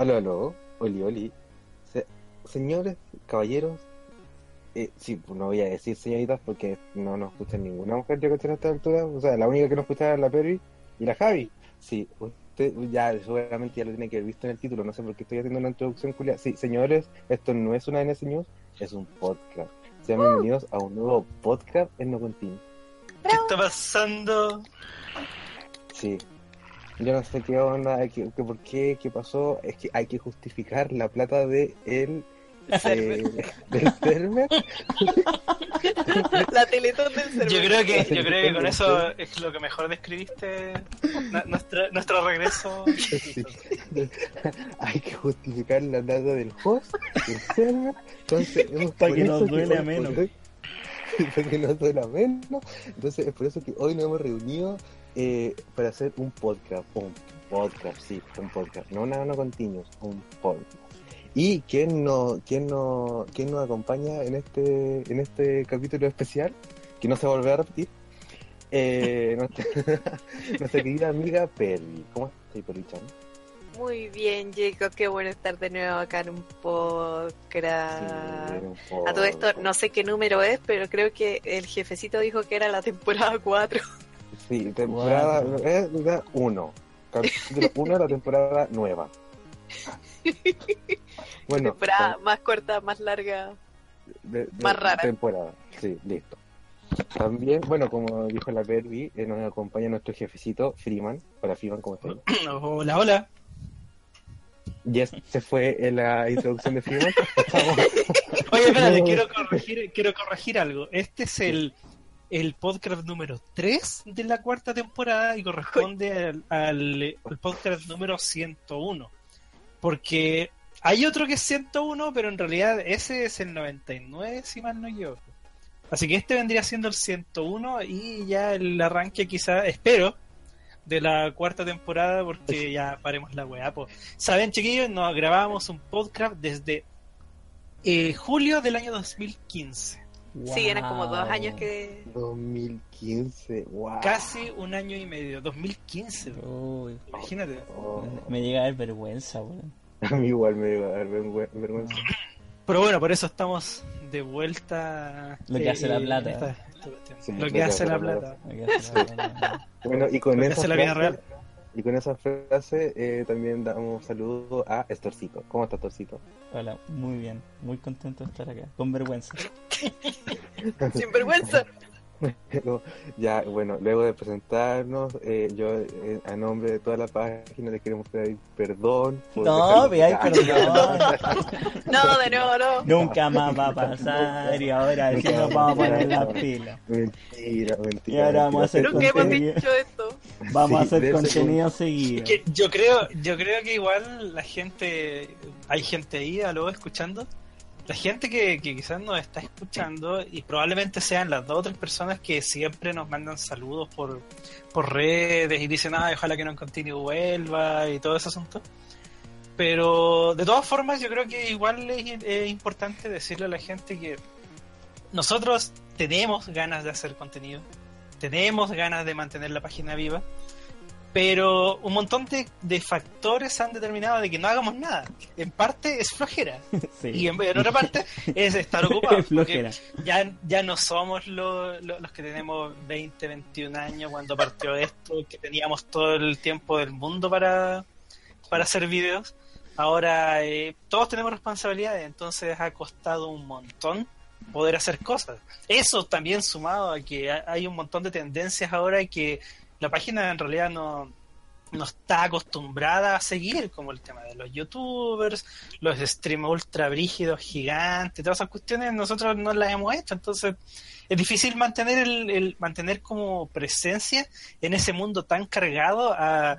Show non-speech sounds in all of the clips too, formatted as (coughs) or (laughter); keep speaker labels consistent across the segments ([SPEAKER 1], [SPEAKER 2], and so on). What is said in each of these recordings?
[SPEAKER 1] Aló, aló, oli, oli. Se- señores, caballeros, eh, sí, pues no voy a decir señoritas porque no nos escucha ninguna mujer, yo creo, a esta altura. O sea, la única que nos escucha es la Perry y la Javi. Sí, usted ya seguramente ya lo tiene que haber visto en el título, no sé por qué estoy haciendo una introducción culia. Sí, señores, esto no es una NS News, es un podcast. Sean bienvenidos a un nuevo podcast en No Continuo.
[SPEAKER 2] ¿Qué está pasando?
[SPEAKER 1] Sí. Yo no sé qué onda, qué, qué por qué, qué pasó. Es que hay que justificar la plata de el eh, (laughs) del Fermer.
[SPEAKER 3] La teletón del cerveza.
[SPEAKER 2] Yo creo que, yo creo que con eso es lo que mejor describiste nu- nuestro, nuestro regreso.
[SPEAKER 1] Sí. (laughs) hay que justificar la plata del host, del Fermer. Entonces, es
[SPEAKER 4] Pa'
[SPEAKER 1] por
[SPEAKER 4] que nos duele menos. (laughs)
[SPEAKER 1] Para que nos duela menos. Entonces, es por eso que hoy nos hemos reunido eh, para hacer un podcast. Un podcast, sí, un podcast. No una no continuos, un podcast. ¿Y quién nos, quién nos, quién nos acompaña en este, en este capítulo especial? Que no se va a repetir. Eh, (laughs) nuestra, (laughs) nuestra querida amiga Perry. ¿Cómo estás, Perry Chan?
[SPEAKER 3] Muy bien, Jacob, qué bueno estar de nuevo acá en un podcast.
[SPEAKER 1] Sí,
[SPEAKER 3] A todo esto, no sé qué número es, pero creo que el jefecito dijo que era la temporada 4.
[SPEAKER 1] Sí, temporada 1. Capítulo (laughs) 1 de la temporada nueva. Bueno,
[SPEAKER 3] temporada más corta, más larga.
[SPEAKER 1] de- de-
[SPEAKER 3] más rara.
[SPEAKER 1] Temporada, sí, listo. También, bueno, como dijo la Perry, eh, nos acompaña nuestro jefecito, Freeman. Hola, Freeman, ¿cómo estás?
[SPEAKER 2] Hola, hola.
[SPEAKER 1] Ya se fue en la introducción de Freeman. (laughs)
[SPEAKER 2] Oye, espérate, (laughs) quiero corregir, quiero corregir algo. Este es el, el podcast número 3 de la cuarta temporada y corresponde al, al- al podcast número 101. Porque hay otro que es 101, pero en realidad ese es el 99, si mal no equivoco. Así que este vendría siendo el 101 y ya el arranque quizá, espero, de la cuarta temporada porque ya paremos la weá. po. Saben, chiquillos, nos grabamos un podcast desde eh, julio del año 2015.
[SPEAKER 3] Sí, eran como dos
[SPEAKER 4] Wow.
[SPEAKER 3] años que.
[SPEAKER 1] 2015, wow.
[SPEAKER 2] Casi un año y medio. 2015, bro.
[SPEAKER 4] Uy,
[SPEAKER 2] imagínate.
[SPEAKER 1] Oh,
[SPEAKER 4] me llega a dar vergüenza, weón. (laughs)
[SPEAKER 1] a mí igual me iba a dar vergüe- vergüenza.
[SPEAKER 2] Pero bueno, por eso estamos de vuelta.
[SPEAKER 4] Lo que hace la plata.
[SPEAKER 2] esta- esta cuestión.
[SPEAKER 1] Sí,
[SPEAKER 2] lo que hace la plata.
[SPEAKER 1] Bueno, y con
[SPEAKER 2] Lo que hace la vida real.
[SPEAKER 1] Y con esa frase eh, también damos saludos a Estorcito. ¿Cómo estás, Estorcito?
[SPEAKER 4] Hola, muy bien, muy contento de estar acá, con vergüenza. (laughs)
[SPEAKER 3] Sin vergüenza. (laughs)
[SPEAKER 1] Pero ya, bueno, luego de presentarnos, eh, yo eh, a nombre de toda la página le queremos pedir perdón. por
[SPEAKER 4] No, veáis, perdón. (laughs)
[SPEAKER 3] No, de nuevo, no.
[SPEAKER 4] Nunca más va a pasar y ahora sí nos vamos a poner las pilas.
[SPEAKER 1] Mentira, mentira.
[SPEAKER 4] Y ahora vamos a hacer.
[SPEAKER 3] Nunca hemos dicho esto.
[SPEAKER 4] Vamos a
[SPEAKER 1] Sí,
[SPEAKER 4] hacer
[SPEAKER 1] de ese
[SPEAKER 4] contenido seguido.
[SPEAKER 2] Que yo creo, yo creo que igual la gente, hay gente ahí a luego escuchando. La gente que, quizás nos está escuchando y probablemente sean las dos o tres personas que siempre nos mandan saludos por, por redes y dicen, ah, ojalá que no continuo vuelva y todo ese asunto. Pero de todas formas yo creo que igual es, es importante decirle a la gente que nosotros tenemos ganas de hacer contenido, tenemos ganas de mantener la página viva, pero un montón de, de factores han determinado de que no hagamos nada. En parte es flojera (laughs)
[SPEAKER 4] Sí.
[SPEAKER 2] y en, en otra parte es estar (laughs) ocupados.
[SPEAKER 4] Es
[SPEAKER 2] Ya, ya no somos lo- lo- los que tenemos 20, 21 años cuando partió esto, que teníamos todo el tiempo del mundo para, para hacer videos. Ahora eh, todos tenemos responsabilidades, entonces ha costado un montón poder hacer cosas. Eso también sumado a que ha- hay un montón de tendencias ahora que la página en realidad no, no está acostumbrada a seguir, como el tema de los youtubers, los stream ultra brígidos, gigantes, todas esas cuestiones, nosotros no las hemos hecho, entonces es difícil mantener el, el- mantener como presencia en ese mundo tan cargado a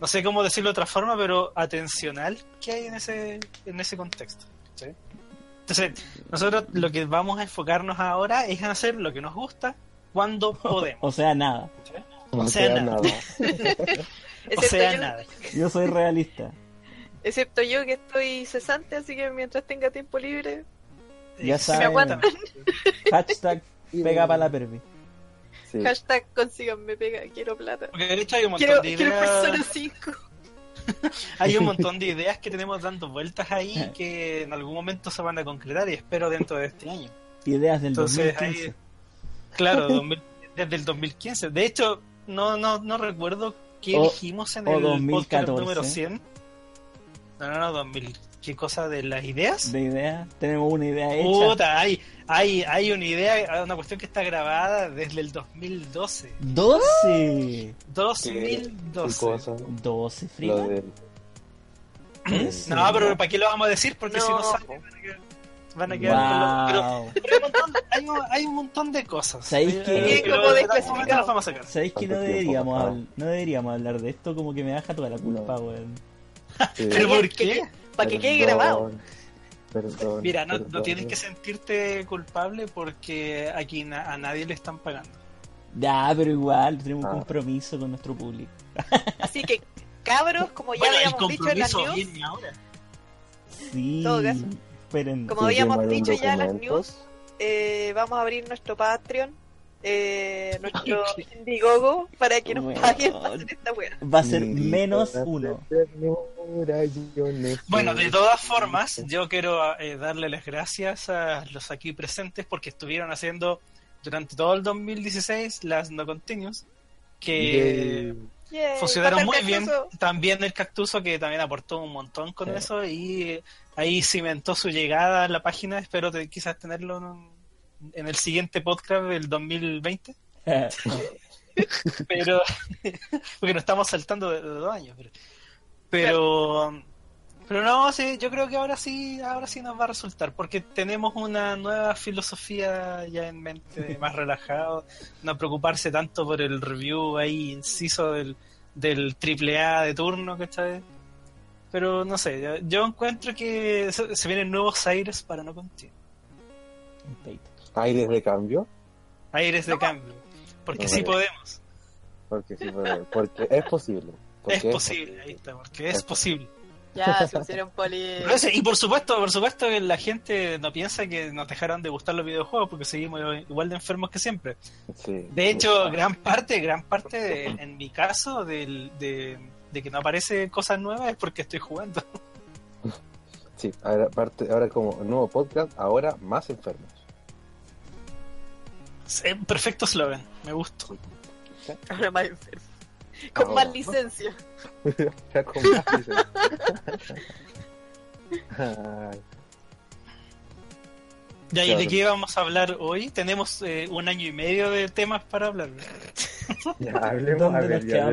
[SPEAKER 2] no sé cómo decirlo de otra forma, pero atencional que hay en ese, en ese contexto. ¿sí? Entonces, nosotros lo que vamos a enfocarnos ahora es en hacer lo que nos gusta cuando (laughs) podemos.
[SPEAKER 4] O sea, nada.
[SPEAKER 2] O sea,
[SPEAKER 1] queda
[SPEAKER 2] nada.
[SPEAKER 1] nada. (laughs)
[SPEAKER 2] O
[SPEAKER 3] Excepto,
[SPEAKER 2] sea,
[SPEAKER 3] yo,
[SPEAKER 2] nada.
[SPEAKER 4] Yo soy realista.
[SPEAKER 3] excepto yo que estoy cesante, así que mientras tenga tiempo libre,
[SPEAKER 4] Ya saben. (laughs) Hashtag pega para la pervi.
[SPEAKER 1] Sí.
[SPEAKER 3] hashtag consíganme pega, quiero plata.
[SPEAKER 2] Porque de hecho hay un montón
[SPEAKER 3] Quiero,
[SPEAKER 2] de
[SPEAKER 3] quiero Persona
[SPEAKER 2] ideas. (laughs)
[SPEAKER 3] 5.
[SPEAKER 2] Hay un montón de ideas que tenemos dando vueltas ahí que en algún momento se van a concretar y espero dentro de este año.
[SPEAKER 4] Ideas del
[SPEAKER 2] Entonces
[SPEAKER 4] 2015.
[SPEAKER 2] ahí, claro, 2000 desde el 2015. De hecho, no no no recuerdo qué
[SPEAKER 4] O-
[SPEAKER 2] dijimos en
[SPEAKER 4] o
[SPEAKER 2] el
[SPEAKER 4] 2014.
[SPEAKER 2] podcast número 100. No, no, no, 2000. ¿Qué cosa de las ideas?
[SPEAKER 4] De ideas. Tenemos una idea hecha.
[SPEAKER 2] Puta, hay, hay, hay una idea, una cuestión que está grabada desde el 2012.
[SPEAKER 4] 12.
[SPEAKER 2] 2012.
[SPEAKER 1] ¿Qué cosa?
[SPEAKER 4] 12
[SPEAKER 1] Lo
[SPEAKER 4] friga.
[SPEAKER 1] de...
[SPEAKER 2] No, pero ¿para qué lo vamos a decir? Porque
[SPEAKER 3] No.
[SPEAKER 2] si no sale, van a quedar, lo- pero-
[SPEAKER 4] Wow.
[SPEAKER 2] Pero hay un montón, hay un, hay un montón de cosas.
[SPEAKER 4] ¿Sabéis
[SPEAKER 2] Eh,
[SPEAKER 4] que no
[SPEAKER 1] ¿Cuánto tiempo
[SPEAKER 4] deberíamos,
[SPEAKER 1] pasado?
[SPEAKER 4] habl- no deberíamos hablar de esto? Como que me baja toda la culpa,
[SPEAKER 1] No.
[SPEAKER 4] weón.
[SPEAKER 1] Sí.
[SPEAKER 2] ¿Pero por qué?
[SPEAKER 3] Para que quede grabado.
[SPEAKER 1] Perdón,
[SPEAKER 2] Mira, no, tienes que sentirte culpable porque aquí na- a nadie le están pagando.
[SPEAKER 4] Ya, pero igual, tenemos un
[SPEAKER 1] Ah.
[SPEAKER 4] compromiso con nuestro público.
[SPEAKER 3] Así que, cabros, como ya
[SPEAKER 2] Bueno,
[SPEAKER 3] habíamos dicho en
[SPEAKER 2] compromiso
[SPEAKER 3] news,
[SPEAKER 2] viene ahora.
[SPEAKER 4] Sí.
[SPEAKER 3] Todo caso.
[SPEAKER 4] Esperen.
[SPEAKER 3] como habíamos dicho ya en las news, eh, vamos a abrir nuestro Patreon, eh, (laughs) nuestro Indiegogo, para que nos paguen para hacer esta wea.
[SPEAKER 4] Va a ser menos uno.
[SPEAKER 1] necesito-
[SPEAKER 2] Bueno, de todas formas, yo quiero eh, darle las gracias a los aquí presentes porque estuvieron haciendo durante todo el 2016 las no continuous que funcionaron muy bien. También el Cactuso que también aportó un montón con
[SPEAKER 4] Sí.
[SPEAKER 2] eso y ahí cimentó su llegada a la página. Espero te- quizás tenerlo en, en el siguiente podcast del 2020. (laughs) Pero (laughs) porque nos estamos saltando de, de dos años. Pero, pero, pero no, sí, yo creo que ahora sí, ahora sí nos va a resultar porque tenemos una nueva filosofía ya en mente, (laughs) más relajado, no preocuparse tanto por el review ahí inciso del del triple A de turno, ¿cachai? Pero no sé, yo, yo encuentro que se, se vienen nuevos aires para no continuar.
[SPEAKER 1] Aires de cambio,
[SPEAKER 2] Aires de cambio. Porque
[SPEAKER 1] No,
[SPEAKER 2] sí
[SPEAKER 1] vale.
[SPEAKER 2] podemos.
[SPEAKER 1] porque, sí, porque- porque es posible. porque
[SPEAKER 2] Es posible, ahí está, porque es
[SPEAKER 1] Es
[SPEAKER 2] posible.
[SPEAKER 3] Ya, (laughs) se pusieron poli.
[SPEAKER 2] Y por supuesto, por supuesto que la gente no piensa que nos dejaron de gustar los videojuegos porque seguimos igual de enfermos que siempre.
[SPEAKER 1] Sí.
[SPEAKER 2] De hecho, gran parte, gran parte, de- en mi caso, del- de, de que no aparece cosas nuevas es porque estoy jugando. (laughs)
[SPEAKER 1] Sí, ahora, aparte, ahora como nuevo podcast, ahora más enfermos.
[SPEAKER 2] Perfecto slogan, me gusta.
[SPEAKER 3] Ahora más enfermo. (laughs) Con más licencia.
[SPEAKER 1] Ya con más licencia. Ay,
[SPEAKER 2] Ya, ¿y de qué vamos a hablar hoy? Tenemos eh, un año y medio de temas para hablar.
[SPEAKER 1] ya hablemos,
[SPEAKER 4] ¿Dónde
[SPEAKER 1] a ver, ya?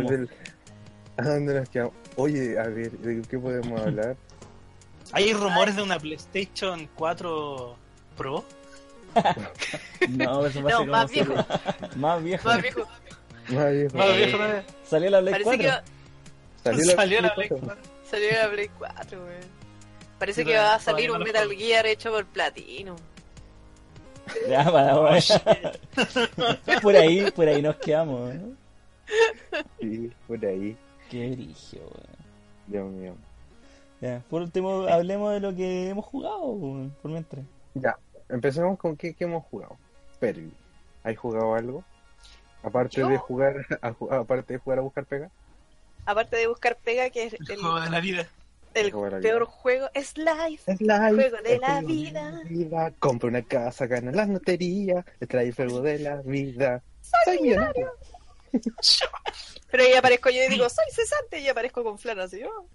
[SPEAKER 1] ¿A dónde nos quedamos? Oye, a ver, ¿de qué podemos hablar? (laughs)
[SPEAKER 2] Hay rumores de una PlayStation 4 Pro. (laughs)
[SPEAKER 4] No, eso
[SPEAKER 3] No,
[SPEAKER 4] pasa como
[SPEAKER 3] más
[SPEAKER 4] sale-
[SPEAKER 3] viejo.
[SPEAKER 4] Más viejo.
[SPEAKER 3] Más viejo.
[SPEAKER 1] Más viejo.
[SPEAKER 2] Más
[SPEAKER 3] Eh,
[SPEAKER 2] viejo todavía.
[SPEAKER 4] Salió la Play
[SPEAKER 3] Parece
[SPEAKER 4] 4.
[SPEAKER 3] que
[SPEAKER 1] Salió la,
[SPEAKER 2] Salió la
[SPEAKER 1] Play
[SPEAKER 2] Play
[SPEAKER 1] 4.
[SPEAKER 2] 4.
[SPEAKER 3] salió la Play 4, weón. Parece que va a salir
[SPEAKER 2] no
[SPEAKER 3] un Metal. Gear hecho por platino.
[SPEAKER 4] Ya, para,
[SPEAKER 2] Oh, (laughs)
[SPEAKER 4] Por ahí, por ahí nos quedamos. ¿eh?
[SPEAKER 1] Sí, por ahí.
[SPEAKER 4] Qué brillo, weón.
[SPEAKER 1] Dios mío.
[SPEAKER 4] Ya, por último, hablemos de lo que hemos jugado, weón, por mientras.
[SPEAKER 1] Ya, empecemos con qué, qué hemos jugado. Perry, ¿has jugado algo? Aparte
[SPEAKER 3] ¿Yo?
[SPEAKER 1] de jugar (laughs) a, aparte de jugar a buscar pega.
[SPEAKER 3] Aparte de buscar pega, que es
[SPEAKER 2] El
[SPEAKER 3] el,
[SPEAKER 2] juego de la vida.
[SPEAKER 3] el
[SPEAKER 1] la
[SPEAKER 3] peor
[SPEAKER 1] vida.
[SPEAKER 3] juego, es Life.
[SPEAKER 1] Es la
[SPEAKER 3] Juego de la vida.
[SPEAKER 1] Compra una casa, gana la lotería. Es el juego de la vida. Soy millonario. (laughs)
[SPEAKER 3] Pero ahí aparezco yo y digo, soy cesante, y aparezco con flan así. oh.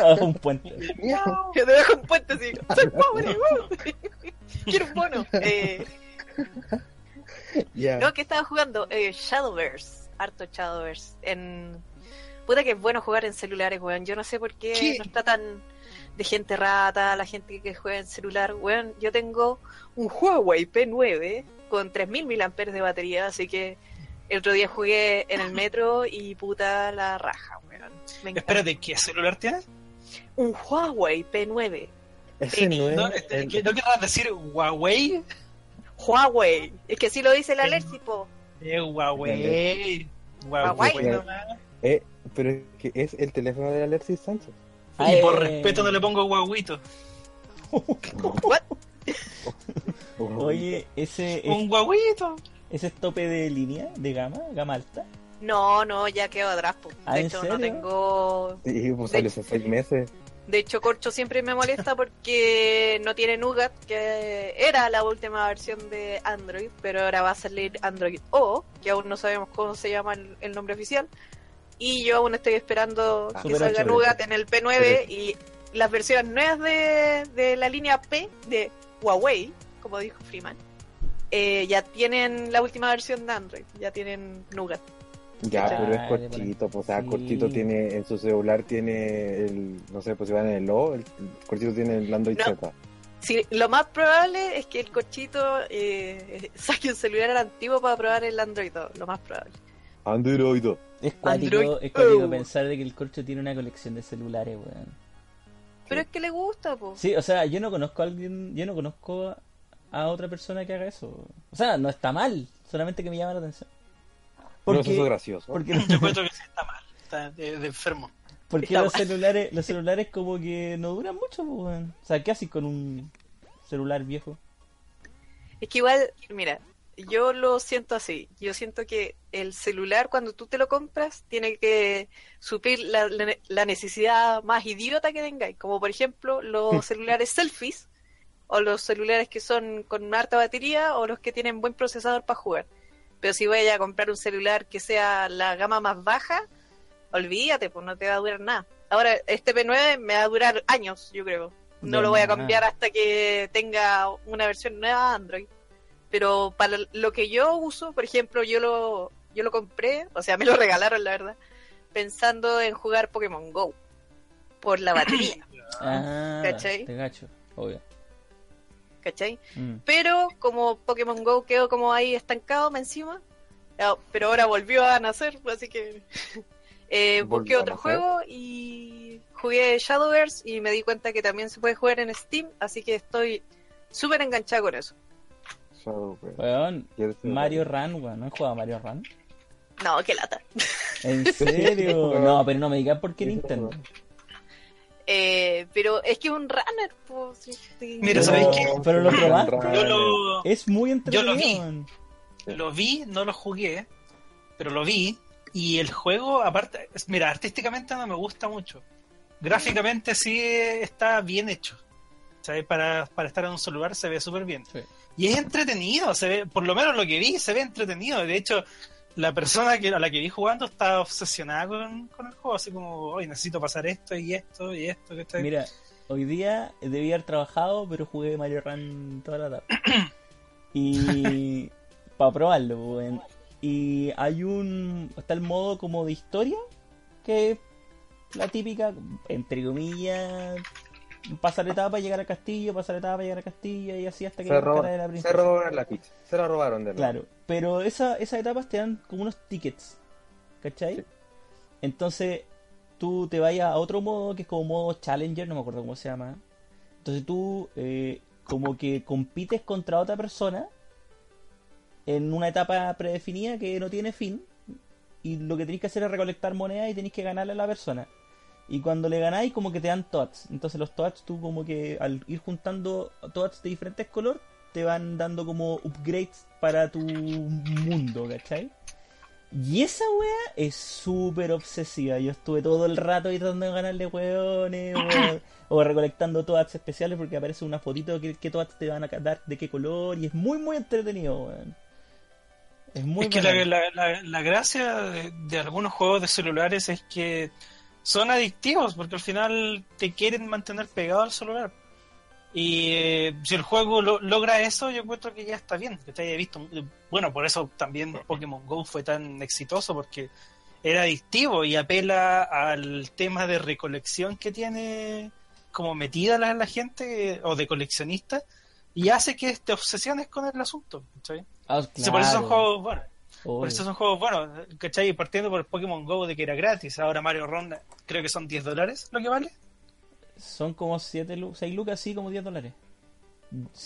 [SPEAKER 3] (laughs)
[SPEAKER 4] Un puente. (laughs)
[SPEAKER 3] Yo te dejo un puente así, soy pobre, quiero un bono. Eh,
[SPEAKER 1] Ya.
[SPEAKER 3] No, que estaba jugando eh, Shadowverse, harto Shadowverse. En... Puta que es bueno jugar en celulares, weón. Yo no sé por qué
[SPEAKER 2] ¿Qué?
[SPEAKER 3] no está tan de gente rata, la gente que juega en celular, weón. Yo tengo un Huawei P9 con 3000 mAh de batería, así que el otro día jugué en el metro y puta la raja, weón.
[SPEAKER 2] Espérate, ¿qué celular tienes?
[SPEAKER 3] Un Huawei P9.
[SPEAKER 1] Ese no es
[SPEAKER 2] ¿No, este,
[SPEAKER 1] el-
[SPEAKER 2] ¿qué- ¿no querrás decir Huawei?
[SPEAKER 3] Huawei. Es que sí lo dice la po.
[SPEAKER 2] Eh, Huawei.
[SPEAKER 3] Huawei.
[SPEAKER 2] Huawei nomás.
[SPEAKER 1] eh, pero es que es el teléfono de Alexis Sánchez.
[SPEAKER 2] Y por
[SPEAKER 4] Ay.
[SPEAKER 2] respeto no le pongo guaguito.
[SPEAKER 3] What? (laughs)
[SPEAKER 4] Oye, ese es,
[SPEAKER 2] Un guaguito.
[SPEAKER 4] Ese es tope de línea, de gama, gama alta.
[SPEAKER 3] No, no, ya quedo atrás, po.
[SPEAKER 4] Ah,
[SPEAKER 3] De
[SPEAKER 4] ¿en
[SPEAKER 3] hecho,
[SPEAKER 4] serio?
[SPEAKER 3] no tengo
[SPEAKER 1] Sí, pues salió hace seis meses.
[SPEAKER 3] De hecho, Corcho siempre me molesta porque no tiene Nougat, que era la última versión de Android, pero ahora va a salir Android O, que aún no sabemos cómo se llama el, el nombre oficial. Y yo aún estoy esperando
[SPEAKER 1] Ah,
[SPEAKER 3] que salga. Nougat en el P9 y las versiones nuevas de, de la línea P de Huawei, como dijo Freeman, eh, ya tienen la última versión de Android, ya tienen Nougat.
[SPEAKER 1] Ya,
[SPEAKER 3] Ah,
[SPEAKER 1] pero es
[SPEAKER 4] le
[SPEAKER 1] cortito, pues, o sea,
[SPEAKER 4] Sí.
[SPEAKER 1] cortito tiene, en su celular tiene el, no sé, pues si van en el O, el, cortito tiene el Android
[SPEAKER 3] No.
[SPEAKER 1] Z.
[SPEAKER 3] Sí, lo más probable es que el Corchito eh, (laughs) saque un celular antiguo para probar el Android, lo más probable.
[SPEAKER 1] Android.
[SPEAKER 4] Es cuático,
[SPEAKER 3] Android.
[SPEAKER 4] es cuático
[SPEAKER 3] Oh.
[SPEAKER 4] pensar de que el corcho tiene una colección de celulares, weón.
[SPEAKER 3] Pero es que le gusta, po.
[SPEAKER 4] Sí, o sea, yo no conozco a alguien, yo no conozco a, otra persona que haga eso. O sea, no está mal, solamente que me llama la atención.
[SPEAKER 1] Pero eso
[SPEAKER 4] Porque,
[SPEAKER 1] es gracioso.
[SPEAKER 4] porque,
[SPEAKER 2] Yo cuento que sí está mal. Está de, de enfermo.
[SPEAKER 4] porque
[SPEAKER 3] Está
[SPEAKER 4] los
[SPEAKER 3] mal.
[SPEAKER 4] celulares, los celulares como que no duran mucho, pues. O sea, ¿qué haces con un celular viejo?
[SPEAKER 3] Es que igual, mira, yo lo siento así. Yo siento que el celular, cuando tú te lo compras, tiene que suplir la, la- la necesidad más idiota que tengáis. Como por ejemplo, los (laughs) celulares selfies, o los celulares que son con harta batería, o los que tienen buen procesador para jugar. Pero si voy a comprar un celular que sea la gama más baja, olvídate, pues no te va a durar nada. Ahora, este P9 me va a durar años, yo creo. No
[SPEAKER 4] De
[SPEAKER 3] lo voy a cambiar hasta que tenga una versión nueva de Android. Pero para lo que yo uso, por ejemplo, yo lo, yo lo compré, o sea, me lo regalaron, la verdad, pensando en jugar Pokémon Go. Por la batería, (coughs)
[SPEAKER 4] Ah,
[SPEAKER 3] ¿Cachai?
[SPEAKER 4] te gacho, obvio.
[SPEAKER 3] ¿Cachai?
[SPEAKER 4] Mm.
[SPEAKER 3] Pero como Pokémon Go quedó como ahí estancado más encima, pero ahora volvió a nacer, así que (laughs) eh, busqué
[SPEAKER 1] ¿Volvió a
[SPEAKER 3] otro juego y jugué Shadowverse y me di cuenta que también se puede jugar en Steam, así que estoy súper enganchada con eso.
[SPEAKER 1] Shadow, weón.
[SPEAKER 4] Weón,
[SPEAKER 1] ¿Quieres decir
[SPEAKER 4] Mario Run, weón, ¿no has jugado a Mario Run?
[SPEAKER 3] No, qué lata.
[SPEAKER 4] ¿En (laughs) serio? no, pero no me digas por qué Nintendo.
[SPEAKER 3] Eh, pero es que un runner, pues. sí, sí.
[SPEAKER 2] Mira,
[SPEAKER 4] Pero-
[SPEAKER 2] ¿sabéis qué?
[SPEAKER 4] pero lo probaste.
[SPEAKER 2] Yo lo,
[SPEAKER 4] Es muy entretenido.
[SPEAKER 2] Yo lo vi. lo vi, no lo jugué, pero lo vi. Y el juego, aparte, es- mira, artísticamente no me gusta mucho. Gráficamente sí está bien hecho. ¿Sabes? Para, para estar en un celular se ve súper bien.
[SPEAKER 4] Sí.
[SPEAKER 2] Y es entretenido, se ve, por lo menos lo que vi, se ve entretenido. De hecho, la persona que, a la que vi jugando está obsesionada con, con el juego, así como, hoy necesito pasar esto y esto y esto. Que
[SPEAKER 4] Mira, hoy día debía haber trabajado, pero jugué Mario Run toda la tarde. (clears throat) Y para probarlo. Y hay un. Está el modo como de historia, que es la típica, entre comillas, pasar etapa, llegar al castillo, pasar etapa, llegar al castillo, y así hasta que
[SPEAKER 1] Se,
[SPEAKER 4] a la
[SPEAKER 1] roba-
[SPEAKER 4] de la
[SPEAKER 1] se
[SPEAKER 4] princesa.
[SPEAKER 1] robaron la pizza. Se la robaron de nuevo.
[SPEAKER 4] Claro, pero esa, esas etapas te dan como unos tickets, ¿cachai?
[SPEAKER 1] Sí.
[SPEAKER 4] Entonces tú te vayas a otro modo que es como modo Challenger, no me acuerdo cómo se llama. Entonces tú eh, como que compites contra otra persona en una etapa predefinida que no tiene fin y lo que tenéis que hacer es recolectar monedas y tenéis que ganarle a la persona. Y cuando le ganáis como que te dan TOTS. Entonces los TOTS tú como que al ir juntando TOTS de diferentes colores te van dando como upgrades para tu mundo, ¿cachai? Y esa wea es súper obsesiva. Yo estuve todo el rato tratando de ganarle weones o, o recolectando TOTS especiales porque aparece una fotito de qué, qué TOTS te van a dar, de qué color. Y es muy, muy entretenido, weón. Es muy
[SPEAKER 2] es que la, la- la- la gracia de, de algunos juegos de celulares es que son adictivos porque al final te quieren mantener pegado al celular. Y eh, si el juego lo- logra eso, yo encuentro que ya está bien. Que te haya visto. Bueno, por eso también Pokémon Go fue tan exitoso, porque era adictivo y apela al tema de recolección que tiene como metida la, la gente o de coleccionista y hace que te obsesiones con el asunto.
[SPEAKER 4] Ah,
[SPEAKER 2] Sí, Por eso son
[SPEAKER 4] claro.
[SPEAKER 2] juegos.
[SPEAKER 4] Obvio.
[SPEAKER 2] Por eso son juegos buenos, ¿cachai? Partiendo por Pokémon Go de que era gratis, ahora Mario Ronda creo que son 10 dólares lo que vale.
[SPEAKER 4] Son como 7 lu 6 lucas, así como 10 dólares.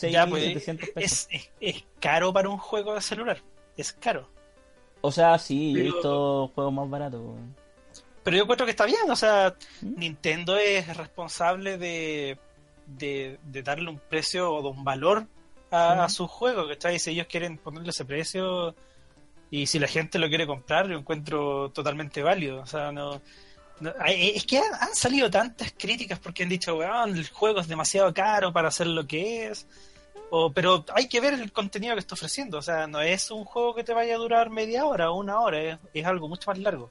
[SPEAKER 2] Ya, pues,
[SPEAKER 4] 6.700 pesos.
[SPEAKER 2] es, es, es caro para un juego de celular, es caro.
[SPEAKER 4] O sea, sí, yo he
[SPEAKER 2] Pero-
[SPEAKER 4] visto juegos más baratos.
[SPEAKER 2] Pero yo encuentro que está bien, o sea,
[SPEAKER 4] ¿Mm?
[SPEAKER 2] Nintendo es responsable de, de, de darle un precio o de un valor a, a
[SPEAKER 4] Sí.
[SPEAKER 2] su juego, ¿cachai? Si ellos quieren ponerle ese precio y si la gente lo quiere comprar, lo encuentro totalmente válido. O sea, no, no- es que han, han salido tantas críticas porque han dicho, weón, el juego es demasiado caro para hacer lo que es. O, pero hay que ver el contenido que está ofreciendo. O sea, no es un juego que te vaya a durar media hora o una hora, es, es algo mucho más largo.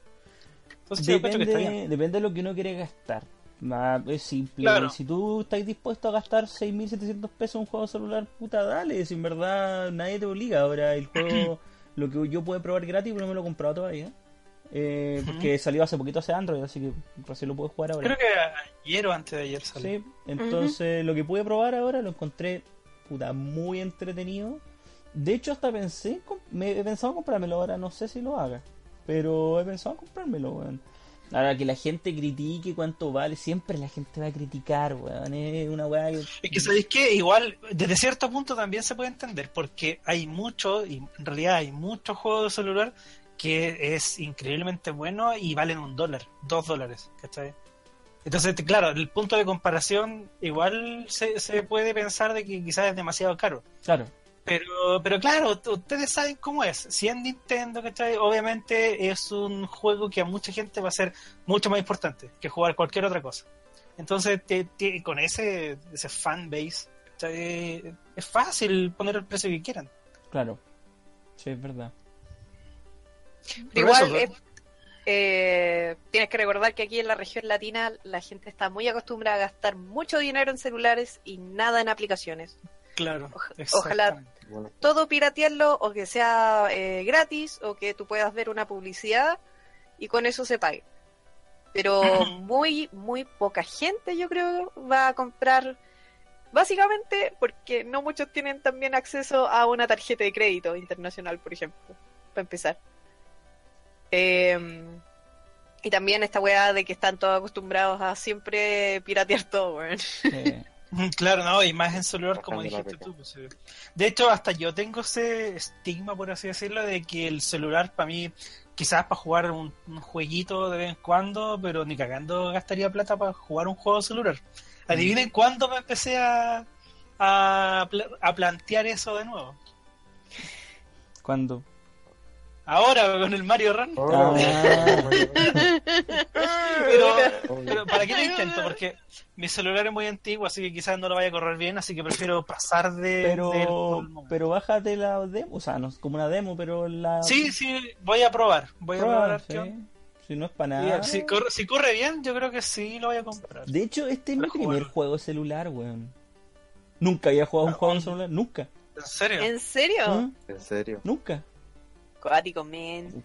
[SPEAKER 2] Entonces, yo encuentro que está bien.
[SPEAKER 4] Depende, depende de lo que uno quiere gastar. Es simple.
[SPEAKER 2] Claro.
[SPEAKER 4] Si tú estás dispuesto a gastar 6.700 pesos en un juego celular, puta, dale. Si en verdad nadie te obliga. Ahora, el juego, (clears throat) lo que yo puedo probar gratis, pero no me lo he comprado todavía. Eh. Porque salió hace poquito hace Android, así que recién lo puedo jugar ahora.
[SPEAKER 2] Creo que ayer o antes de ayer salió.
[SPEAKER 4] Sí, entonces lo que pude probar ahora lo encontré puta muy entretenido. De hecho, hasta pensé, me he pensado en comprármelo ahora, no sé si lo haga, pero he pensado en comprármelo, weón. Ahora que la gente critique cuánto vale, siempre la gente va a criticar, weón. Es una weá que.
[SPEAKER 2] Es que sabéis que igual, desde cierto punto también se puede entender, porque hay mucho, y en realidad hay muchos juegos de celular que es increíblemente bueno y valen un dólar, dos dólares, ¿cachai? Entonces, claro, el punto de comparación igual se, se puede pensar de que quizás es demasiado caro.
[SPEAKER 4] Claro,
[SPEAKER 2] Pero, pero claro, ustedes saben cómo es. Si es Nintendo, ¿cachai? Obviamente es un juego que a mucha gente va a ser mucho más importante que jugar cualquier otra cosa. Entonces, te- te- con ese, ese fanbase, ¿cachai? es fácil poner el precio que quieran.
[SPEAKER 4] claro. Sí, es verdad.
[SPEAKER 2] Pero
[SPEAKER 3] Igual,
[SPEAKER 2] eso,
[SPEAKER 3] eh, eh, tienes que recordar que aquí en la región latina la gente está muy acostumbrada a gastar mucho dinero en celulares y nada en aplicaciones.
[SPEAKER 2] Claro.
[SPEAKER 3] Oja-
[SPEAKER 2] exactamente.
[SPEAKER 3] Todo piratearlo o que sea eh, gratis o que tú puedas ver una publicidad y con eso se pague. Pero (laughs) muy, muy poca gente yo creo va a comprar, básicamente porque no muchos tienen también acceso a una tarjeta de crédito internacional, por ejemplo, para empezar. Eh, y también esta weá de que están todos acostumbrados a siempre piratear todo, weón.
[SPEAKER 2] Mm, (laughs) (laughs) Claro, no, y más en celular, como dijiste tú. pues, eh. De hecho, hasta yo tengo ese estigma, por así decirlo, de que el celular para mí, quizás para jugar un, un jueguito de vez en cuando, pero ni cagando gastaría plata para jugar un juego celular. Adivinen cuándo me empecé a, a, a plantear eso de nuevo.
[SPEAKER 4] ¿Cuándo?
[SPEAKER 2] Ahora con el Mario Run.
[SPEAKER 1] oh,
[SPEAKER 4] Ah. (laughs)
[SPEAKER 2] Pero,
[SPEAKER 1] oh,
[SPEAKER 2] pero ¿para qué lo intento? Porque mi celular es muy antiguo, así que quizás no lo vaya a correr bien, así que prefiero pasar de,
[SPEAKER 4] Pero, pero bájate la demo, o sea, no es como una demo, pero la.
[SPEAKER 2] Sí, sí, voy a probar. Voy a
[SPEAKER 4] Prueba,
[SPEAKER 2] probar.
[SPEAKER 4] sí. Si no es para nada.
[SPEAKER 2] Si corre, si corre bien, yo creo que sí lo voy a comprar.
[SPEAKER 4] De hecho, este es mi primer juego celular, weón. Nunca había jugado un
[SPEAKER 2] Ah,
[SPEAKER 4] juego en celular, nunca.
[SPEAKER 2] ¿En serio?
[SPEAKER 3] ¿En serio?
[SPEAKER 4] ¿Mm?
[SPEAKER 1] En serio.
[SPEAKER 4] Nunca.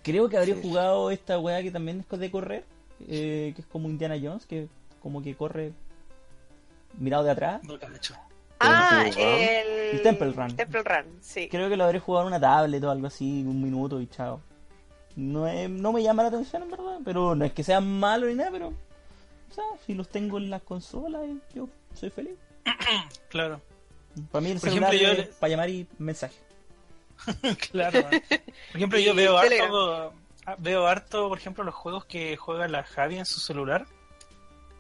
[SPEAKER 4] Creo que habría
[SPEAKER 1] Sí.
[SPEAKER 4] jugado esta weá que también es de correr, eh, que es como Indiana Jones, que como que corre mirado de atrás.
[SPEAKER 2] No cacho.
[SPEAKER 3] Ah,
[SPEAKER 1] Temple Run.
[SPEAKER 3] el...
[SPEAKER 4] El Temple Run.
[SPEAKER 3] Temple Run, sí.
[SPEAKER 4] Creo que lo habré jugado en una tablet o algo así, un minuto y chao. No, es- no me llama la atención en verdad, pero no es que sea malo ni nada, pero... O sea, si los tengo en las consolas, yo soy feliz. (clears throat)
[SPEAKER 2] Claro,
[SPEAKER 4] Para mí el
[SPEAKER 2] Por
[SPEAKER 4] celular
[SPEAKER 2] ejemplo, yo
[SPEAKER 4] es para llamar y mensaje. (laughs)
[SPEAKER 2] claro. Por ejemplo, yo veo harto, ah, veo harto, por ejemplo, los juegos que juega la Javi en su celular.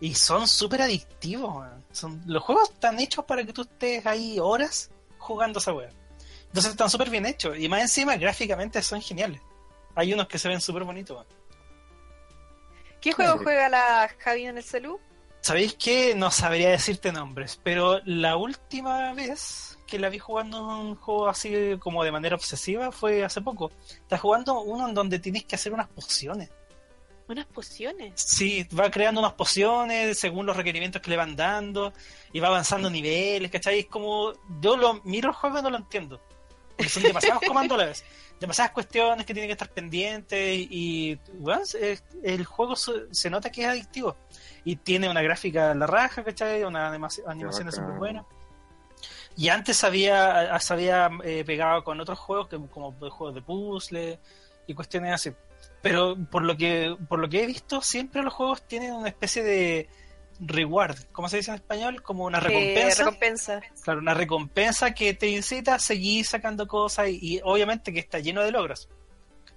[SPEAKER 2] Y son súper adictivos. Son, los juegos están hechos para que tú estés ahí horas jugando esa wea. Entonces están súper bien hechos. Y más encima, gráficamente son geniales. Hay unos que se ven súper bonitos. man.
[SPEAKER 3] ¿Qué juego
[SPEAKER 1] Sí.
[SPEAKER 3] juega la Javi en el celu?
[SPEAKER 2] ¿Sabéis qué? No sabría decirte nombres, pero la última vez que la vi jugando un juego así como de manera obsesiva fue hace poco. Estás jugando uno en donde tienes que hacer unas pociones.
[SPEAKER 3] Unas pociones.
[SPEAKER 2] Sí, va creando unas pociones según los requerimientos que le van dando y va avanzando niveles, ¿cachai? Es como, yo lo miro el juego y no lo entiendo. Porque son demasiados (laughs) comandos a la vez. Demasiadas cuestiones que tienen que estar pendientes y, bueno, el juego se, se nota que es adictivo. Y tiene una gráfica a la raja, ¿cachai? Una animaci- animación
[SPEAKER 1] bacán.
[SPEAKER 2] súper buena. Y antes había, se había eh, pegado con otros juegos que, como juegos de puzzle y cuestiones así. Pero por lo que por lo que he visto, siempre los juegos tienen una especie de reward, ¿cómo se dice en español? Como una
[SPEAKER 3] Eh,
[SPEAKER 2] recompensa.
[SPEAKER 3] recompensa.
[SPEAKER 2] Claro, una recompensa que te incita a seguir sacando cosas y, y obviamente que está lleno de logros.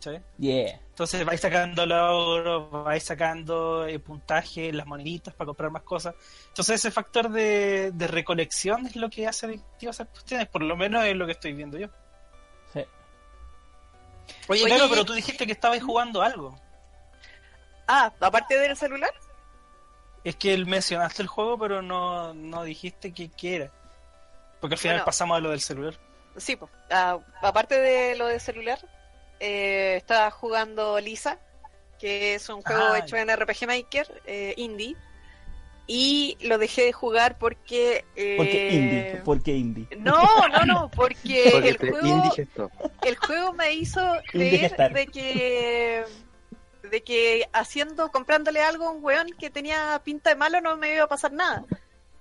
[SPEAKER 2] ¿Cachai?
[SPEAKER 4] Yeah.
[SPEAKER 2] Entonces vais sacando logros, vais sacando eh, puntaje, las moneditas para comprar más cosas. Entonces ese factor de, de recolección es lo que hace adictivas esas cuestiones, por lo menos es lo que estoy viendo yo.
[SPEAKER 4] Sí.
[SPEAKER 2] Oye,
[SPEAKER 3] Oye,
[SPEAKER 2] claro, pero tú dijiste que estabais jugando algo.
[SPEAKER 3] Ah, aparte del celular.
[SPEAKER 2] Es que él mencionaste el juego, pero no, no dijiste qué era. Porque al final
[SPEAKER 3] Bueno.
[SPEAKER 2] pasamos a lo del celular.
[SPEAKER 3] Sí, pues. ah, aparte de lo de celular, eh, estaba jugando Lisa, que es un juego
[SPEAKER 2] Ah,
[SPEAKER 3] hecho en RPG Maker, eh, indie. Y lo dejé de jugar porque. eh,
[SPEAKER 4] ¿Por qué indie?
[SPEAKER 3] No, no, no, porque, (laughs)
[SPEAKER 1] Porque
[SPEAKER 3] el juego, el juego me hizo creer de que de que haciendo, comprándole algo a un weón que tenía pinta de malo no me iba a pasar nada.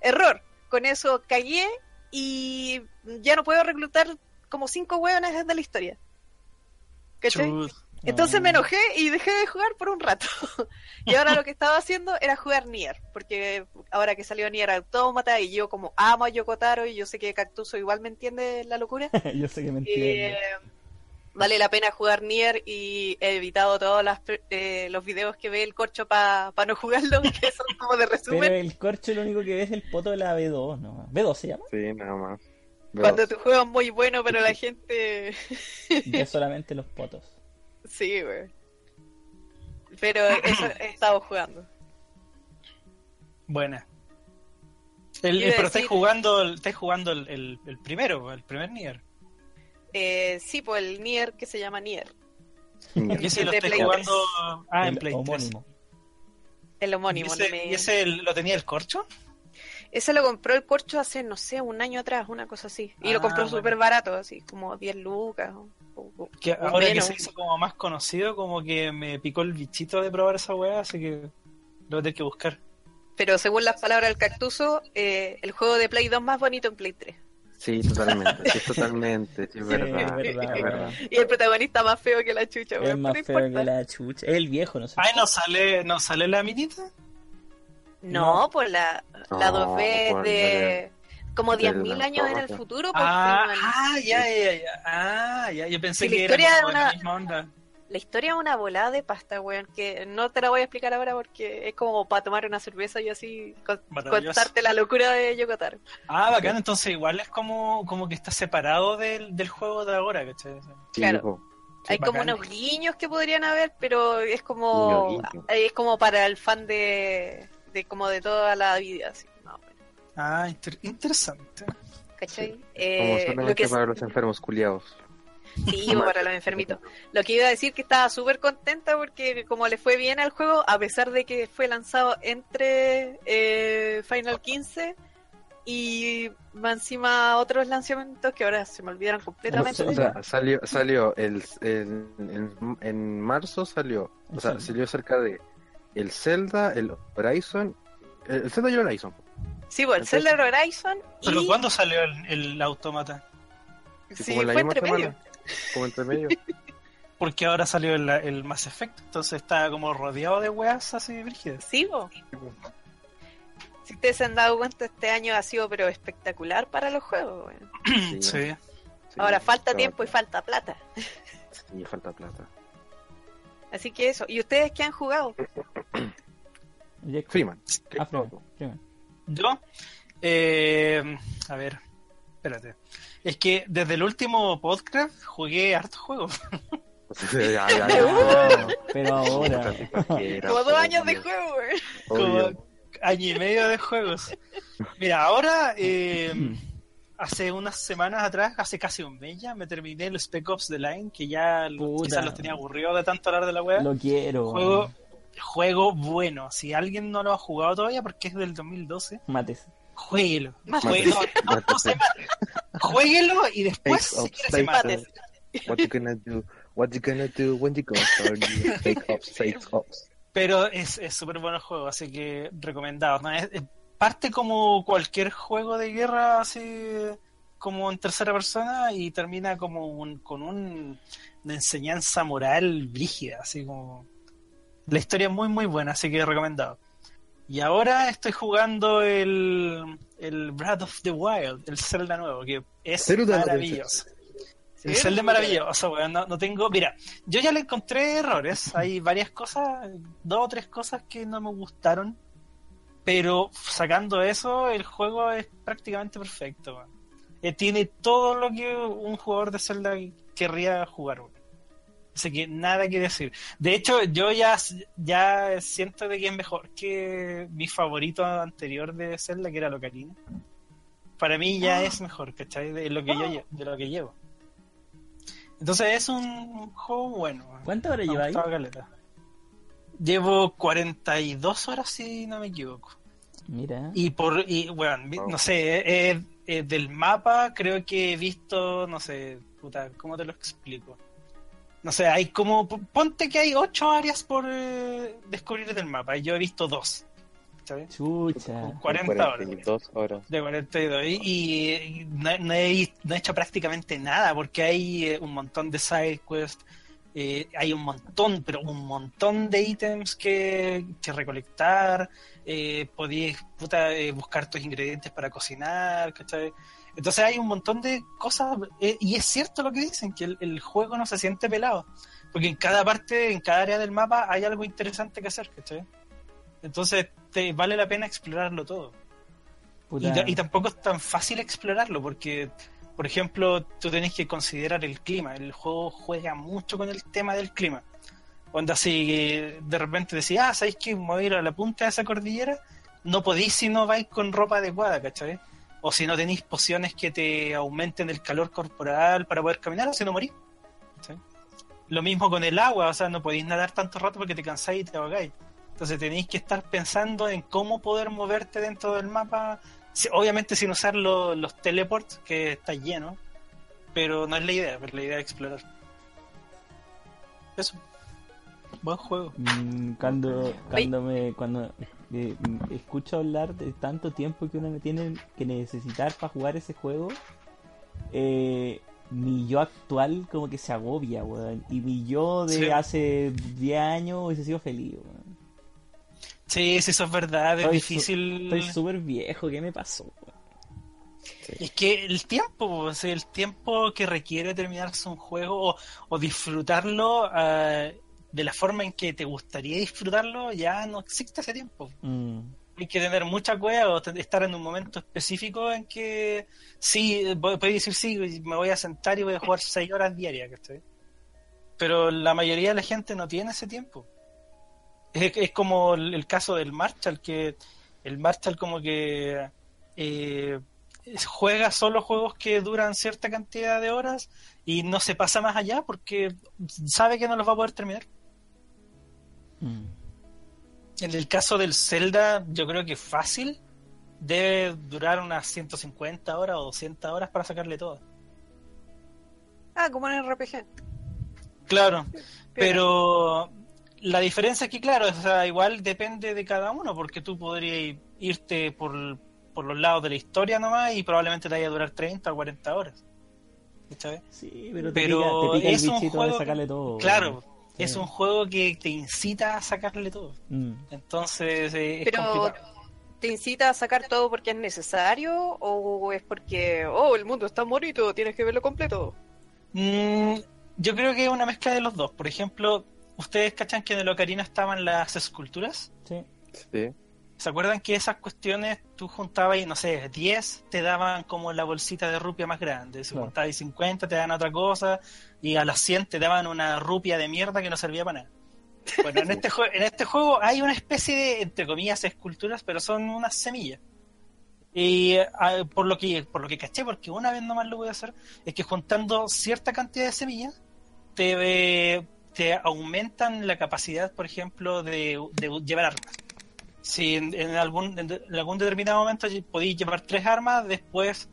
[SPEAKER 3] Error. Con eso cagué y ya no puedo reclutar como cinco weones desde la historia. Entonces me enojé y dejé de jugar por un rato. (laughs) y ahora lo que estaba haciendo era jugar Nier, porque ahora que salió Nier Automata y yo como amo a Yokotaro y yo sé que Cactuso igual me entiende la locura, (laughs)
[SPEAKER 4] Yo sé que me entiende.
[SPEAKER 3] eh, vale la pena jugar Nier y he evitado todos las, eh, los videos que ve el corcho para no jugarlo, (laughs) que son como de
[SPEAKER 4] Pero
[SPEAKER 3] resumen.
[SPEAKER 4] el corcho lo único que ve es el poto de la B2, ¿no? ¿B2 se llama?
[SPEAKER 1] Sí, nada más.
[SPEAKER 3] Cuando tu juego es muy bueno, pero la gente... (laughs)
[SPEAKER 4] Ve (laughs) solamente los potos.
[SPEAKER 3] sí, güey. Pero eso he estado jugando.
[SPEAKER 2] Buena. El-
[SPEAKER 3] a
[SPEAKER 2] pero estáis jugando, el- estáis jugando el, el, el primero, el primer Nier.
[SPEAKER 3] Eh, sí, pues el Nier que se llama Nier.
[SPEAKER 2] Y ese lo estáis jugando ah, en
[SPEAKER 4] el
[SPEAKER 2] Play 3.
[SPEAKER 4] homónimo.
[SPEAKER 3] El
[SPEAKER 2] ¿Y
[SPEAKER 3] homónimo. no
[SPEAKER 2] ese,
[SPEAKER 3] me-
[SPEAKER 2] y ese lo tenía el corcho?
[SPEAKER 3] Ese lo compró el corcho hace, no sé, un año atrás, una cosa así. Y lo
[SPEAKER 2] Ah,
[SPEAKER 3] compró
[SPEAKER 2] bueno.
[SPEAKER 3] súper barato, así, como 10 lucas. o- o-
[SPEAKER 2] Que
[SPEAKER 3] o
[SPEAKER 2] ahora que se hizo como más conocido, como que me picó el bichito de probar esa weá, así que lo voy a tener que buscar.
[SPEAKER 3] Pero según las palabras del Cactuso, eh, el juego de Play 2 más bonito en Play 3.
[SPEAKER 1] Sí, totalmente. Sí, totalmente. Sí, es (laughs)
[SPEAKER 4] Sí,
[SPEAKER 1] verdad.
[SPEAKER 4] es verdad,
[SPEAKER 1] es verdad.
[SPEAKER 3] Y el protagonista más feo que la chucha,
[SPEAKER 4] Es
[SPEAKER 3] weón,
[SPEAKER 4] más
[SPEAKER 3] pero
[SPEAKER 4] feo
[SPEAKER 3] importa.
[SPEAKER 4] que la chucha. Es el viejo, no sé.
[SPEAKER 2] Ay, no sale, no sale la minita.
[SPEAKER 3] No, pues la, la
[SPEAKER 1] No,
[SPEAKER 3] 2B
[SPEAKER 1] por
[SPEAKER 3] de como
[SPEAKER 1] del
[SPEAKER 3] 10.000 años en el futuro. pues,
[SPEAKER 2] Ah, ah, ya, ya, ya. Ah, ya. Yo pensé que
[SPEAKER 3] historia
[SPEAKER 2] era como de
[SPEAKER 3] una-
[SPEAKER 2] la misma onda.
[SPEAKER 3] La historia es una volada de pasta, weón, que no te la voy a explicar ahora porque es como para tomar una cerveza y así contarte la locura de Yokotaro.
[SPEAKER 2] Ah, bacán, entonces igual es como, como que está separado del, del juego de ahora, ¿cachai?
[SPEAKER 1] Sí,
[SPEAKER 3] Claro. Hay como unos guiños que podrían haber, pero es como es como para el fan de, de como de toda la vida, así, más o menos,
[SPEAKER 2] Ah, inter- interesante.
[SPEAKER 3] ¿cachai?
[SPEAKER 1] Como
[SPEAKER 3] Eh, lo
[SPEAKER 1] solamente
[SPEAKER 3] que
[SPEAKER 1] para los enfermos culiados.
[SPEAKER 3] sí, (laughs) o para los enfermitos. Lo que iba a decir que estaba súper contenta porque como le fue bien al juego, a pesar de que fue lanzado entre eh, Final 15 y más encima otros lanzamientos que ahora se me olvidaron completamente.
[SPEAKER 1] O sea, salió, salió el, el- en, en marzo salió, o sea, salió cerca de el Zelda, el Horizon, el, el Zelda y el Horizon.
[SPEAKER 3] Sí, pues el Zelda Horizon
[SPEAKER 2] ¿Pero
[SPEAKER 3] y
[SPEAKER 2] cuándo salió el, el automata?
[SPEAKER 1] Sí,
[SPEAKER 3] sí,
[SPEAKER 1] como en la
[SPEAKER 3] fue
[SPEAKER 1] misma
[SPEAKER 3] entre medio.
[SPEAKER 1] semana, como entre medio. (laughs)
[SPEAKER 2] Porque ahora salió el, el Mass Effect, entonces está como rodeado de weas así brígidas.
[SPEAKER 3] Sí, po. Si ustedes se han dado cuenta, este año ha sido pero espectacular para los juegos.
[SPEAKER 1] Sí, (clears throat)
[SPEAKER 2] Sí.
[SPEAKER 1] sí,
[SPEAKER 3] Ahora falta tiempo y falta plata.
[SPEAKER 1] Sí, falta plata.
[SPEAKER 3] Así que eso. ¿Y ustedes qué han jugado? (coughs)
[SPEAKER 4] Jacob.
[SPEAKER 1] Freeman.
[SPEAKER 4] Ah, Freeman.
[SPEAKER 2] Yo, eh, a ver, espérate. Es que desde el último podcast jugué hartos juegos.
[SPEAKER 1] Ya, ya, (laughs) ya.
[SPEAKER 4] Pero ahora.
[SPEAKER 3] Como dos años de juego.
[SPEAKER 2] Como año y medio de juegos. Mira, ahora, eh, (coughs) hace unas semanas atrás, hace casi un mes ya, me terminé el Spec Ops The Line, que ya
[SPEAKER 4] Puta.
[SPEAKER 2] quizás los tenía aburrido de tanto hablar de la wea.
[SPEAKER 4] Lo quiero.
[SPEAKER 2] Juego, juego bueno. Si alguien no lo ha jugado todavía, porque es del 2012,
[SPEAKER 4] Mates.
[SPEAKER 2] jueguelo.
[SPEAKER 3] Mate.
[SPEAKER 2] Jueguelo. No, (laughs) no se mate. Jueguelo y después, si
[SPEAKER 1] ops,
[SPEAKER 2] quiere, se
[SPEAKER 1] fake
[SPEAKER 2] mate.
[SPEAKER 1] ops. What you gonna do? What you gonna do when you go start your fake ops, fake ops?
[SPEAKER 2] Pero es es súper bueno el juego, así que recomendado. ¿no? Es- es- parte como cualquier juego de guerra, así como en tercera persona, y termina como un- con un- una enseñanza moral brígida, así como. La historia es muy, muy buena, así que recomendado. Y ahora estoy jugando el, el Breath of the Wild, el Zelda nuevo, que es
[SPEAKER 1] Zelda
[SPEAKER 2] maravilloso. El Zelda es maravilloso, weón. No, no tengo. Mira, yo ya le encontré errores. Hay varias cosas, dos o tres cosas que no me gustaron. Pero sacando eso, el juego es prácticamente perfecto. Eh, tiene todo lo que un jugador de Zelda querría jugar. Así que nada que decir. De hecho, yo ya, ya siento de que es mejor que mi favorito anterior de Zelda, que era Locarina. Para mí ya
[SPEAKER 3] Ah.
[SPEAKER 2] es mejor, ¿cachai? De lo que yo lle- de lo que llevo. Entonces es un juego bueno. weón.
[SPEAKER 4] ¿Cuántas horas
[SPEAKER 2] Me ha
[SPEAKER 4] lleváis?
[SPEAKER 2] Llevo 42 horas si no me equivoco.
[SPEAKER 4] Mira.
[SPEAKER 2] Y por, y bueno,
[SPEAKER 1] Wow.
[SPEAKER 2] no sé, eh, eh, eh, del mapa creo que he visto, no sé, puta, ¿cómo te lo explico? No sé, hay como, ponte que hay ocho áreas por eh, descubrir del mapa, y yo he visto dos, ¿sabes?
[SPEAKER 4] Chucha.
[SPEAKER 2] 40 horas.
[SPEAKER 1] 42 horas.
[SPEAKER 2] De 42, y, y no, no he, no he hecho prácticamente nada, porque hay eh, un montón de side quests, eh, hay un montón, pero un montón de ítems que, que recolectar, eh, podías puta, eh, buscar tus ingredientes para cocinar, ¿cachai? Entonces hay un montón de cosas, eh, y es cierto lo que dicen, que el, el juego no se siente pelado, porque en cada parte, en cada área del mapa hay algo interesante que hacer, ¿cachai? Entonces te vale la pena explorarlo todo. Y tampoco es tan fácil explorarlo porque, por ejemplo, tú tenés que considerar el clima. El juego juega mucho con el tema del clima. Cuando así de repente decís, ah, ¿sabéis que me voy a ir a la punta de esa cordillera? No podéis si no vais con ropa adecuada, ¿cachai? O si no tenéis pociones que te aumenten el calor corporal para poder caminar, o si no morís. ¿cachai? Lo mismo con el agua, o sea, no podéis nadar tanto rato porque te cansáis y te ahogáis. Entonces tenéis que estar pensando en cómo poder moverte dentro del mapa obviamente sin usar lo- los teleports, que está lleno, pero no es la idea, la idea es explorar. Eso. Buen juego.
[SPEAKER 4] Mm, cuando cuando me cuando eh, mm, escucho hablar de tanto tiempo que uno me tiene que necesitar para jugar ese juego eh, mi yo actual como que se agobia weón y mi yo de
[SPEAKER 2] Sí.
[SPEAKER 4] hace 10 años hubiese sido feliz weón.
[SPEAKER 2] Sí, sí, eso es verdad, es
[SPEAKER 4] Estoy su-
[SPEAKER 2] difícil.
[SPEAKER 4] estoy súper viejo ¿qué me pasó?
[SPEAKER 2] Es que el tiempo, o sea, el tiempo que requiere terminarse un juego o, o disfrutarlo ah, de la forma en que te gustaría disfrutarlo, ya no existe ese tiempo.
[SPEAKER 4] Mm,
[SPEAKER 2] Hay que tener mucha cueva o estar en un momento específico en que sí, vo- podéis decir sí, me voy a sentar y voy a jugar seis horas diarias, ¿cachai? Pero la mayoría de la gente no tiene ese tiempo. Es, es como el, el caso del Marshall, que el Marshall como que eh, juega solo juegos que duran cierta cantidad de horas y no se pasa más allá porque sabe que no los va a poder terminar.
[SPEAKER 4] mm.
[SPEAKER 2] En el caso del Zelda, yo creo que fácil debe durar unas 150 horas o 200 horas para sacarle todo.
[SPEAKER 3] Ah, como en RPG.
[SPEAKER 2] Claro, pero la diferencia es que, claro, o sea, igual depende de cada uno, porque tú podrías irte por, por los lados de la historia nomás y probablemente te vaya a durar 30 o 40 horas. ¿Cachai?
[SPEAKER 4] sí pero te
[SPEAKER 2] Pero
[SPEAKER 4] pica, te pica el
[SPEAKER 2] un juego
[SPEAKER 4] de sacarle todo.
[SPEAKER 2] Claro,
[SPEAKER 4] Sí.
[SPEAKER 2] es un juego que te incita a sacarle todo.
[SPEAKER 4] Mm.
[SPEAKER 2] Entonces eh, es
[SPEAKER 3] Pero
[SPEAKER 2] complicado.
[SPEAKER 3] ¿te incita a sacar todo porque es necesario o es porque, oh, el mundo está bonito, tienes que verlo completo?
[SPEAKER 2] Mm, yo creo que es una mezcla de los dos. Por ejemplo, ¿ustedes cachan que en el Ocarina estaban las esculturas?
[SPEAKER 4] Sí.
[SPEAKER 1] Sí.
[SPEAKER 2] ¿Se acuerdan que esas cuestiones tú juntabas y, no sé, 10 te daban como la bolsita de rupia más grande? Si
[SPEAKER 4] Claro.
[SPEAKER 2] juntabas 50 te daban otra cosa y a las 100 te daban una rupia de mierda que no servía para nada. Bueno, en este, en este juego hay una especie de, entre comillas, esculturas, pero son unas semillas. Y por lo que por lo que caché, porque una vez nomás lo voy a hacer, es que juntando cierta cantidad de semillas, te, eh, te aumentan la capacidad, por ejemplo, de, llevar armas. Si en, algún, en algún determinado momento podéis llevar tres armas, después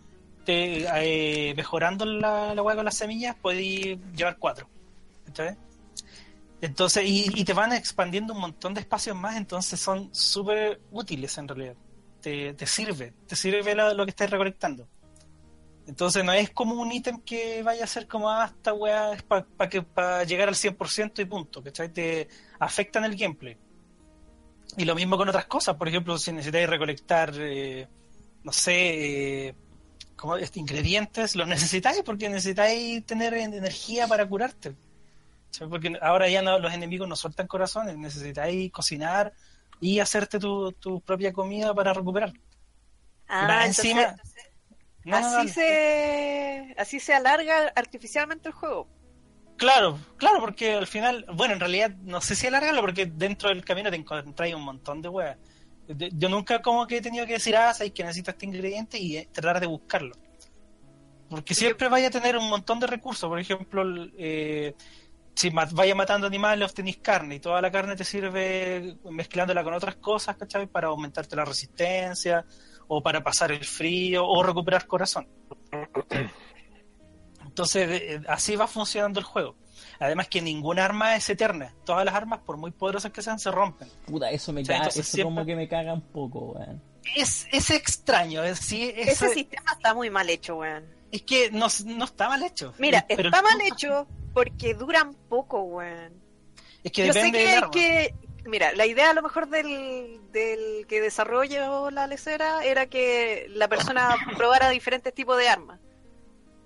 [SPEAKER 2] te, eh, mejorando la, la hueá con las semillas, podéis llevar cuatro. Entonces, y, y te van expandiendo un montón de espacios más, entonces son súper útiles en realidad. Te, te sirve, te sirve lo, lo que estás recolectando. Entonces no es como un ítem que vaya a ser como, ah, esta weá es para que para llegar al 100% y punto, ¿cachai? Te afectan el gameplay. Y lo mismo con otras cosas, por ejemplo, si necesitáis recolectar, eh, no sé, eh, como este, ingredientes, los necesitáis porque necesitáis tener en- energía para curarte. Porque ahora ya no, los enemigos no sueltan corazones, necesitáis cocinar y hacerte tu, tu propia comida para recuperar.
[SPEAKER 3] Ah, entonces-
[SPEAKER 2] encima- No, no,
[SPEAKER 3] así se así se alarga artificialmente el juego.
[SPEAKER 2] Claro, claro, porque al final, bueno, en realidad no sé si alargarlo porque dentro del camino te encontráis un montón de weas. Yo nunca como que he tenido que decir, ah, sabes que necesito este ingrediente y eh, tratar de buscarlo. Porque siempre vaya a tener un montón de recursos. Por ejemplo, eh, si vaya matando animales, obtenís carne y toda la carne te sirve mezclándola con otras cosas, ¿cachai? Para aumentarte la resistencia o para pasar el frío o recuperar corazón. Entonces, eh, así va funcionando el juego. Además que ninguna arma es eterna. Todas las armas, por muy poderosas que sean, se rompen.
[SPEAKER 4] Puta, eso me
[SPEAKER 2] O sea,
[SPEAKER 4] caga, eso
[SPEAKER 2] siempre-
[SPEAKER 4] como que me caga un poco, weón.
[SPEAKER 2] Es, es extraño. Es, sí, es,
[SPEAKER 3] Ese sistema está muy mal hecho, weón.
[SPEAKER 2] es que no, no está mal hecho.
[SPEAKER 3] Mira,
[SPEAKER 2] Pero
[SPEAKER 3] está
[SPEAKER 2] el
[SPEAKER 3] mal hecho porque duran poco, weón.
[SPEAKER 2] Es que
[SPEAKER 3] Yo sé
[SPEAKER 2] depende
[SPEAKER 3] que- mira, la idea a lo mejor del, del que desarrolló la lecera era que la persona (laughs) probara diferentes tipos de armas.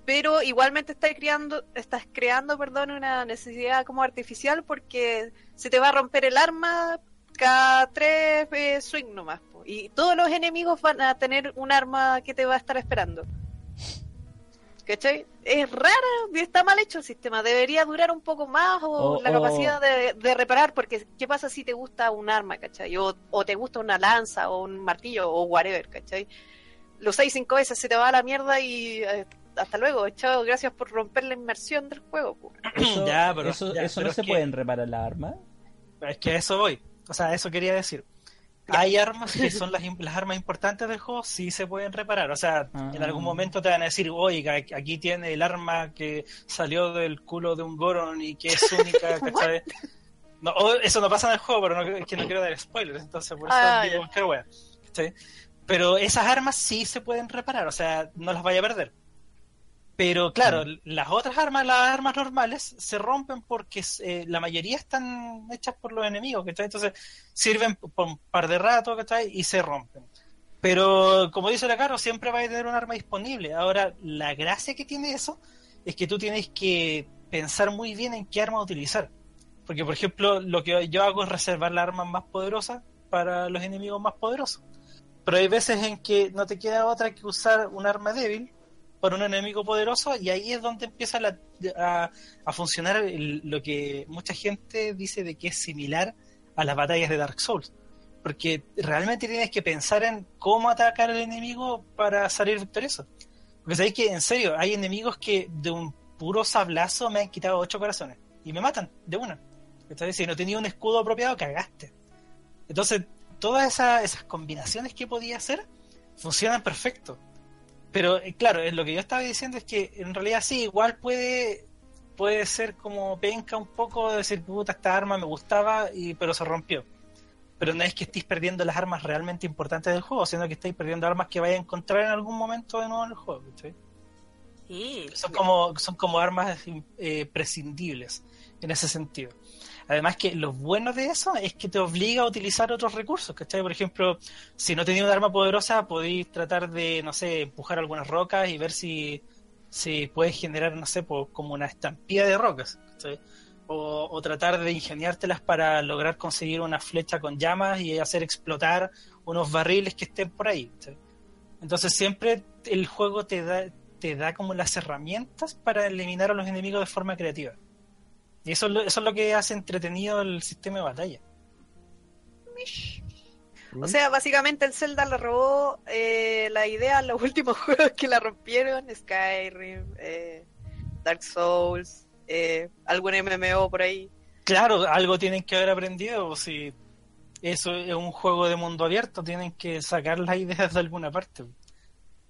[SPEAKER 3] Pero igualmente estás creando, estás creando, perdón, una necesidad como artificial porque se te va a romper el arma cada tres eh, swing nomás. po. Y todos los enemigos van a tener un arma que te va a estar esperando. ¿Cachai? Es raro, está mal hecho el sistema. Debería durar un poco más o
[SPEAKER 4] O-
[SPEAKER 3] la
[SPEAKER 4] o-
[SPEAKER 3] capacidad de, de reparar, porque ¿qué pasa si te gusta un arma, ¿cachai? O, o te gusta una lanza o un martillo o whatever, ¿cachai? Los seis cinco veces se te va a la mierda y eh, hasta luego. Chao, gracias por romper la inmersión del juego. (coughs)
[SPEAKER 4] Eso,
[SPEAKER 2] Ya, pero-
[SPEAKER 4] eso,
[SPEAKER 2] ya,
[SPEAKER 4] eso
[SPEAKER 2] pero
[SPEAKER 4] no
[SPEAKER 2] es
[SPEAKER 4] se
[SPEAKER 2] que-
[SPEAKER 4] pueden reparar las armas.
[SPEAKER 2] Es que a eso voy. O sea, eso quería decir. Hay armas que son (laughs) las, armas importantes del juego, sí se pueden reparar. O sea, en
[SPEAKER 4] Ah.
[SPEAKER 2] algún momento te van a decir, oiga, aquí tiene el arma que salió del culo de un Goron y que es única, (laughs) ¿cachai? No, eso no pasa en el juego, pero no, es que no quiero dar spoilers, entonces por eso
[SPEAKER 3] Ah,
[SPEAKER 2] digo cualquier wea, ¿cachai? Pero esas armas sí se pueden reparar, o sea, no las vaya a perder. Pero claro, las otras armas, las armas normales, se rompen porque eh, la mayoría están hechas por los enemigos, ¿cachai? Entonces sirven por un par de rato, ¿cachai? Y se rompen. Pero como dice la Caro, siempre va a tener un arma disponible. Ahora, la gracia que tiene eso es que tú tienes que pensar muy bien en qué arma utilizar. Porque, por ejemplo, lo que yo hago es reservar la arma más poderosa para los enemigos más poderosos. Pero hay veces en que no te queda otra que usar un arma débil para un enemigo poderoso y ahí es donde empieza la- a, funcionar lo que mucha gente dice de que es similar a las batallas de Dark Souls. Porque realmente tienes que pensar en cómo atacar al enemigo para salir victorioso. Porque sabéis que, en serio, hay enemigos que de un puro sablazo me han quitado ocho corazones y me matan de una. Entonces, si no tenía un escudo apropiado, cagaste. Entonces, todas esa- esas combinaciones que podía hacer funcionan perfecto. Pero eh, claro, lo que yo estaba diciendo es que en realidad sí, igual puede puede ser como penca un poco de decir, puta, esta arma me gustaba, y pero se rompió. Pero no es que estéis perdiendo las armas realmente importantes del juego, sino que estáis perdiendo armas que vais a encontrar en algún momento de nuevo en el juego. Son como, son como armas eh, prescindibles en ese sentido. Además que lo bueno de eso es que te obliga a utilizar otros recursos, ¿cachai? Por ejemplo, si no tenéis un arma poderosa, podéis tratar de, no sé, empujar algunas rocas y ver si, si puedes generar, no sé, como una estampida de rocas, ¿cachai? O, o tratar de ingeniártelas para lograr conseguir una flecha con llamas y hacer explotar unos barriles que estén por ahí, ¿cachai? Entonces siempre el juego te da, te da como las herramientas para eliminar a los enemigos de forma creativa. Y eso es lo, eso es lo que hace entretenido el sistema de batalla.
[SPEAKER 3] O sea, básicamente el Zelda le robó eh, la idea a los (laughs) últimos juegos que la rompieron, Skyrim, eh, Dark Souls, eh, algún MMO por ahí.
[SPEAKER 2] Claro, algo tienen que haber aprendido, si eso es un juego de mundo abierto, tienen que sacar las ideas de alguna parte.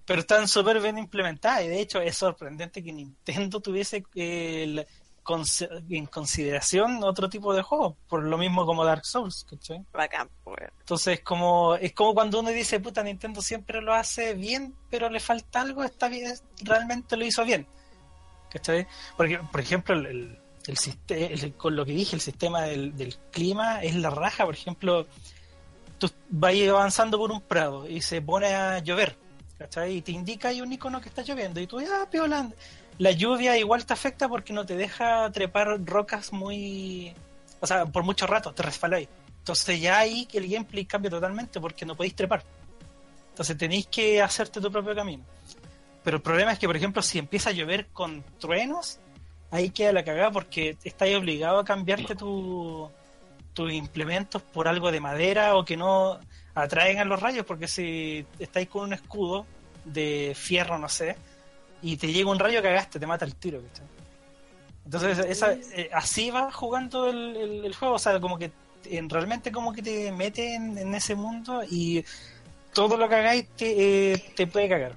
[SPEAKER 2] Pero están súper bien implementadas y de hecho es sorprendente que Nintendo tuviese eh, conse- en consideración otro tipo de juegos, por lo mismo como Dark Souls, ¿cachai?
[SPEAKER 3] Bacán, weón.
[SPEAKER 2] Entonces como es como cuando uno dice, puta, Nintendo siempre lo hace bien, pero le falta algo, esta vez realmente lo hizo bien. ¿Cachai? Porque, por ejemplo, el, con lo que dije, el sistema del, del clima es la raja. Por ejemplo, tú vas avanzando por un prado y se pone a llover, ¿cachai? Y te indica ahí un icono que está lloviendo y tú, ah, piola. La lluvia igual te afecta porque no te deja trepar rocas muy... O sea, por mucho rato, te resbaláis. Entonces ya ahí el gameplay cambia totalmente porque no podéis trepar. Entonces tenéis que hacerte tu propio camino. Pero el problema es que, por ejemplo, si empieza a llover con truenos, ahí queda la cagada porque estáis obligado a cambiarte tu- tus implementos por algo de madera o que no atraigan los rayos, porque si estáis con un escudo de fierro, no sé, y te llega un rayo, cagaste, te mata el tiro. ¿cachai? Entonces, esa, eh, así va jugando el, el- el juego, o sea, como que en, realmente como que te mete en, en ese mundo y todo lo que hagáis te, eh, te puede cagar.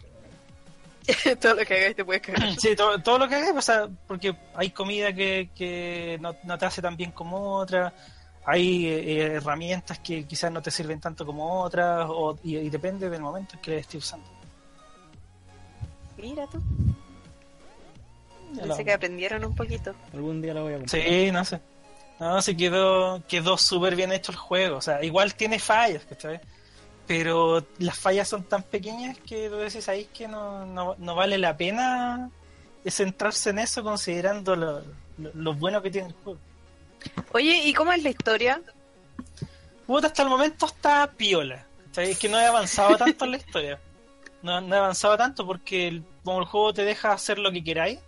[SPEAKER 2] (laughs)
[SPEAKER 3] Todo lo que hagáis te puedes cagar. (clears throat)
[SPEAKER 2] Sí, todo, todo lo que hagas, o sea, porque hay comida que, que no, no te hace tan bien como otra, hay eh, herramientas que quizás no te sirven tanto como otras, o, y, y depende del momento en que le estés usando.
[SPEAKER 3] Mira tú. Parece que aprendieron un poquito.
[SPEAKER 4] Algún día la voy a comprar.
[SPEAKER 2] Sí, no sé. No, se quedó, quedó súper bien hecho el juego, o sea, igual tiene fallas, ¿cachai? Pero las fallas son tan pequeñas que tú decís ahí que no, no, no vale la pena centrarse en eso considerando lo, lo- lo bueno que tiene el juego.
[SPEAKER 3] Oye, ¿y cómo es la historia?
[SPEAKER 2] Puta, hasta el momento está piola. ¿cachai? Es que no he avanzado tanto en la historia. No, no he avanzado tanto porque el, como el juego te deja hacer lo que queráis.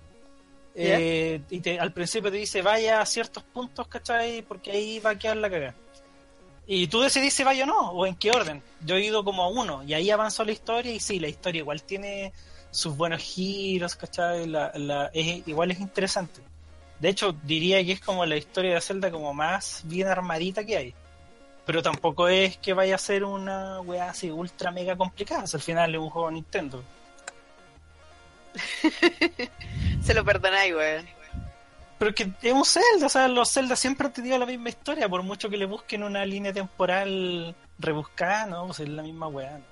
[SPEAKER 2] eh, y te, al principio te dice vaya a ciertos puntos, ¿cachai? Porque ahí va a quedar la cagada. Y tú decidís si vaya o no, o en qué orden. Yo he ido como a uno, y ahí avanzó la historia, y sí, la historia igual tiene sus buenos giros, ¿cachai? La, la, es, igual es interesante. De hecho, diría que es como la historia de Zelda como más bien armadita que hay. Pero tampoco es que vaya a ser una weá así ultra mega complicada. sea, al final es un juego Nintendo. (laughs)
[SPEAKER 3] Se lo perdonáis, weón.
[SPEAKER 2] Pero que es un Zelda, o sea, los Zelda siempre han tenido la misma historia, por mucho que le busquen una línea temporal rebuscada, ¿no? Pues es la misma weá, ¿no?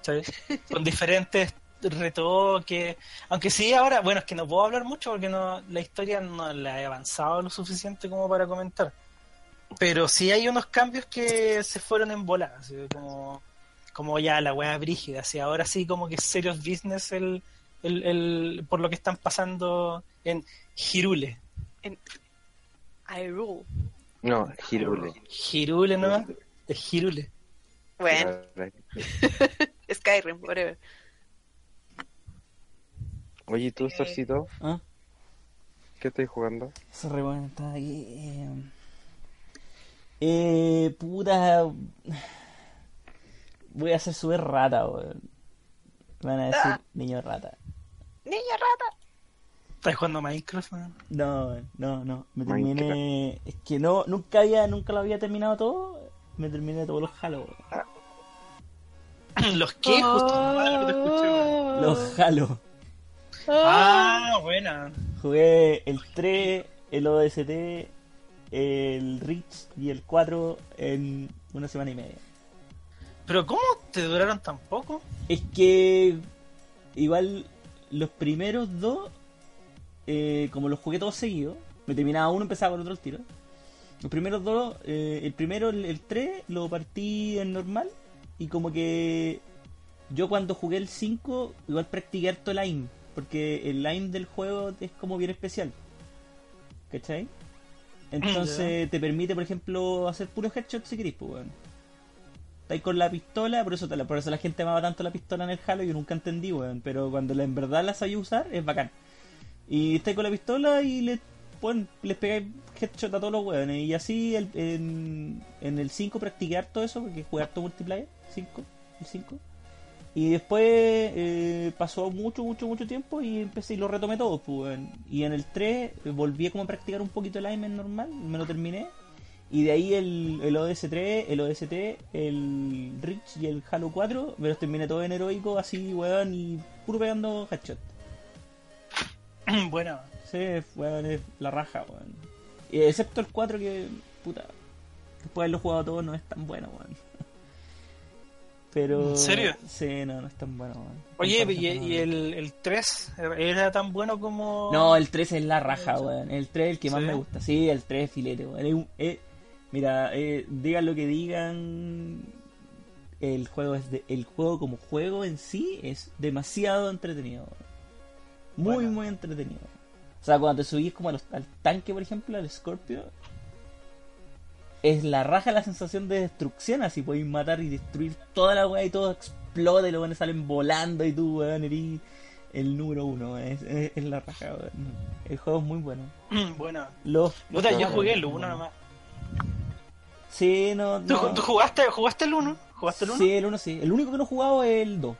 [SPEAKER 2] ¿Sabes? (laughs) Con diferentes retoques. Aunque sí, ahora, bueno, es que no puedo hablar mucho porque no la historia no la he avanzado lo suficiente como para comentar. Pero sí hay unos cambios que se fueron en bola, así como, como ya la weá brígida, así ahora sí como que es serious business el, el, el, por lo que están pasando en Hirule.
[SPEAKER 3] I rule.
[SPEAKER 1] No, Hirule.
[SPEAKER 2] Hirule, ¿no? Es Hirule.
[SPEAKER 3] Bueno, (laughs) Skyrim, whatever.
[SPEAKER 1] Oye, ¿tú, Sorcito?
[SPEAKER 4] ¿Ah?
[SPEAKER 1] ¿Qué estás jugando?
[SPEAKER 4] Esa re está aquí. Eh, eh, puta. Voy a ser súper rata, weón. Me van a decir
[SPEAKER 3] Ah.
[SPEAKER 4] niño rata.
[SPEAKER 3] Niña rata.
[SPEAKER 2] ¿Estás jugando Minecraft? man?
[SPEAKER 4] No, no, no. Me terminé. Es que no, nunca había, nunca lo había terminado todo. Me terminé todos los Halo, weón.
[SPEAKER 2] ¿Los qué? Justo ah, no te escuché.
[SPEAKER 4] Los Halo.
[SPEAKER 2] Ah, buena.
[SPEAKER 4] Jugué el 3, el ODST, el Reach y el 4 en una semana y media.
[SPEAKER 2] ¿Pero cómo te duraron tan poco?
[SPEAKER 4] Es que igual los primeros dos, eh, como los jugué todos seguidos, me terminaba uno, empezaba con otro el tiro. Los primeros dos, eh, el primero, el, el 3, lo partí en normal y como que yo cuando jugué el 5, igual practiqué harto el aim, porque el aim del juego es como bien especial. ¿Cachai? Entonces te permite, por ejemplo, hacer puro headshot si querés, pues, weón. Estáis con la pistola, por eso, por eso la gente amaba tanto la pistola en el Halo, yo nunca entendí, weón. Pero cuando la, en verdad la sabía usar, es bacán. Y estáis con la pistola y le, pon- les pegáis headshot a todos los weones. Y así el- en, en el 5 practiqué harto eso, porque jugué harto multiplayer. 5, el 5. Y después eh, pasó mucho, mucho, mucho tiempo y empecé y lo retomé todo. Pues, weón. y en el 3 eh, volví como a practicar un poquito el Aimen normal, me lo terminé. Y de ahí el, el ODS3, el ODST, el Reach y el Halo 4, me los terminé todo en heroico, así, weón, y puro pegando headshot. (clears throat)
[SPEAKER 2] bueno,
[SPEAKER 4] Sí, weón, es la raja, weón. Excepto el 4 que, puta, después de haberlo jugado todo no es tan bueno, weón. Pero...
[SPEAKER 2] ¿En serio?
[SPEAKER 4] Sí, no, no es tan bueno, weón.
[SPEAKER 2] oye, y, y el, el 3 era tan bueno como...
[SPEAKER 4] No, el 3 es la raja, weón. El 3 es el que más
[SPEAKER 2] ¿Sí?
[SPEAKER 4] me gusta. Sí, el 3 es filete, weón. Es- mira, eh, digan lo que digan. El juego es de, el juego como juego en sí es demasiado entretenido. weón. Muy,
[SPEAKER 2] Bueno.
[SPEAKER 4] muy entretenido. O sea, cuando te subís como a los- al tanque, por ejemplo, al Scorpio, es la raja la sensación de destrucción, así podéis matar y destruir toda la weá y todo explota y los weones salen volando y tú, weón, eres el número uno, es, es- es la raja, weón. El juego es muy bueno.
[SPEAKER 2] bueno.
[SPEAKER 4] Los,
[SPEAKER 2] Puta, yo jugué el 1 nomás.
[SPEAKER 4] Sí, no,
[SPEAKER 2] ¿Tú,
[SPEAKER 4] no.
[SPEAKER 2] tú jugaste, jugaste el 1? ¿Jugaste el 1?
[SPEAKER 4] Sí, el 1 sí. El único que no he jugado es el 2.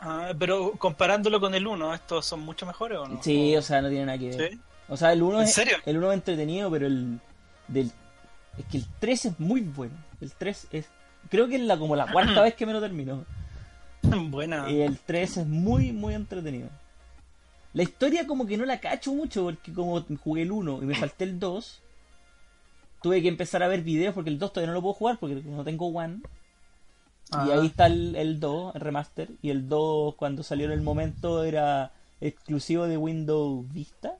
[SPEAKER 2] Ah, pero comparándolo con el 1, ¿estos son mucho mejores o no?
[SPEAKER 4] Sí, o sea, no tiene nada que ver.
[SPEAKER 2] ¿Sí?
[SPEAKER 4] O sea, el 1
[SPEAKER 2] ¿En
[SPEAKER 4] es
[SPEAKER 2] serio?
[SPEAKER 4] el 1 es entretenido, pero el del es que el 3 es muy bueno. El 3 es creo que es la como la cuarta (clears throat) vez que me lo termino. (clears throat)
[SPEAKER 2] Buena.
[SPEAKER 4] Y el 3 es muy muy entretenido. La historia como que no la cacho mucho porque como jugué el 1 y me salté el 2, tuve que empezar a ver videos porque el 2 todavía no lo puedo jugar porque no tengo One. Y
[SPEAKER 2] Ah.
[SPEAKER 4] ahí está el, el 2, el remaster. Y el 2, cuando salió en el momento, era exclusivo de Windows Vista.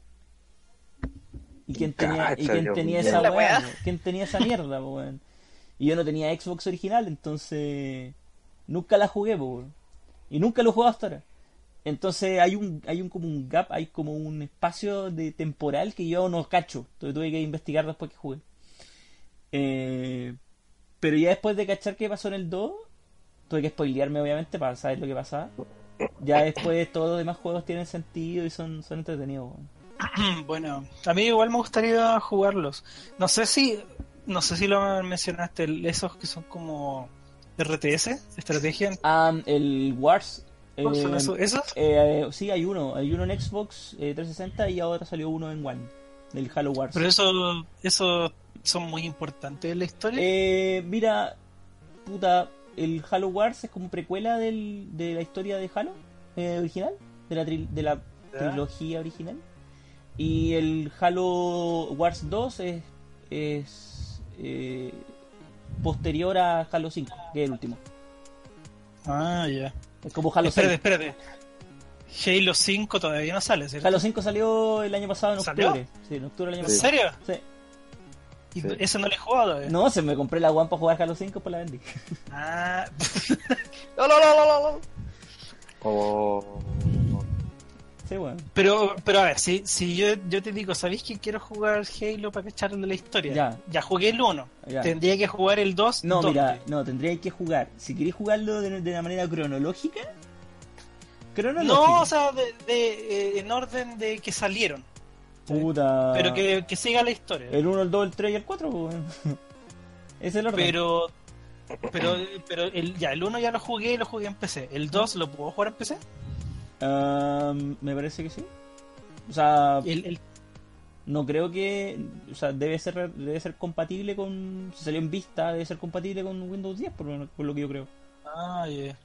[SPEAKER 4] ¿Y quién tenía, y quién esa weá?
[SPEAKER 3] weá.
[SPEAKER 4] ¿Quién tenía esa mierda, weón? Y yo no tenía Xbox original, entonces nunca la jugué, weón. Y nunca lo he jugado hasta ahora. Entonces hay un, hay un como un gap, hay como un espacio de temporal que yo no cacho. Entonces tuve que investigar después que jugué. Eh, pero ya después de cachar qué pasó en el 2, tuve que spoilearme obviamente para saber lo que pasaba. Ya después todos los demás juegos tienen sentido y son, son entretenidos. weón. (clears throat)
[SPEAKER 2] Bueno, a mí igual me gustaría jugarlos. No sé si, no sé si lo mencionaste, esos que son como RTS, estrategia.
[SPEAKER 4] Ah, el Wars. eh,
[SPEAKER 2] ¿Son esos? ¿Esos?
[SPEAKER 4] eh, sí, hay uno. Hay uno en Xbox eh, 360 y ahora salió uno en One. Del Halo Wars.
[SPEAKER 2] Pero eso, eso son muy importantes en la historia.
[SPEAKER 4] Eh, mira, puta, el Halo Wars es como precuela del, de la historia de Halo eh, original, de la, tri- de la trilogía original. Y el Halo Wars 2 es, es eh, posterior a Halo 5, que es el último.
[SPEAKER 2] Ah, ya.
[SPEAKER 4] Es como Halo
[SPEAKER 2] Espérate,
[SPEAKER 4] 6.
[SPEAKER 2] espérate. Halo 5 todavía no sale, ¿cierto?
[SPEAKER 4] Halo 5 salió el año pasado en
[SPEAKER 2] ¿Salió?
[SPEAKER 4] octubre. Sí, en octubre del año
[SPEAKER 2] ¿En
[SPEAKER 4] pasado.
[SPEAKER 2] serio?
[SPEAKER 4] Sí.
[SPEAKER 2] ¿Y
[SPEAKER 1] Sí.
[SPEAKER 2] ese no le he jugado todavía?
[SPEAKER 4] No, se me compré la One para jugar Halo 5 por la vendí.
[SPEAKER 2] Ah, (laughs)
[SPEAKER 3] Lo, lo, lo, lo, lo, lo.
[SPEAKER 4] Sí, bueno.
[SPEAKER 2] pero, pero a ver, si, si yo, yo te digo, ¿sabéis que quiero jugar Halo para cachar de la historia?
[SPEAKER 4] Ya.
[SPEAKER 2] jugué el 1.
[SPEAKER 4] Ya.
[SPEAKER 2] Tendría que jugar el 2.
[SPEAKER 4] No,
[SPEAKER 2] ¿dónde?
[SPEAKER 4] mira, no, tendría que jugar. Si queréis jugarlo de, de la manera cronológica. Cronológica.
[SPEAKER 2] No, o sea, de, de, eh, en orden de que salieron.
[SPEAKER 4] Puta.
[SPEAKER 2] Pero que, que siga la historia.
[SPEAKER 4] El 1, el 2, el 3 y el 4, pues. (laughs) Es el orden.
[SPEAKER 2] Pero, pero, pero el, ya, el 1 ya lo jugué y lo jugué en PC. ¿El 2 lo puedo jugar en PC?
[SPEAKER 4] Ah, me parece que sí. O sea,
[SPEAKER 2] El, el-
[SPEAKER 4] no creo que. O sea, debe ser debe ser compatible con. Si salió en vista, debe ser compatible con Windows 10, por, lo- por lo que yo creo.
[SPEAKER 2] ah, ya.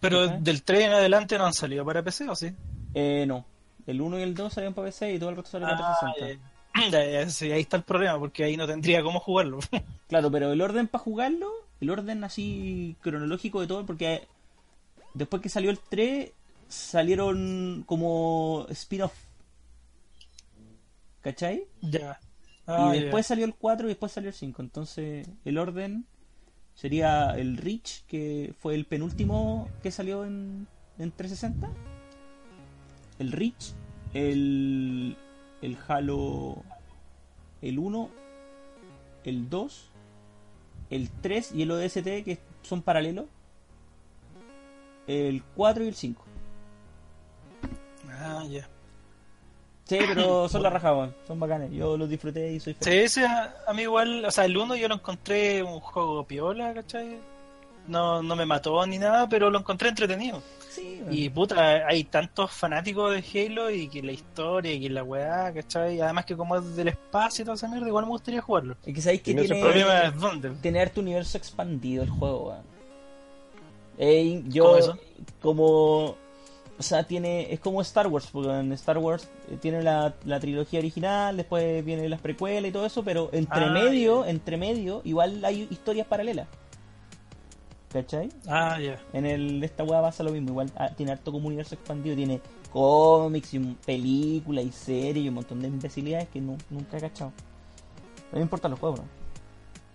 [SPEAKER 2] Pero del 3 en adelante no han salido para PC, ¿o sí?
[SPEAKER 4] Eh, no. El 1 y el 2 salieron para PC y todo el resto salió para
[SPEAKER 2] Ah,
[SPEAKER 4] 360.
[SPEAKER 2] ya. (clears throat) Ya, ya, sí, ahí está el problema, porque ahí no tendría cómo jugarlo. (laughs)
[SPEAKER 4] Claro, pero el orden para jugarlo, el orden así cronológico de todo, porque después que salió el 3, salieron como spin-off. ¿Cachai?
[SPEAKER 2] ya. Ah,
[SPEAKER 4] y
[SPEAKER 2] ya.
[SPEAKER 4] después salió el 4 y después salió el 5. Entonces, el orden sería el Reach, que fue el penúltimo que salió en, en 360. El Reach, el, el Halo, el 1, el 2, el 3 y el ODST, que son paralelos. El 4 y el 5.
[SPEAKER 2] Ah, ya.
[SPEAKER 4] Sí, pero (coughs) son la raja, weón. son bacanes. Yo los disfruté y soy feliz.
[SPEAKER 2] Sí, ese a, mí igual, o sea, el 1 yo lo encontré un juego piola, ¿cachai? no, no me mató ni nada, pero lo encontré entretenido.
[SPEAKER 4] Sí.
[SPEAKER 2] Y puta, hay tantos fanáticos de Halo y que la historia y que la weá, ¿cachai? Además que como es del espacio y toda esa mierda, igual me gustaría jugarlo.
[SPEAKER 4] Es que sabéis que
[SPEAKER 1] Y
[SPEAKER 4] tiene,
[SPEAKER 2] problema es dónde.
[SPEAKER 4] tiene harto universo expandido el juego, weón. Eh, yo,
[SPEAKER 2] ¿Cómo eso?
[SPEAKER 4] como. O sea, tiene. Es como Star Wars, porque en Star Wars eh, tiene la, la trilogía original, después vienen las precuelas y todo eso, pero entre
[SPEAKER 2] Ah,
[SPEAKER 4] medio, entre medio, igual hay historias paralelas. ¿Cachai?
[SPEAKER 2] Ah, ya.
[SPEAKER 4] En el, esta weá pasa lo mismo, igual ah, tiene harto como universo expandido, tiene cómics y películas y series y un montón de imbecilidades que nu- nunca he cachado. No me importan los juegos, ¿no?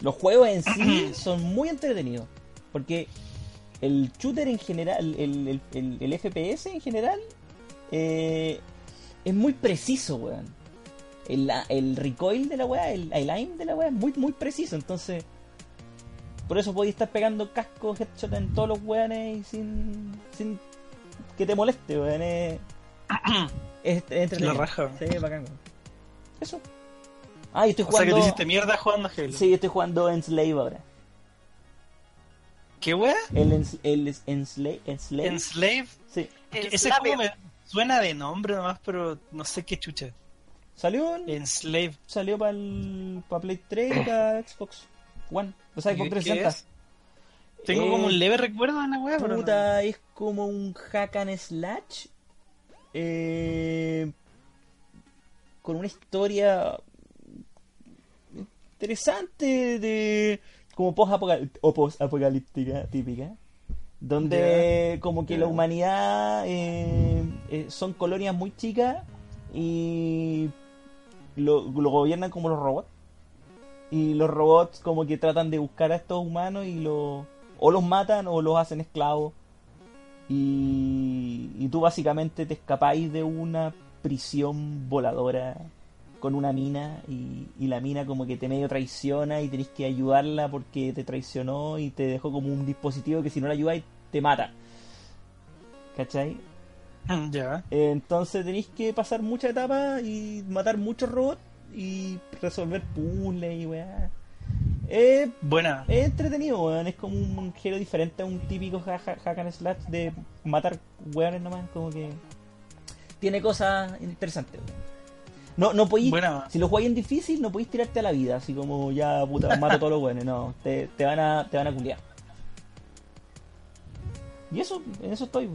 [SPEAKER 4] Los juegos en sí (clears throat) son muy entretenidos, porque el shooter en general, el, el- el- FPS en general, eh, es muy preciso, weón. El, el recoil de la weá, el, el aim de la weá es muy, muy preciso, entonces... Por eso podéis estar pegando casco, headshot en todos los weones y sin, sin que te moleste, weón. Es, es, (coughs) es entretenido.
[SPEAKER 2] La raja.
[SPEAKER 4] Sí, bacán, weón. Eso. Ah, y estoy
[SPEAKER 2] O sea que
[SPEAKER 4] jugando.
[SPEAKER 2] te hiciste mierda jugando Halo.
[SPEAKER 4] Sí, estoy jugando Enslave ahora.
[SPEAKER 2] ¿Qué weá?
[SPEAKER 4] El, ens, el es- Enslave. Enslave.
[SPEAKER 2] Enslave.
[SPEAKER 4] Sí.
[SPEAKER 2] Que Ese juego me suena de nombre nomás, pero no sé qué chucha.
[SPEAKER 4] Salió, en-
[SPEAKER 2] Enslave.
[SPEAKER 4] salió para pa Play 3 y para Xbox One. O sea, Xbox
[SPEAKER 2] ¿Qué- qué
[SPEAKER 4] 360.
[SPEAKER 2] es? Tengo
[SPEAKER 4] Eh,
[SPEAKER 2] como un leve recuerdo de la weá, pero no-
[SPEAKER 4] Puta, es como un hack and slash. eh, con una historia interesante de como post apocalíptica típica donde como que la humanidad eh, eh, son colonias muy chicas y lo, lo gobiernan como los robots. Y los robots como que tratan de buscar a estos humanos y lo o los matan o los hacen esclavos. Y, y tú básicamente te escapáis de una prisión voladora con una mina y, y la mina como que te medio traiciona y tenés que ayudarla porque te traicionó y te dejó como un dispositivo que si no la ayudáis te mata. ¿Cachai? (laughs)
[SPEAKER 2] Ya.
[SPEAKER 4] Entonces tenéis que pasar muchas etapas y matar muchos robots y resolver puzzles y weá. Es,
[SPEAKER 2] Buena.
[SPEAKER 4] es entretenido, weón. Es como un género diferente a un típico ha- ha- hack and slash de matar weones nomás. Como que tiene cosas interesantes, weón. No, no podéis,
[SPEAKER 2] Buena.
[SPEAKER 4] si lo jugáis en difícil, no podéis tirarte a la vida, así como ya puta, mato a todos los weones, no, te, te van a, te van a culiar. Y eso, en eso estoy.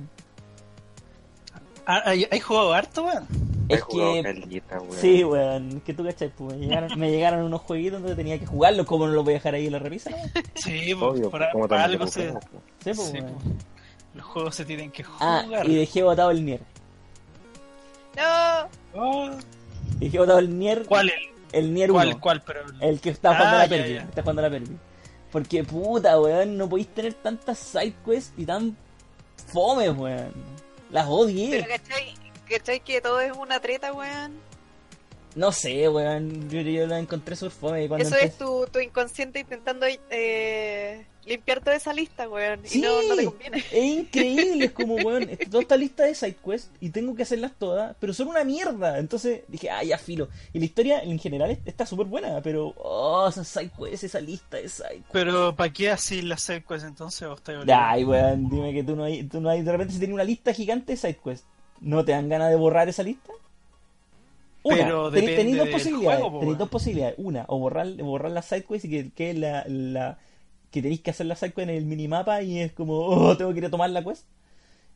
[SPEAKER 2] Ah, ¿Hay, hay jugado harto, weón?
[SPEAKER 4] Es que
[SPEAKER 1] caleta, weón.
[SPEAKER 4] Sí, weón, que tú cachai, pues me llegaron, me llegaron unos jueguitos donde tenía que jugarlos, como no los voy a dejar ahí en la repisa, ¿no?
[SPEAKER 2] Sí,
[SPEAKER 1] Obvio,
[SPEAKER 2] por,
[SPEAKER 1] como
[SPEAKER 2] por
[SPEAKER 1] también
[SPEAKER 2] algo se.
[SPEAKER 4] Sí, pues,
[SPEAKER 2] sí,
[SPEAKER 4] weón.
[SPEAKER 2] po. Los juegos se tienen que
[SPEAKER 4] Ah,
[SPEAKER 2] jugar.
[SPEAKER 4] y dejé botado el Nier.
[SPEAKER 3] No,
[SPEAKER 2] Oh,
[SPEAKER 4] Dejé botado el Nier.
[SPEAKER 2] ¿Cuál? El,
[SPEAKER 4] El Nier 1.
[SPEAKER 2] ¿Cuál? ¿Cuál? Pero...
[SPEAKER 4] El que está jugando
[SPEAKER 2] Ah,
[SPEAKER 4] la
[SPEAKER 2] ya.
[SPEAKER 4] Está jugando la. Porque puta, weón, no podéis tener tantas sidequests y tan fome, weón. Las odié.
[SPEAKER 3] pero ¿cachai? ¿Cachai que todo es una treta, weón?
[SPEAKER 4] No sé, weón. Yo, yo la encontré súper fome. Cuando
[SPEAKER 3] Eso es tu, tu inconsciente intentando eh, limpiar toda esa lista, weón.
[SPEAKER 4] Sí,
[SPEAKER 3] Y no, no te conviene. (laughs)
[SPEAKER 4] es increíble, es como, weón, toda esta lista de sidequests y tengo que hacerlas todas, pero son una mierda. Entonces dije, ah, ya filo. Y la historia en general es- está súper buena, pero, oh, esas sidequests, esa lista de sidequests.
[SPEAKER 2] Pero ¿para qué así las secuencias entonces? ¿O estáis obligado?
[SPEAKER 4] Ay, weón, dime que tú no hay, tú no hay, de repente si tienes una lista gigante de sidequests, ¿no te dan ganas de borrar esa lista? Una,
[SPEAKER 2] Pero
[SPEAKER 4] tenéis dos posibilidades,
[SPEAKER 2] juego,
[SPEAKER 4] tenéis dos posibilidades, una, o borrar, borrar las sidequests y que, que la, la que tenéis que hacer la sidequest en el minimapa y es como, oh, tengo que ir a tomar la quest.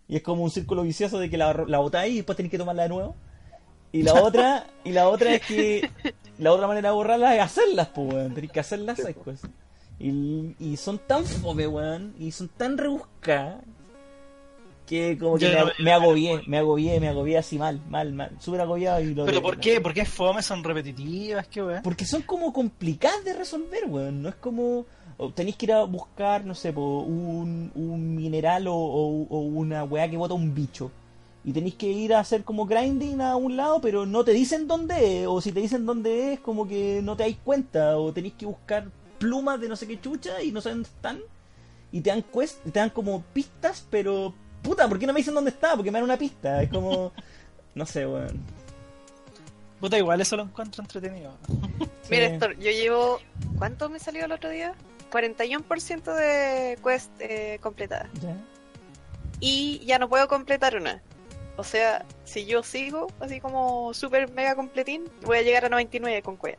[SPEAKER 4] Y es como un círculo vicioso de que la, la botáis y después tenéis que tomarla de nuevo. Y la otra, y la otra es que la otra manera de borrarlas es hacerlas, pues weón. Tenéis que hacer las sidequests. Y, y son tan fome, weón, y son tan rebuscadas que como que
[SPEAKER 2] Yo
[SPEAKER 4] me, me agobié, me agobié, me agobié así mal, mal, mal, súper agobiado y lo
[SPEAKER 2] ¿Pero
[SPEAKER 4] de-
[SPEAKER 2] por qué? ¿Por qué es fome? ¿Son repetitivas? ¿Qué weón?
[SPEAKER 4] porque son como complicadas de resolver, weón. No es como. O tenéis que ir a buscar, no sé, po, un, un mineral o, o- o una weá que bota un bicho. Y tenéis que ir a hacer como grinding a un lado, pero no te dicen dónde es. O si te dicen dónde es, como que no te dais cuenta. O tenéis que buscar plumas de no sé qué chucha y no saben dónde están. Y te dan quest, te dan como pistas, pero. Puta, ¿por qué no me dicen dónde está? Porque me dan una pista. Es como. No sé, weón.
[SPEAKER 2] Puta, igual eso lo encuentro entretenido.
[SPEAKER 3] Mira. Héctor, yo llevo. ¿Cuánto me salió el otro día? 41% de quest eh, completada. Y ya no puedo completar una. O sea, si yo sigo así como super mega completín, voy a llegar a 99 con quest.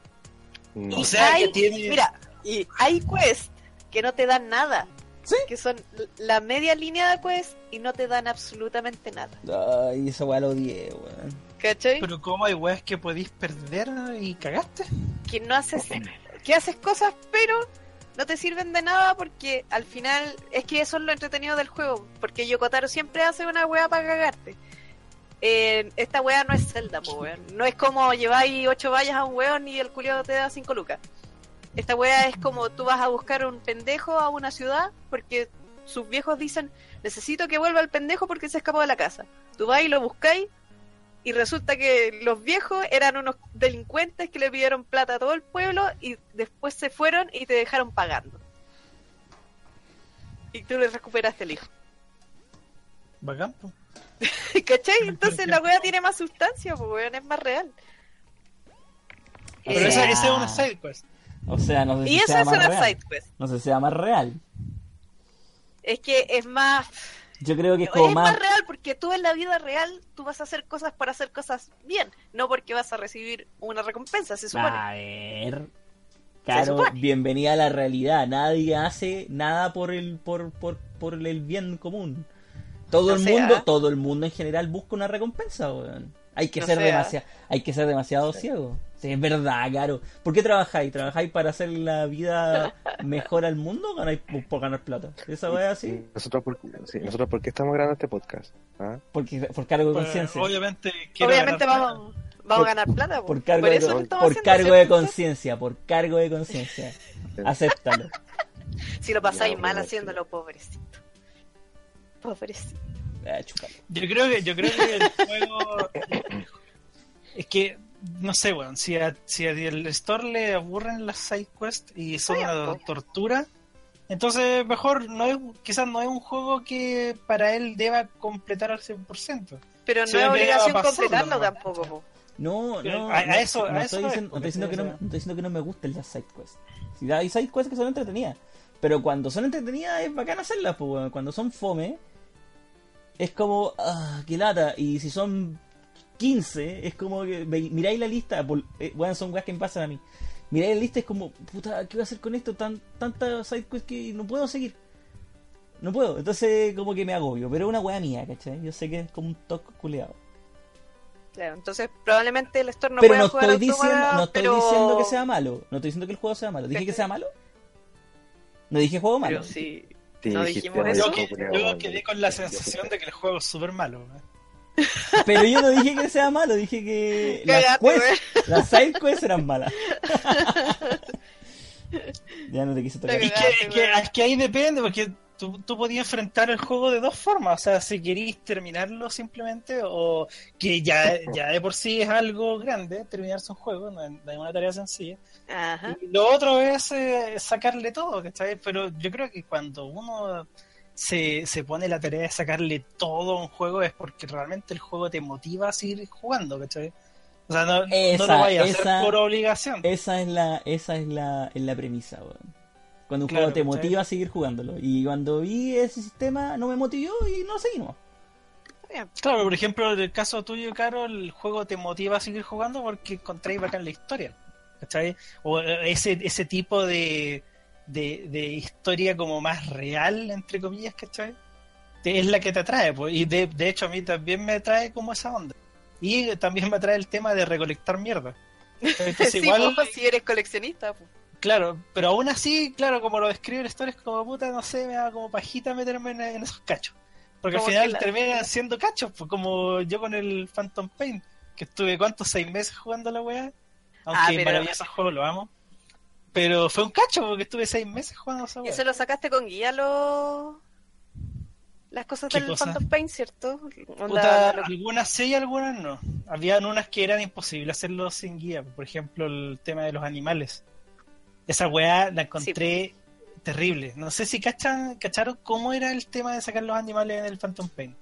[SPEAKER 1] No.
[SPEAKER 2] O sea,
[SPEAKER 3] hay,
[SPEAKER 2] que tiene-
[SPEAKER 3] Mira, y hay quests que no te dan nada.
[SPEAKER 4] ¿Sí?
[SPEAKER 3] Que son la media línea de quest y no te dan absolutamente nada.
[SPEAKER 4] Ay, esa weá lo odié, weón.
[SPEAKER 3] ¿Cachai?
[SPEAKER 2] Pero ¿cómo hay weas que podéis perder y cagaste?
[SPEAKER 3] que no haces que haces cosas pero no te sirven de nada porque al final es que eso es lo entretenido del juego porque Yokotaro siempre hace una wea para cagarte. Eh, esta wea no es Zelda po, weón. no es como lleváis ocho vallas a un weón y el culiado te da cinco lucas. Esta wea es como tú vas a buscar un pendejo a una ciudad porque sus viejos dicen necesito que vuelva el pendejo porque se escapó de la casa tú vas y lo buscáis y resulta que los viejos eran unos delincuentes que le pidieron plata a todo el pueblo y después se fueron y te dejaron pagando. Y tú le recuperaste el hijo. (laughs)
[SPEAKER 2] Bacán.
[SPEAKER 3] ¿Cachai? Entonces la wea tiene más sustancia, pues weón, es más real.
[SPEAKER 2] Pero
[SPEAKER 3] Eh,
[SPEAKER 2] esa, esa es una side quest.
[SPEAKER 4] O sea, no sé si
[SPEAKER 3] y eso
[SPEAKER 4] sea
[SPEAKER 3] es
[SPEAKER 4] más
[SPEAKER 3] una
[SPEAKER 4] real. No sé si sea más real.
[SPEAKER 3] Es que es más...
[SPEAKER 4] Yo creo que es
[SPEAKER 3] Es
[SPEAKER 4] como
[SPEAKER 3] más
[SPEAKER 4] más...
[SPEAKER 3] real porque tú en la vida real tú vas a hacer cosas para hacer cosas bien, no porque vas a recibir una recompensa, se supone.
[SPEAKER 4] A ver... Claro, bienvenida a la realidad. Nadie hace nada por el por, por, por el bien común. Todo
[SPEAKER 3] No
[SPEAKER 4] el
[SPEAKER 3] sea.
[SPEAKER 4] mundo, todo el mundo en general busca una recompensa, weón. Hay que
[SPEAKER 3] No
[SPEAKER 4] ser
[SPEAKER 3] sea.
[SPEAKER 4] demasiado, hay que ser demasiado ciego. Sí, es verdad, claro. ¿Por qué trabajáis? ¿Trabajáis para hacer la vida mejor al mundo o ganáis por, por ganar plata? Esa weá así,
[SPEAKER 1] Nosotros, por, sí, nosotros, ¿por qué estamos grabando este podcast? ¿Ah?
[SPEAKER 4] porque por cargo de
[SPEAKER 2] Pues,
[SPEAKER 4] conciencia.
[SPEAKER 2] obviamente
[SPEAKER 3] Obviamente vamos, vamos a ganar plata. po.
[SPEAKER 4] Por cargo
[SPEAKER 3] Por
[SPEAKER 4] de, por cargo de conciencia, por cargo de conciencia. (laughs) Acéptalo.
[SPEAKER 3] Si lo pasáis mal haciéndolo, pobrecito. Pobrecito.
[SPEAKER 4] Ah.
[SPEAKER 2] Yo creo que, yo creo que el (laughs) juego es que no sé, weón, si a, si a el store le aburren las side quests y son una tortura, entonces mejor no es, quizás no es un juego que para él deba completar al 100%.
[SPEAKER 3] Pero no es obligación completarlo
[SPEAKER 2] ¿no?
[SPEAKER 3] tampoco. po.
[SPEAKER 4] No, no,
[SPEAKER 2] a- eso-
[SPEAKER 4] no
[SPEAKER 2] a
[SPEAKER 4] estoy,
[SPEAKER 2] eso
[SPEAKER 4] diciendo, que no, no estoy diciendo que no me gusten las side quests. Si hay side quests que son entretenidas, pero cuando son entretenidas es bacán hacerlas, pues, weón. cuando son fome es como, ah, qué lata, y si son 15 es como que miráis la lista, por- eh, weón, son weas que me pasan a mí. Miráis la lista es como, puta, ¿qué voy a hacer con esto? Tan, tanta side quest que no puedo seguir. No puedo, entonces como que me agobio, pero es una wea mía, ¿cachai? Yo sé que es como un toque culeado.
[SPEAKER 3] Claro, entonces probablemente el store no
[SPEAKER 4] pero
[SPEAKER 3] pueda
[SPEAKER 4] no
[SPEAKER 3] jugar
[SPEAKER 4] estoy diciendo, no estoy
[SPEAKER 3] pero...
[SPEAKER 4] diciendo que sea malo. No estoy diciendo que el juego sea malo. ¿Dije que sea malo? No dije juego malo.
[SPEAKER 3] Pero sí.
[SPEAKER 1] Sí,
[SPEAKER 3] No dijimos
[SPEAKER 1] "Ay,
[SPEAKER 3] eso.
[SPEAKER 2] Yo,
[SPEAKER 1] qué
[SPEAKER 2] que-
[SPEAKER 1] culiao,
[SPEAKER 2] yo
[SPEAKER 1] weón".
[SPEAKER 2] quedé con la sensación de que el juego es súper malo.
[SPEAKER 4] Pero yo no dije que sea malo. Dije que (laughs) las, las side quests eran malas. (laughs) ya no te quise tocar.
[SPEAKER 2] Es que, es que, es que ahí depende, porque tú, tú podías enfrentar el juego de dos formas. O sea, si querís terminarlo simplemente, o que ya, ya de por sí es algo grande, terminarse un juego, no es, no es una tarea sencilla.
[SPEAKER 3] Ajá.
[SPEAKER 2] Y lo otro es eh, sacarle todo, ¿cachai? Pero yo creo que cuando uno se, se pone la tarea de sacarle todo a un juego es porque realmente el juego te motiva a seguir jugando, ¿cachai? O sea, no, no lo vayas a hacer por obligación.
[SPEAKER 4] Esa es la, esa es la, es la premisa, weón. Cuando un
[SPEAKER 2] Claro,
[SPEAKER 4] juego te
[SPEAKER 2] ¿cachai?
[SPEAKER 4] motiva a seguir jugándolo. Y cuando vi ese sistema no me motivó y no seguimos.
[SPEAKER 3] Bien.
[SPEAKER 2] Claro, por ejemplo, en el caso tuyo, Caro, el juego te motiva a seguir jugando porque encontráis bacán la historia. ¿Cachai? O eh, ese, ese tipo de, de, de historia como más real, entre comillas, ¿cachai? Es la que te atrae, pues. Y de, de hecho a mí también me atrae como esa onda. Y también me atrae el tema de recolectar mierda. Entonces, (laughs)
[SPEAKER 3] Sí,
[SPEAKER 2] igual,
[SPEAKER 3] po, si eres coleccionista. po.
[SPEAKER 2] claro, pero aún así, claro, como lo describe el story, es como puta, no sé, me da como pajita meterme en, en esos cachos. Porque al final
[SPEAKER 3] la-
[SPEAKER 2] terminan siendo cachos, pues como yo con el Phantom Pain, que estuve, ¿cuántos? ¿Seis meses jugando la weá? Aunque
[SPEAKER 3] Ah, pero-
[SPEAKER 2] maravilloso juego, lo amo. Pero fue un cacho, porque estuve seis meses jugando a esa
[SPEAKER 3] Y eso lo sacaste con guía los... Las cosas
[SPEAKER 2] ¿Qué
[SPEAKER 3] del
[SPEAKER 2] cosa?
[SPEAKER 3] Phantom Pain, ¿cierto? Onda,
[SPEAKER 2] Puta,
[SPEAKER 3] lo-
[SPEAKER 2] algunas sí y algunas no. Habían unas que eran imposibles hacerlo sin guía. Por ejemplo, el tema de los animales. Esa weá la encontré terrible. No sé si cachan, cacharon cómo era el tema de sacar los animales en el Phantom Pain.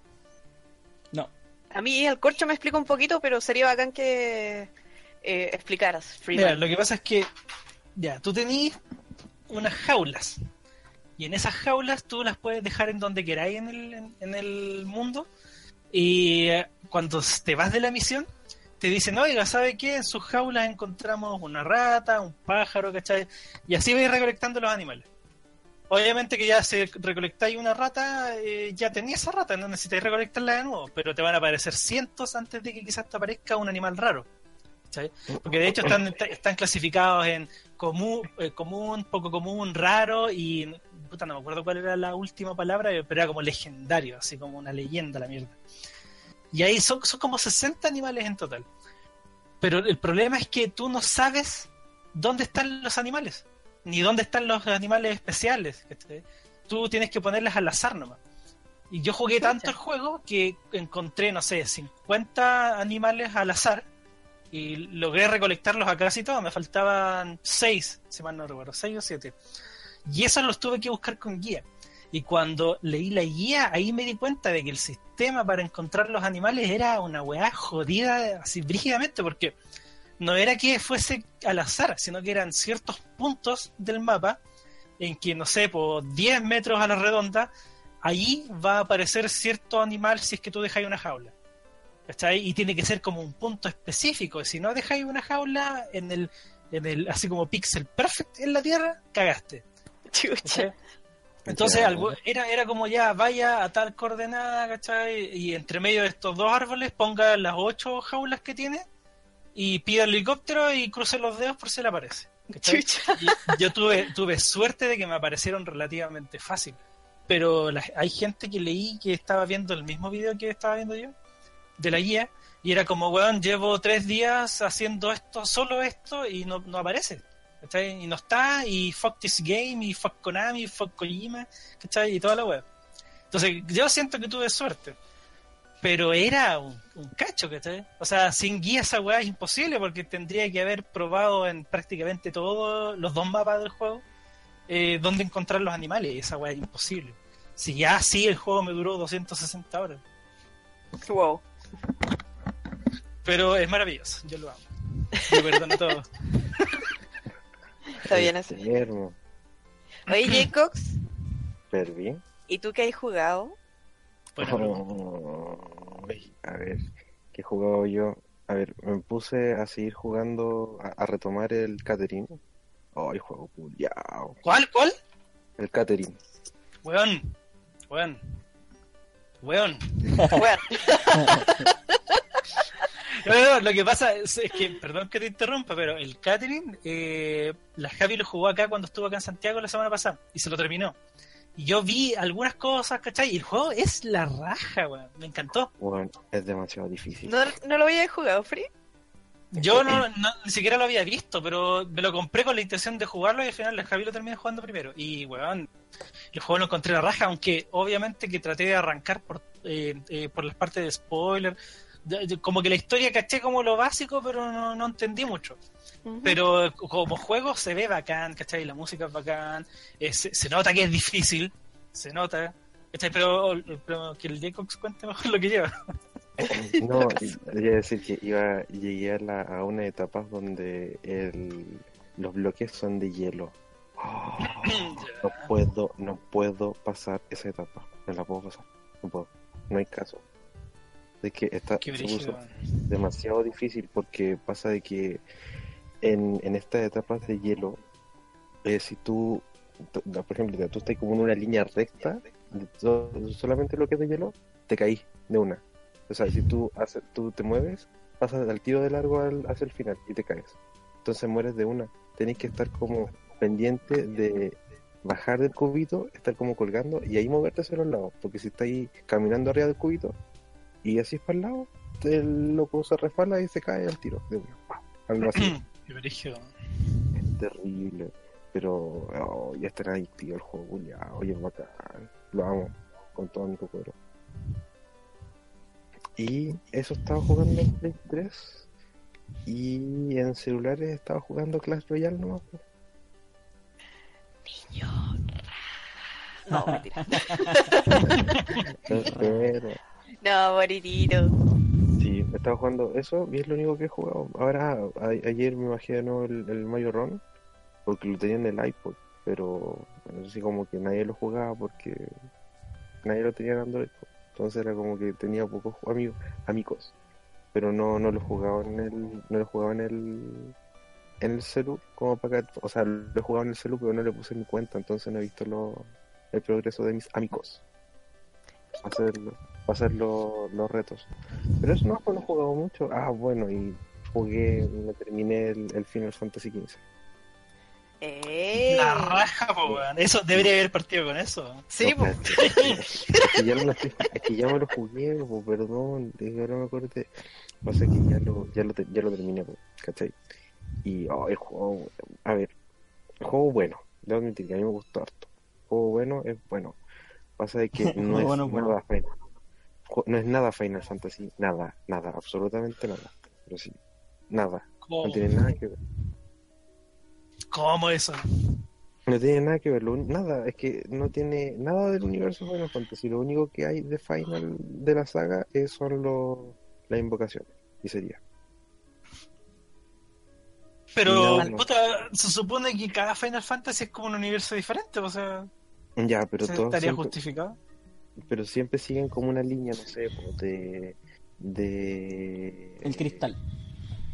[SPEAKER 4] No.
[SPEAKER 3] A mí el corcho me explica un poquito, pero sería bacán que eh, explicaras. Freeman.
[SPEAKER 2] Mira, lo que pasa es que, ya, tú tenías unas jaulas. Y en esas jaulas tú las puedes dejar en donde queráis en el, en, en el mundo. Y eh, cuando te vas de la misión, te dicen, oiga, ¿sabe qué? En sus jaulas encontramos una rata, un pájaro, ¿cachai? Y así vais recolectando los animales. Obviamente que ya si recolectáis una rata, eh, ya tenías esa rata, no necesitáis recolectarla de nuevo, pero te van a aparecer cientos antes de que quizás te aparezca un animal raro. ¿cachai? Porque de hecho están, (clears throat) están clasificados en común, eh, común, poco común, raro y puta, no me acuerdo cuál era la última palabra, pero era como legendario, así como una leyenda la mierda. Y ahí son, son como 60 animales en total. Pero el problema es que tú no sabes dónde están los animales, ni dónde están los animales especiales. ¿cachai? Tú tienes que ponerles al azar nomás. Y yo jugué tanto el juego que encontré, no sé, 50 animales al azar y logré recolectarlos a casi todos. Me faltaban 6, si mal no recuerdo, 6 o 7. Y esos los tuve que buscar con guía. Y cuando leí la guía, ahí me di cuenta de que el sistema para encontrar los animales era una weá jodida, así brígidamente, porque no era que fuese al azar, sino que eran ciertos puntos del mapa en que, no sé, por 10 metros a la redonda, allí va a aparecer cierto animal si es que tú dejáis una jaula. ¿Cachai? Y tiene que ser como un punto específico. Si no dejáis una jaula en el, en el así como pixel perfect en la Tierra, cagaste.
[SPEAKER 3] Chucha.
[SPEAKER 2] Entonces algo, era, era como ya vaya a tal coordenada, ¿cachai? Y entre medio de estos dos árboles ponga las ocho jaulas que tiene y pida el helicóptero y cruce los dedos por si le aparece.
[SPEAKER 3] Chucha.
[SPEAKER 2] Y yo tuve, tuve suerte de que me aparecieron relativamente fácil. Pero la- hay gente que leí que estaba viendo el mismo video que estaba viendo yo, de la guía, y era como, weón, llevo tres días haciendo esto, solo esto, y no, no aparece. ¿cachai? Y no está, y fuck this game, y fuck Konami, y fuck Kojima, ¿cachai? Y toda la web. Entonces, yo siento que tuve suerte. Pero era un, un cacho, ¿cachai? O sea, sin guía esa weá es imposible porque tendría que haber probado en prácticamente todos los dos mapas del juego eh, dónde encontrar los animales y esa weá es imposible. Si ya sí el juego me duró 260 horas.
[SPEAKER 3] Wow.
[SPEAKER 2] Pero es maravilloso, yo lo amo. Yo perdono todo.
[SPEAKER 3] Está bien así.
[SPEAKER 1] Enfermo.
[SPEAKER 3] Oye, Jacox,
[SPEAKER 1] Súper bien.
[SPEAKER 3] ¿y tú qué has jugado?
[SPEAKER 1] Ay, a ver, ¿qué he jugado yo? A ver, me puse a seguir jugando, a, a retomar el Catherine. Ay, juego culiao.
[SPEAKER 2] ¿Cuál? ¿Cuál?
[SPEAKER 1] El Catherine.
[SPEAKER 2] Weón. Weón. Weón.
[SPEAKER 3] Bueno,
[SPEAKER 2] No, no, no, lo que pasa es, es que, perdón que te interrumpa, pero el Catherine, eh, la Javi lo jugó acá cuando estuvo acá en Santiago la semana pasada y se lo terminó. Y yo vi algunas cosas, ¿cachai? Y el juego es la raja, weón. Me encantó.
[SPEAKER 1] Bueno, es demasiado difícil.
[SPEAKER 3] ¿no, no lo había jugado, Free?
[SPEAKER 2] Yo no, no- ni siquiera lo había visto, pero me lo compré con la intención de jugarlo y al final la Javi lo terminé jugando primero. Y, weón, el juego lo encontré la raja, aunque obviamente que traté de arrancar por, eh, eh, por las partes de spoiler. De- de- como que la historia caché como lo básico, pero no, no entendí mucho. Pero como juego se ve bacán, ¿cachai? La música es bacán, eh, se, se nota que es difícil, se nota, ¿cachai? Pero, pero que el Jacobs cuente mejor lo que lleva. (laughs)
[SPEAKER 1] No, quería decir que iba, llegué a, la- a una etapa donde el, los bloques son de hielo. Oh, no puedo, no puedo pasar esa etapa. No la puedo pasar. No puedo. No hay caso. Es que está, demasiado difícil porque pasa de que en, en estas etapas de hielo, eh, si tú, por ejemplo, tú estás como en una línea recta, de solamente lo que es de hielo, te caís de una. O sea, si tú, haces, tú te mueves, pasas al tiro de largo al- hacia el final y te caes. Entonces mueres de una. Tenés que estar como pendiente de bajar del cubito, estar como colgando y ahí moverte hacia los lados. Porque si estáis caminando arriba del cubito y así es para el lado, el loco se resbala y se cae al tiro de. ¡pam! Algo así. (clears throat) Es terrible. Pero oh, ya está adictivo el juego, culiao, Oye, es bacán. Lo amo con todo mi cocoro. Y eso estaba jugando en Play 3. Y en celulares estaba jugando Clash Royale nomás. Pues.
[SPEAKER 3] No, mentira. (laughs) No, moririto.
[SPEAKER 1] sí, estaba jugando eso y es lo único que he jugado. Ahora, a- ayer me bajé de nuevo el, el Mario Run porque lo tenía en el iPod. pero así como que nadie lo jugaba porque nadie lo tenía en Android. Entonces era como que tenía pocos amigos, amigos, pero no, no lo jugaba en el, no lo jugaba en el, en el celu, como para que, o sea, lo jugaba en el celu, pero no le puse mi cuenta, entonces no he visto lo, el progreso de mis amigos. Para hacer, para hacer lo- los retos. Pero eso no, pues no he jugado mucho. Ah, bueno, y jugué, me terminé el, el Final Fantasy XV.
[SPEAKER 3] ¡Eh!
[SPEAKER 2] La raja, po, weón. Eso debería haber partido con eso.
[SPEAKER 3] Sí,
[SPEAKER 1] No,
[SPEAKER 3] pues.
[SPEAKER 1] Es que ya, me lo, es que ya me lo jugué, po, perdón, es que ahora me acordé. Pasa que ya lo, ya lo, ya lo terminé, po, ¿cachai? Y oh, el juego, a ver, el juego bueno, debo admitir que a mí me gustó harto. El juego bueno es bueno. Pasa de que (laughs) no es
[SPEAKER 4] Bueno, bueno.
[SPEAKER 1] nada Final. No es nada Final Fantasy, nada, nada, absolutamente nada. Pero sí, nada,
[SPEAKER 2] ¿Cómo,
[SPEAKER 1] no tiene nada que ver.
[SPEAKER 2] ¿Cómo eso?
[SPEAKER 1] No tiene nada que ver, lo nada, es que no tiene nada del universo Final Fantasy. Lo único que hay de Final de la saga es, son los las invocaciones. Y sería.
[SPEAKER 2] Pero,
[SPEAKER 1] No, no.
[SPEAKER 2] puta, se supone que cada Final Fantasy es como un universo diferente, o sea,
[SPEAKER 1] Ya, pero
[SPEAKER 2] ¿se
[SPEAKER 1] todos
[SPEAKER 2] estaría
[SPEAKER 1] siempre,
[SPEAKER 2] justificado.
[SPEAKER 1] pero siempre siguen como una línea, no sé, de de
[SPEAKER 4] El cristal.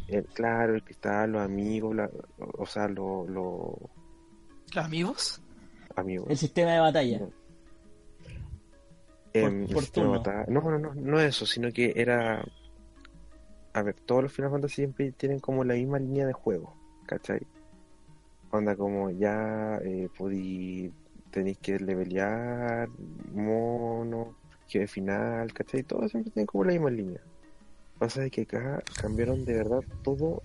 [SPEAKER 1] el- claro, el cristal, los amigos, la- o sea, los los
[SPEAKER 2] ¿Los amigos?
[SPEAKER 1] amigos.
[SPEAKER 4] El sistema de batalla.
[SPEAKER 1] Em,
[SPEAKER 4] por
[SPEAKER 1] el sistema de batalla- No, no, no, no eso, sino que era. A ver, todos los Final Fantasy siempre tienen como la misma línea de juego, ¿cachai? Onda como ya eh, podí, tenéis que levelear, mono, jefe final, ¿cachai? Todos siempre tienen como la misma línea. Pasa de que acá cambiaron de verdad todo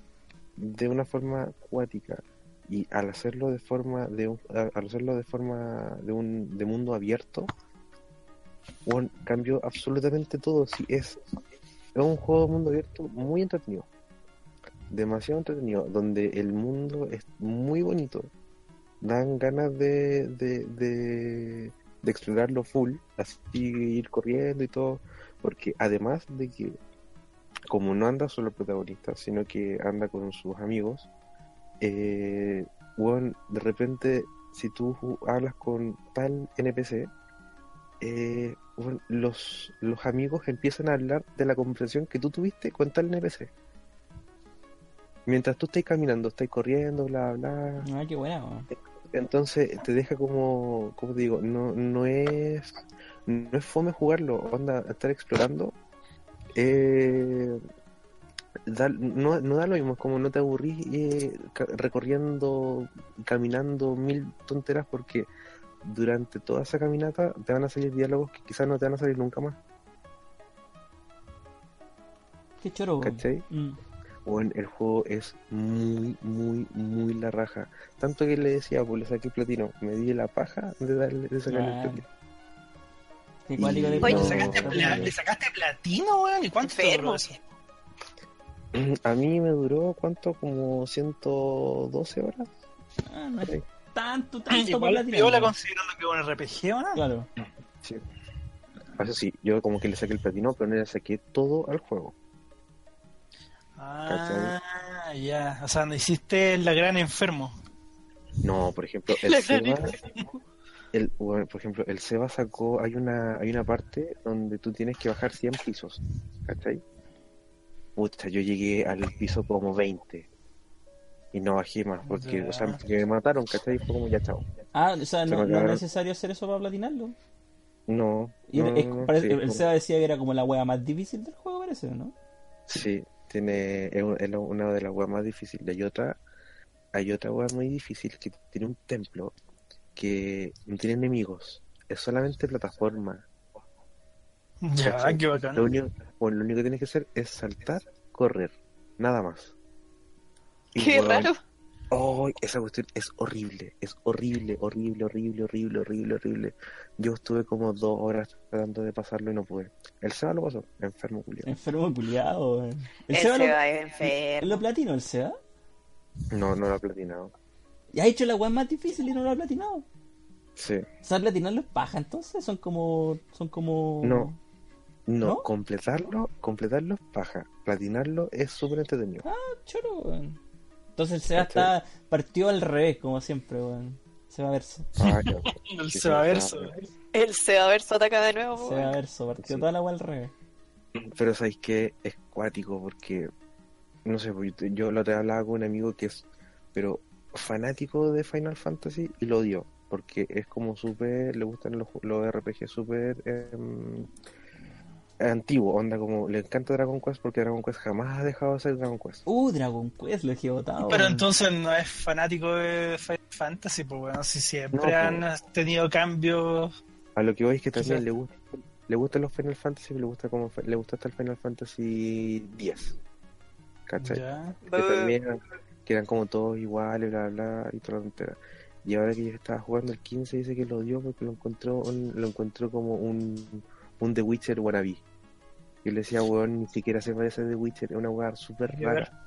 [SPEAKER 1] de una forma cuática y al hacerlo de forma de un, al hacerlo de forma de un de mundo abierto bueno, cambió absolutamente todo. Sí, es, es un juego de mundo abierto muy entretenido. Demasiado entretenido. Donde el mundo es muy bonito. Dan ganas de, de, de, explorarlo full. Así ir corriendo y todo. Porque además de que, como no anda solo el protagonista, sino que anda con sus amigos, eh, de repente, si tú hablas con tal NPC, eh, bueno, los, los amigos empiezan a hablar de la conversación que tú tuviste con tal NPC. Mientras tú estás caminando, estás corriendo, bla, bla.
[SPEAKER 4] Ah, qué.
[SPEAKER 1] Entonces te deja como, como te digo, no, no es no es fome jugarlo, onda, estar explorando. eh, da- no, no da lo mismo, es como no te aburrís eh, recorriendo, caminando mil tonteras porque durante toda esa caminata te van a salir diálogos que quizás no te van a salir nunca más,
[SPEAKER 4] Qué choro. weón.
[SPEAKER 1] ¿cachai?
[SPEAKER 4] Mm.
[SPEAKER 1] Bueno, el juego es muy, muy, muy la raja. Tanto que le decía, pues le saqué platino, me di la paja de darle, de sacarle
[SPEAKER 4] Ah.
[SPEAKER 1] el platino.
[SPEAKER 4] De
[SPEAKER 1] Y-
[SPEAKER 2] Oye,
[SPEAKER 1] No.
[SPEAKER 2] ¿le sacaste, pla- ¿le sacaste platino, weón? ¿Y cuánto te
[SPEAKER 3] Enfermo. (clears throat)
[SPEAKER 1] A mí me duró, ¿cuánto? Como 112 horas.
[SPEAKER 4] Ah, no
[SPEAKER 1] Sí.
[SPEAKER 4] Tanto, tanto
[SPEAKER 2] Igual
[SPEAKER 4] platinar,
[SPEAKER 2] viola
[SPEAKER 4] weón.
[SPEAKER 2] considerando que es un RPG o no.
[SPEAKER 4] Claro.
[SPEAKER 1] Sí. Eso sí, yo como que le saqué el platino, pero no le saqué todo al juego.
[SPEAKER 2] Ah, ya. O sea, no hiciste la gran enfermo.
[SPEAKER 1] No, por ejemplo, (laughs) el
[SPEAKER 2] La
[SPEAKER 1] Seba, el, bueno, por ejemplo, el Seba sacó, hay una, hay una parte donde tú tienes que bajar 100 pisos, ¿cachai? Pucha, yo llegué al piso como 20 y no bajé más porque, o sea, porque me mataron, ¿cachai? Fue como ya chao.
[SPEAKER 4] Ah, o sea,
[SPEAKER 1] Se
[SPEAKER 4] no, no es necesario hacer eso para platinarlo.
[SPEAKER 1] No,
[SPEAKER 4] Y
[SPEAKER 1] no,
[SPEAKER 4] es-
[SPEAKER 1] no, no,
[SPEAKER 4] parece-
[SPEAKER 1] sí,
[SPEAKER 4] el
[SPEAKER 1] como-
[SPEAKER 4] decía que era como la wea más difícil del juego, parece, ¿no?
[SPEAKER 1] Sí, tiene, es, una de las weas más difíciles. Hay otra, hay otra wea muy difícil que tiene un templo que no tiene enemigos, es solamente plataforma.
[SPEAKER 2] Ya,
[SPEAKER 1] ¿Cachai?
[SPEAKER 2] qué
[SPEAKER 1] Lo
[SPEAKER 2] bacán.
[SPEAKER 1] único, bueno, lo único que tienes que hacer es saltar, correr, nada más. Y,
[SPEAKER 3] Qué raro.
[SPEAKER 1] Oh, esa cuestión es horrible, es horrible, horrible, horrible, horrible, horrible, horrible. Yo estuve como dos horas tratando de pasarlo y no pude. El Seba lo pasó, enfermo culiao.
[SPEAKER 4] Enfermo culiado, weón. El
[SPEAKER 3] Ese
[SPEAKER 4] Seba lo, ¿es
[SPEAKER 3] enfermo.
[SPEAKER 4] lo platino, el Seba.
[SPEAKER 1] No, no lo ha platinado.
[SPEAKER 4] Y ha hecho la wea más difícil y no lo ha platinado.
[SPEAKER 1] Sí.
[SPEAKER 4] O sea, platinarlo es paja, entonces son como. Son como.
[SPEAKER 1] No. No,
[SPEAKER 4] ¿No?
[SPEAKER 1] completarlo, completarlo es paja. Platinarlo es súper entretenido.
[SPEAKER 4] Ah, choro, weón. Entonces el Seba está partió al revés, como siempre, weón. Se va a verso.
[SPEAKER 1] Ah, ya. (laughs)
[SPEAKER 2] El
[SPEAKER 1] Sí,
[SPEAKER 2] Sebaverso.
[SPEAKER 1] sí,
[SPEAKER 3] El Sebaverso ataca de nuevo. Weón.
[SPEAKER 4] verso. Partió
[SPEAKER 1] Sí.
[SPEAKER 4] toda la agua al revés.
[SPEAKER 1] Pero sabéis que es cuático porque, no sé, pues, yo, yo lo te hablaba con un amigo que es, pero fanático de Final Fantasy y lo odió, porque es como súper, le gustan los, los RPG súper em, antiguo, onda como, le encanta Dragon Quest porque Dragon Quest jamás ha dejado de ser Dragon Quest.
[SPEAKER 4] Uh, Dragon Quest, lo he votado.
[SPEAKER 2] Pero entonces no es fanático de Final Fantasy, pues bueno, si siempre
[SPEAKER 1] No, pues.
[SPEAKER 2] han tenido cambios.
[SPEAKER 1] A lo que voy es que también le gusta, le gustan los Final Fantasy, le gusta como, le gusta hasta el Final Fantasy 10. ¿Cachai?
[SPEAKER 2] Ya.
[SPEAKER 1] que también eran, que eran como todos iguales, bla, bla, y toda la tontera. Y ahora que yo estaba jugando el 15 dice que lo odió porque lo encontró, un- lo encontró como un, un The Witcher wannabe. Yo le decía, (laughs) weón, ni siquiera se parece a The Witcher, es una weá súper rara.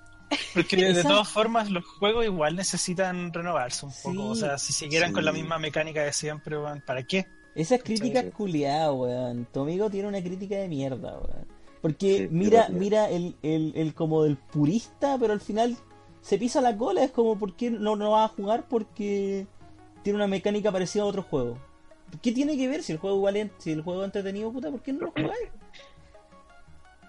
[SPEAKER 2] Porque de todas formas los juegos igual necesitan renovarse un poco.
[SPEAKER 4] Sí.
[SPEAKER 2] O sea, si siguieran
[SPEAKER 1] Sí.
[SPEAKER 2] con la misma mecánica de siempre, weón, ¿para qué?
[SPEAKER 4] Esas críticas
[SPEAKER 1] Sí.
[SPEAKER 4] culiadas, weón. Tu amigo tiene una crítica de mierda, weón. Porque
[SPEAKER 1] Sí,
[SPEAKER 4] mira, mira el, el, el como del purista, pero al final se pisa la cola. Es como, ¿por qué no, no vas a jugar? Porque tiene una mecánica parecida a otro juego. ¿Qué tiene que ver si el juego igual es, si el juego es entretenido, puta? ¿Por qué no lo jugáis?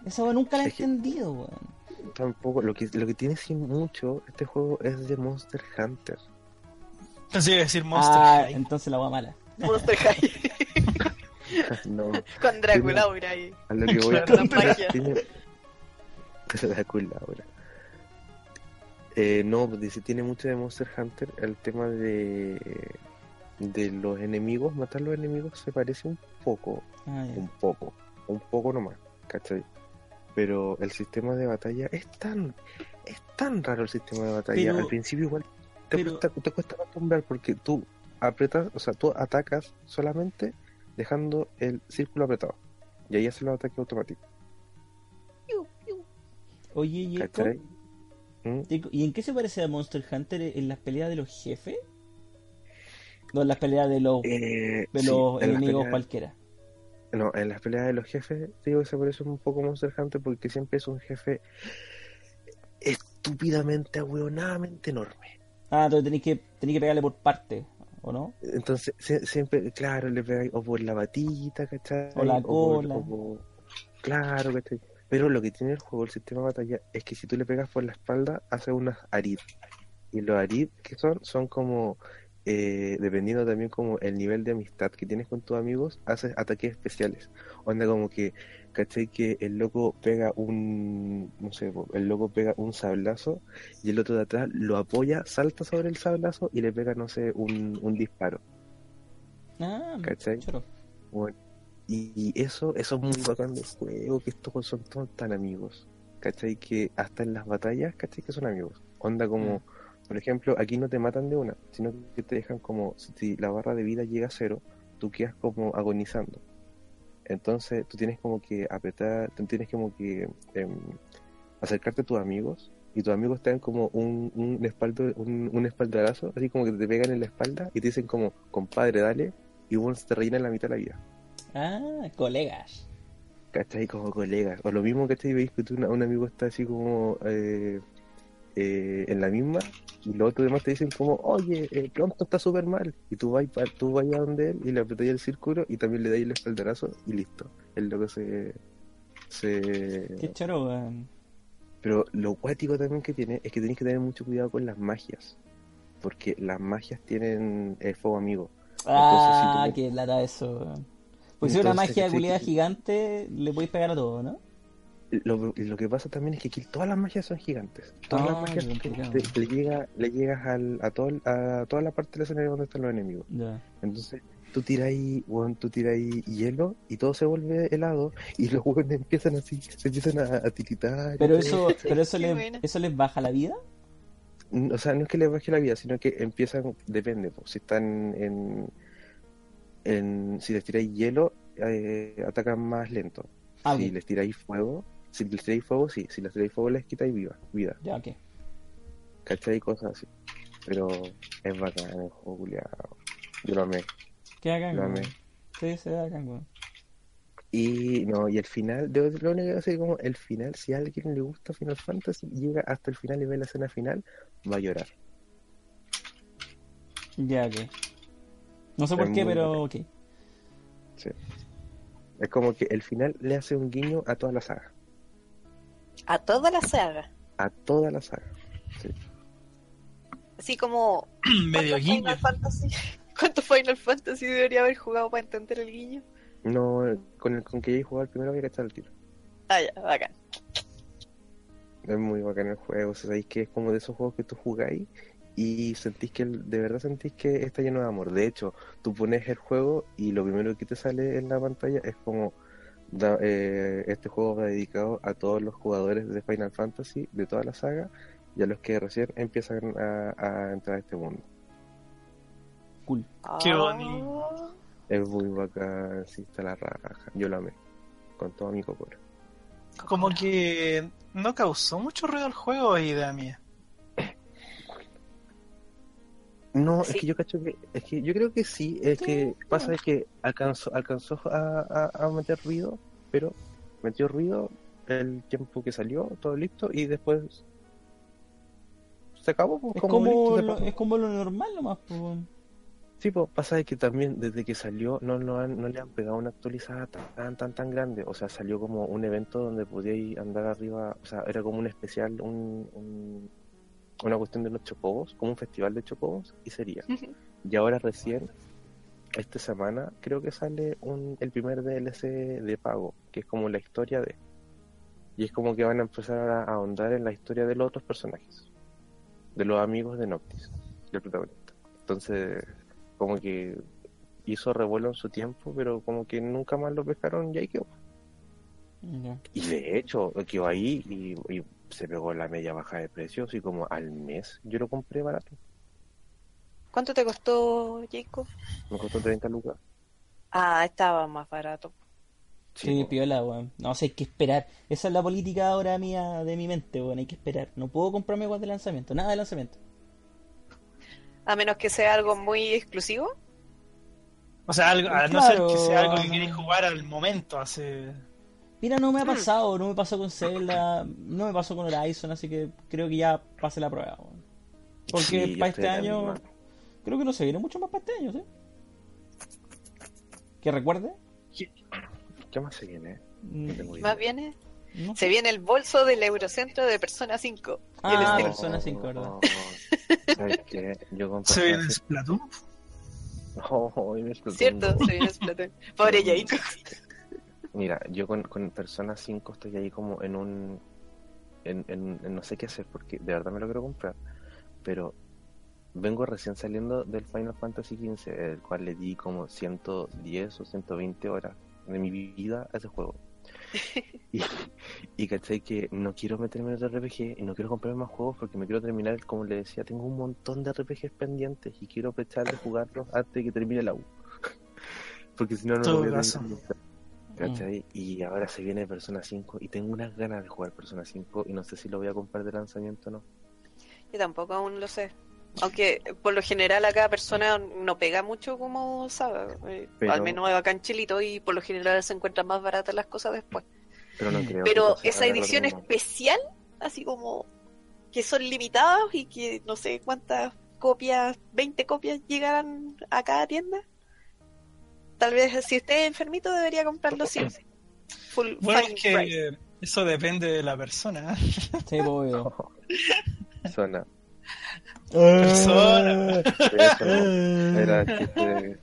[SPEAKER 4] Esa weón nunca la he entendido, weón.
[SPEAKER 1] Tampoco, lo que, lo que tiene sin mucho, este juego es de Monster Hunter.
[SPEAKER 2] Pensé iba a decir Monster
[SPEAKER 4] Ah,
[SPEAKER 2] High.
[SPEAKER 4] entonces la weá mala.
[SPEAKER 3] Monster High. (laughs)
[SPEAKER 1] no,
[SPEAKER 3] Con Drácula ahora ahí.
[SPEAKER 1] a lo que voy
[SPEAKER 2] Claro.
[SPEAKER 3] Con magia.
[SPEAKER 1] tiene... (laughs) Drácula ahora. Eh, no, dice, tiene mucho de Monster Hunter. El tema de, de los enemigos, matar los enemigos se parece un poco,
[SPEAKER 4] Ah,
[SPEAKER 1] un poco, un poco nomás, ¿cachai? Pero el sistema de batalla es tan, es tan raro el sistema de batalla.
[SPEAKER 4] Pero-
[SPEAKER 1] Al principio igual te,
[SPEAKER 4] pero-
[SPEAKER 1] cuesta, te cuesta acostumbrar porque tú apretas, o sea, tú atacas solamente dejando el círculo apretado. Y ahí hace el ataque automático,
[SPEAKER 4] Oye.
[SPEAKER 1] ¿Mm?
[SPEAKER 4] Jacob, ¿y en qué se parece a Monster Hunter en las peleas de los jefes? No, en las peleas de los,
[SPEAKER 1] Eh,
[SPEAKER 4] de los enemigos cualquiera.
[SPEAKER 1] No, en las peleas de los jefes, digo que se parece un poco Monster Hunter porque siempre es un jefe estúpidamente, ahueonadamente enorme.
[SPEAKER 4] Ah, entonces tenéis que, tenéis que pegarle por parte, ¿o no?
[SPEAKER 1] Entonces, sie- siempre, claro, le pegáis o por la batita, ¿cachai?
[SPEAKER 4] O la
[SPEAKER 1] por-
[SPEAKER 4] cola.
[SPEAKER 1] o por- Claro, ¿cachai? Pero lo que tiene el juego, el sistema de batalla, es que si tú le pegas por la espalda, hace unas arid. Y los arid que son, son como, eh, dependiendo también como el nivel de amistad que tienes con tus amigos, haces ataques especiales. Onda como que, ¿cachai? Que el loco pega un, no sé, el loco pega un sablazo y el otro de atrás lo apoya, salta sobre el sablazo y le pega, no sé, un, un disparo.
[SPEAKER 4] Ah.
[SPEAKER 1] Bueno, y, y eso, eso es muy bacán del juego, que estos son todos tan amigos. ¿Cachai? Que hasta en las batallas, ¿cachai? Que son amigos. Onda como, por ejemplo, aquí no te matan de una, sino que te dejan como, si la barra de vida llega a cero, tú quedas como agonizando. Entonces tú tienes como que apretar, tú tienes como que em, acercarte a tus amigos y tus amigos te dan como un, un, espaldo, un, un espaldarazo, así como que te pegan en la espalda y te dicen como, compadre, dale, y uno se te rellena en la mitad de la vida.
[SPEAKER 4] Ah, colegas.
[SPEAKER 1] ¿Cachai? Como colegas. O lo mismo, ¿cachai? Veis que tú, un amigo está así como eh, eh, en la misma y los otros demás te dicen como, oye, eh, pronto está súper mal. Y tú vas, tú vas a donde él y le apretáis el círculo y también le dais el espaldarazo y listo. El loco se... se...
[SPEAKER 4] Qué choro, weón.
[SPEAKER 1] Pero lo cuático también que tiene es que tenéis que tener mucho cuidado con las magias. Porque las magias tienen el fuego amigo.
[SPEAKER 4] Ah,
[SPEAKER 1] Entonces, si tú-
[SPEAKER 4] qué lata eso, weón. Pues si es una
[SPEAKER 1] Entonces,
[SPEAKER 4] magia
[SPEAKER 1] ¿cachai?
[SPEAKER 4] culiada gigante, le podéis pegar a todo, ¿no?
[SPEAKER 1] Lo, lo que pasa también es que aquí todas las magias son gigantes. Todas
[SPEAKER 4] Ah,
[SPEAKER 1] las magias
[SPEAKER 4] qué complicado.
[SPEAKER 1] te- le, llega, le llegas al, a, todo, a toda la parte del escenario donde están los enemigos. Entonces tú tiráis, weón, tú tiráis hielo y todo se vuelve helado y los hueones empiezan así, se empiezan a, a tiritar. y
[SPEAKER 4] Pero eso, (laughs) pero eso les,
[SPEAKER 3] buena.
[SPEAKER 4] eso les baja la vida.
[SPEAKER 1] O sea, no es que les baje la vida, sino que empiezan, depende, pues, si están en, en si les tiráis hielo, eh, atacan más lento.
[SPEAKER 4] Ah,
[SPEAKER 1] si
[SPEAKER 4] ok.
[SPEAKER 1] les tiráis fuego, si les tiráis fuego, sí, si les tiráis fuego les quitáis viva, vida.
[SPEAKER 4] Ya, ok.
[SPEAKER 1] ¿Cachai? Cosas así. Pero es bacán el juego, culiao. Yo lo amé,
[SPEAKER 4] Qué
[SPEAKER 1] lo amé.
[SPEAKER 4] Sí, se da weón.
[SPEAKER 1] Y no, y el final, lo único que decir como el final, si a alguien le gusta Final Fantasy y llega hasta el final y ve la escena final, va a llorar.
[SPEAKER 4] Ya, ok. No sé por qué, pero ok.
[SPEAKER 1] Sí. Es como que el final le hace un guiño a toda la saga.
[SPEAKER 3] A toda la saga.
[SPEAKER 1] A toda la saga.
[SPEAKER 3] Así como. (clears throat)
[SPEAKER 2] Medio
[SPEAKER 3] ¿cuántos
[SPEAKER 2] guiño.
[SPEAKER 3] Final Fantasy? (laughs) ¿Cuántos Final Fantasy debería haber jugado para entender el guiño?
[SPEAKER 1] No, con el con que ya jugado el primero había que echar el tiro.
[SPEAKER 3] Ah, ya, bacán.
[SPEAKER 1] Es muy bacán el juego. O sea, sabéis que es como de esos juegos que tú jugáis y sentís que el- de verdad sentís que está lleno de amor. De hecho, tú pones el juego y lo primero que te sale en la pantalla es como da- eh, este juego va dedicado a todos los jugadores de Final Fantasy de toda la saga y a los que recién empiezan a, a entrar a este mundo.
[SPEAKER 4] Cool.
[SPEAKER 2] Qué
[SPEAKER 3] Ah.
[SPEAKER 2] bonito.
[SPEAKER 1] Es muy bacán, sí, está la raja. Yo lo amé con toda mi cocora.
[SPEAKER 2] Como que no causó mucho ruido el juego, idea mía.
[SPEAKER 1] No,
[SPEAKER 3] Sí.
[SPEAKER 1] es que yo cacho que, es que yo creo que sí, es que pasa es que alcanzó, alcanzó a, a- a meter ruido, pero metió ruido el tiempo que salió, todo listo, y después se acabó, pues,
[SPEAKER 4] Es
[SPEAKER 1] como
[SPEAKER 4] como,
[SPEAKER 1] listo, se
[SPEAKER 4] lo, es como lo normal nomás, pues.
[SPEAKER 1] Sí, pues pasa es que también desde que salió no, no, han- no le han pegado una actualizada tan, tan, tan grande, o sea, salió como un evento donde podíais andar arriba, o sea, era como un especial, un, un- una cuestión de unos chocobos, como un festival de chocobos, y sería. Y ahora recién, esta semana, creo que sale un, el primer DLC de pago, que es como la historia de... Y es como que van a empezar a ahondar en la historia de los otros personajes, de los amigos de Noctis, del protagonista. Entonces, como que hizo revuelo en su tiempo, pero como que nunca más lo pescaron y ahí quedó. Y de hecho, quedó ahí y, y se pegó la media baja de precios y como al mes yo lo compré barato.
[SPEAKER 3] ¿Cuánto te costó, Jacob?
[SPEAKER 1] Me costó 30 lucas.
[SPEAKER 3] Ah, estaba más barato.
[SPEAKER 4] Sí, piola, weón. No, o sea, hay que esperar. Esa es la política ahora mía de mi mente, weón. Hay que esperar. No puedo comprarme weón de lanzamiento. Nada de lanzamiento.
[SPEAKER 3] A menos que sea algo muy exclusivo.
[SPEAKER 2] O sea, algo, a no ser que sea algo que queréis jugar al momento, hace...
[SPEAKER 4] Mira, no
[SPEAKER 3] Hmm.
[SPEAKER 4] me ha pasado. No me pasó con Zelda. No me pasó con Horizon. Así que creo que ya pasé la prueba. Porque
[SPEAKER 1] Sí,
[SPEAKER 4] para este año.
[SPEAKER 1] misma.
[SPEAKER 4] Creo que no se viene mucho más para este año, ¿sí? ¿Que recuerde?
[SPEAKER 1] ¿Qué más se viene?
[SPEAKER 4] Mm,
[SPEAKER 1] No tengo.
[SPEAKER 3] Más bien,
[SPEAKER 4] no.
[SPEAKER 3] se viene el bolso del Eurocentro de Persona 5. Y el
[SPEAKER 4] Ah,
[SPEAKER 3] Steam.
[SPEAKER 4] Persona 5, ¿verdad?
[SPEAKER 1] No, ¿Sabes qué? Yo
[SPEAKER 2] Se viene Splatoon.
[SPEAKER 1] 5. Oh, y me explotó
[SPEAKER 3] ¿Cierto? Se viene Splatoon. Pobre Jacob. (laughs)
[SPEAKER 1] Mira, yo con, con Persona 5 estoy ahí como en un... En, en- en no sé qué hacer porque de verdad me lo quiero comprar. Pero vengo recién saliendo del Final Fantasy XV, el cual le di como 110 o 120 horas de mi vida a ese juego. (laughs) Y, y caché que no quiero meterme en otro RPG y no quiero comprarme más juegos porque me quiero terminar, como le decía, tengo un montón de RPGs pendientes y quiero aprovechar de jugarlos antes de que termine la U. (laughs) porque si no, no lo voy a ¿Cachai? Y ahora se viene Persona 5 y tengo unas ganas de jugar Persona 5 y no sé si lo voy a comprar de lanzamiento o no.
[SPEAKER 3] Yo tampoco aún lo sé. Aunque por lo general a cada persona no pega mucho como sabe. eh,
[SPEAKER 1] Pero-
[SPEAKER 3] Al menos acá en Chilito y por lo general se encuentran más baratas las cosas después.
[SPEAKER 1] Pero no
[SPEAKER 4] Mm.
[SPEAKER 1] creo.
[SPEAKER 3] Pero
[SPEAKER 1] que
[SPEAKER 3] esa edición especial, así como que son limitados y que no sé cuántas copias, 20 copias llegarán a cada tienda. Tal vez si esté enfermito debería comprarlo sí. Full
[SPEAKER 2] Bueno, es
[SPEAKER 3] price.
[SPEAKER 2] que eso depende de la persona.
[SPEAKER 4] Sí, pues, obvio. (laughs)
[SPEAKER 2] Persona.
[SPEAKER 1] Era de-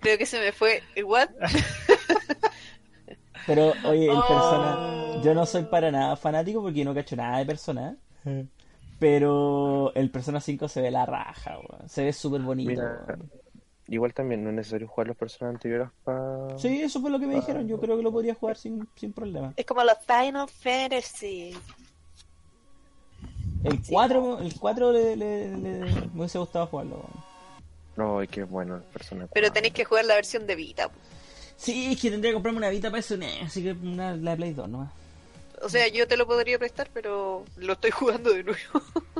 [SPEAKER 3] Creo que se me fue. ¿What? (laughs)
[SPEAKER 4] Pero, oye, el
[SPEAKER 3] Oh.
[SPEAKER 4] persona. Yo no soy para nada fanático porque no cacho nada de persona. Pero el Persona 5 se ve la raja, weón. Se ve súper bonito.
[SPEAKER 1] Mira. Igual también no es necesario jugar los personajes anteriores para.
[SPEAKER 4] Sí, eso fue lo que me dijeron. Yo creo que lo podría jugar sin, sin problema.
[SPEAKER 3] Es como los Final Fantasy.
[SPEAKER 4] El 4, el 4 le, le- le- me hubiese gustado jugarlo.
[SPEAKER 1] No, ay, qué bueno el personaje.
[SPEAKER 3] Pero tenéis que jugar la versión de Vita.
[SPEAKER 4] Sí, es que tendría que comprarme una Vita para eso, nah, así que una, la Play 2 nomás.
[SPEAKER 3] O sea, yo te lo podría prestar, pero lo estoy jugando de nuevo.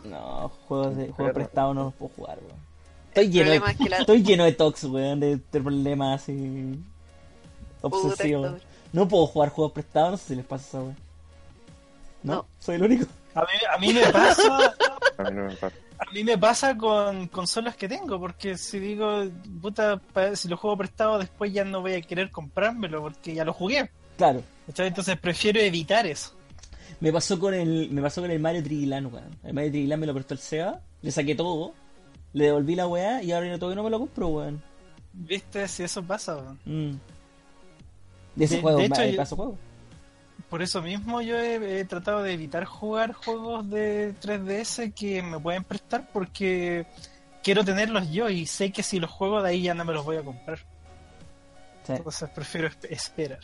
[SPEAKER 4] No, juegos, de, juegos prestados no los puedo jugar, weón. Estoy lleno, de,
[SPEAKER 3] es que la-
[SPEAKER 4] estoy lleno de tox, weón, de, de problemas así. Obsesivos.
[SPEAKER 3] Puta,
[SPEAKER 4] No puedo jugar juegos prestados, no sé si les pasa eso, weón. No,
[SPEAKER 3] No.
[SPEAKER 4] soy el único.
[SPEAKER 2] A mí, a mí me pasa, (laughs)
[SPEAKER 1] A mí no me pasa.
[SPEAKER 2] a mí me pasa con consolas que tengo, porque si digo, puta, si lo juego prestado, después ya no voy a querer comprármelo porque ya lo jugué.
[SPEAKER 4] Claro.
[SPEAKER 2] Entonces prefiero evitar eso.
[SPEAKER 4] Me pasó con el, me pasó con el Mario Trigilan, weón. El Mario Trigilan me lo prestó el Seba, le saqué todo, le devolví la weá y ahora todavía no me lo compro, weón.
[SPEAKER 2] ¿Viste? Si eso pasa, weón.
[SPEAKER 4] Mm. De ese
[SPEAKER 2] De-
[SPEAKER 4] juego,
[SPEAKER 2] de hecho, yo-
[SPEAKER 4] juego.
[SPEAKER 2] Por eso mismo yo he, he tratado de evitar jugar juegos de 3DS que me pueden prestar porque quiero tenerlos yo y sé que si los juego de ahí ya no me los voy a comprar.
[SPEAKER 4] Sí,
[SPEAKER 2] Entonces prefiero esp- esperar.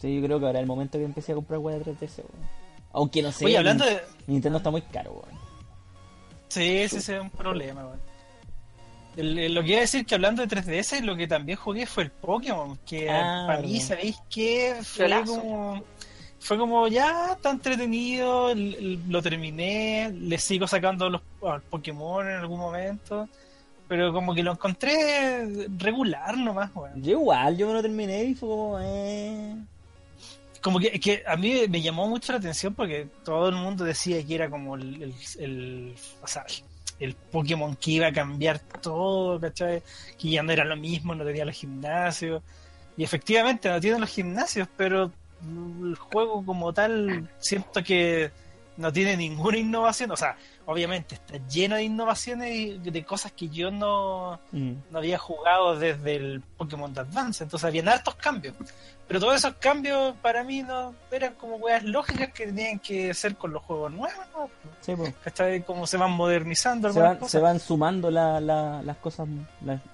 [SPEAKER 4] sí, yo creo que ahora es el momento que empecé a comprar weá de 3DS, weón. Aunque no sé,
[SPEAKER 2] Oye, hablando de...
[SPEAKER 4] Nintendo está muy caro, weón.
[SPEAKER 2] Sí, ese es un problema, weón. El- el- lo que iba a decir que hablando de 3DS, lo que también jugué fue el Pokémon, que
[SPEAKER 4] Ah,
[SPEAKER 2] para mí. ¿sabéis qué? Fue como, fue como ya está entretenido, el- lo terminé, le sigo sacando los al Pokémon en algún momento, pero como que lo encontré regular nomás, weón.
[SPEAKER 4] Yo igual, yo me lo terminé y fue como, eh...
[SPEAKER 2] Como que, que a mí me llamó mucho la atención porque todo el mundo decía que era como el, el, el- o sea, el Pokémon que iba a cambiar todo, ¿cachai? Que ya no era lo mismo, no tenía los gimnasios. Y efectivamente no tiene los gimnasios, pero el juego como tal siento que no tiene ninguna innovación. O sea, obviamente está lleno de innovaciones y de cosas que yo no,
[SPEAKER 4] mm.
[SPEAKER 2] no había jugado desde el Pokémon Advance, entonces habían hartos cambios. Pero todos esos cambios para mí no eran como weas lógicas que tenían que ser con los juegos nuevos, ¿no?
[SPEAKER 4] Sí, pues.
[SPEAKER 2] ¿Cachai? Como se van modernizando
[SPEAKER 4] Se van,
[SPEAKER 2] cosas.
[SPEAKER 4] se van sumando la, la- las cosas,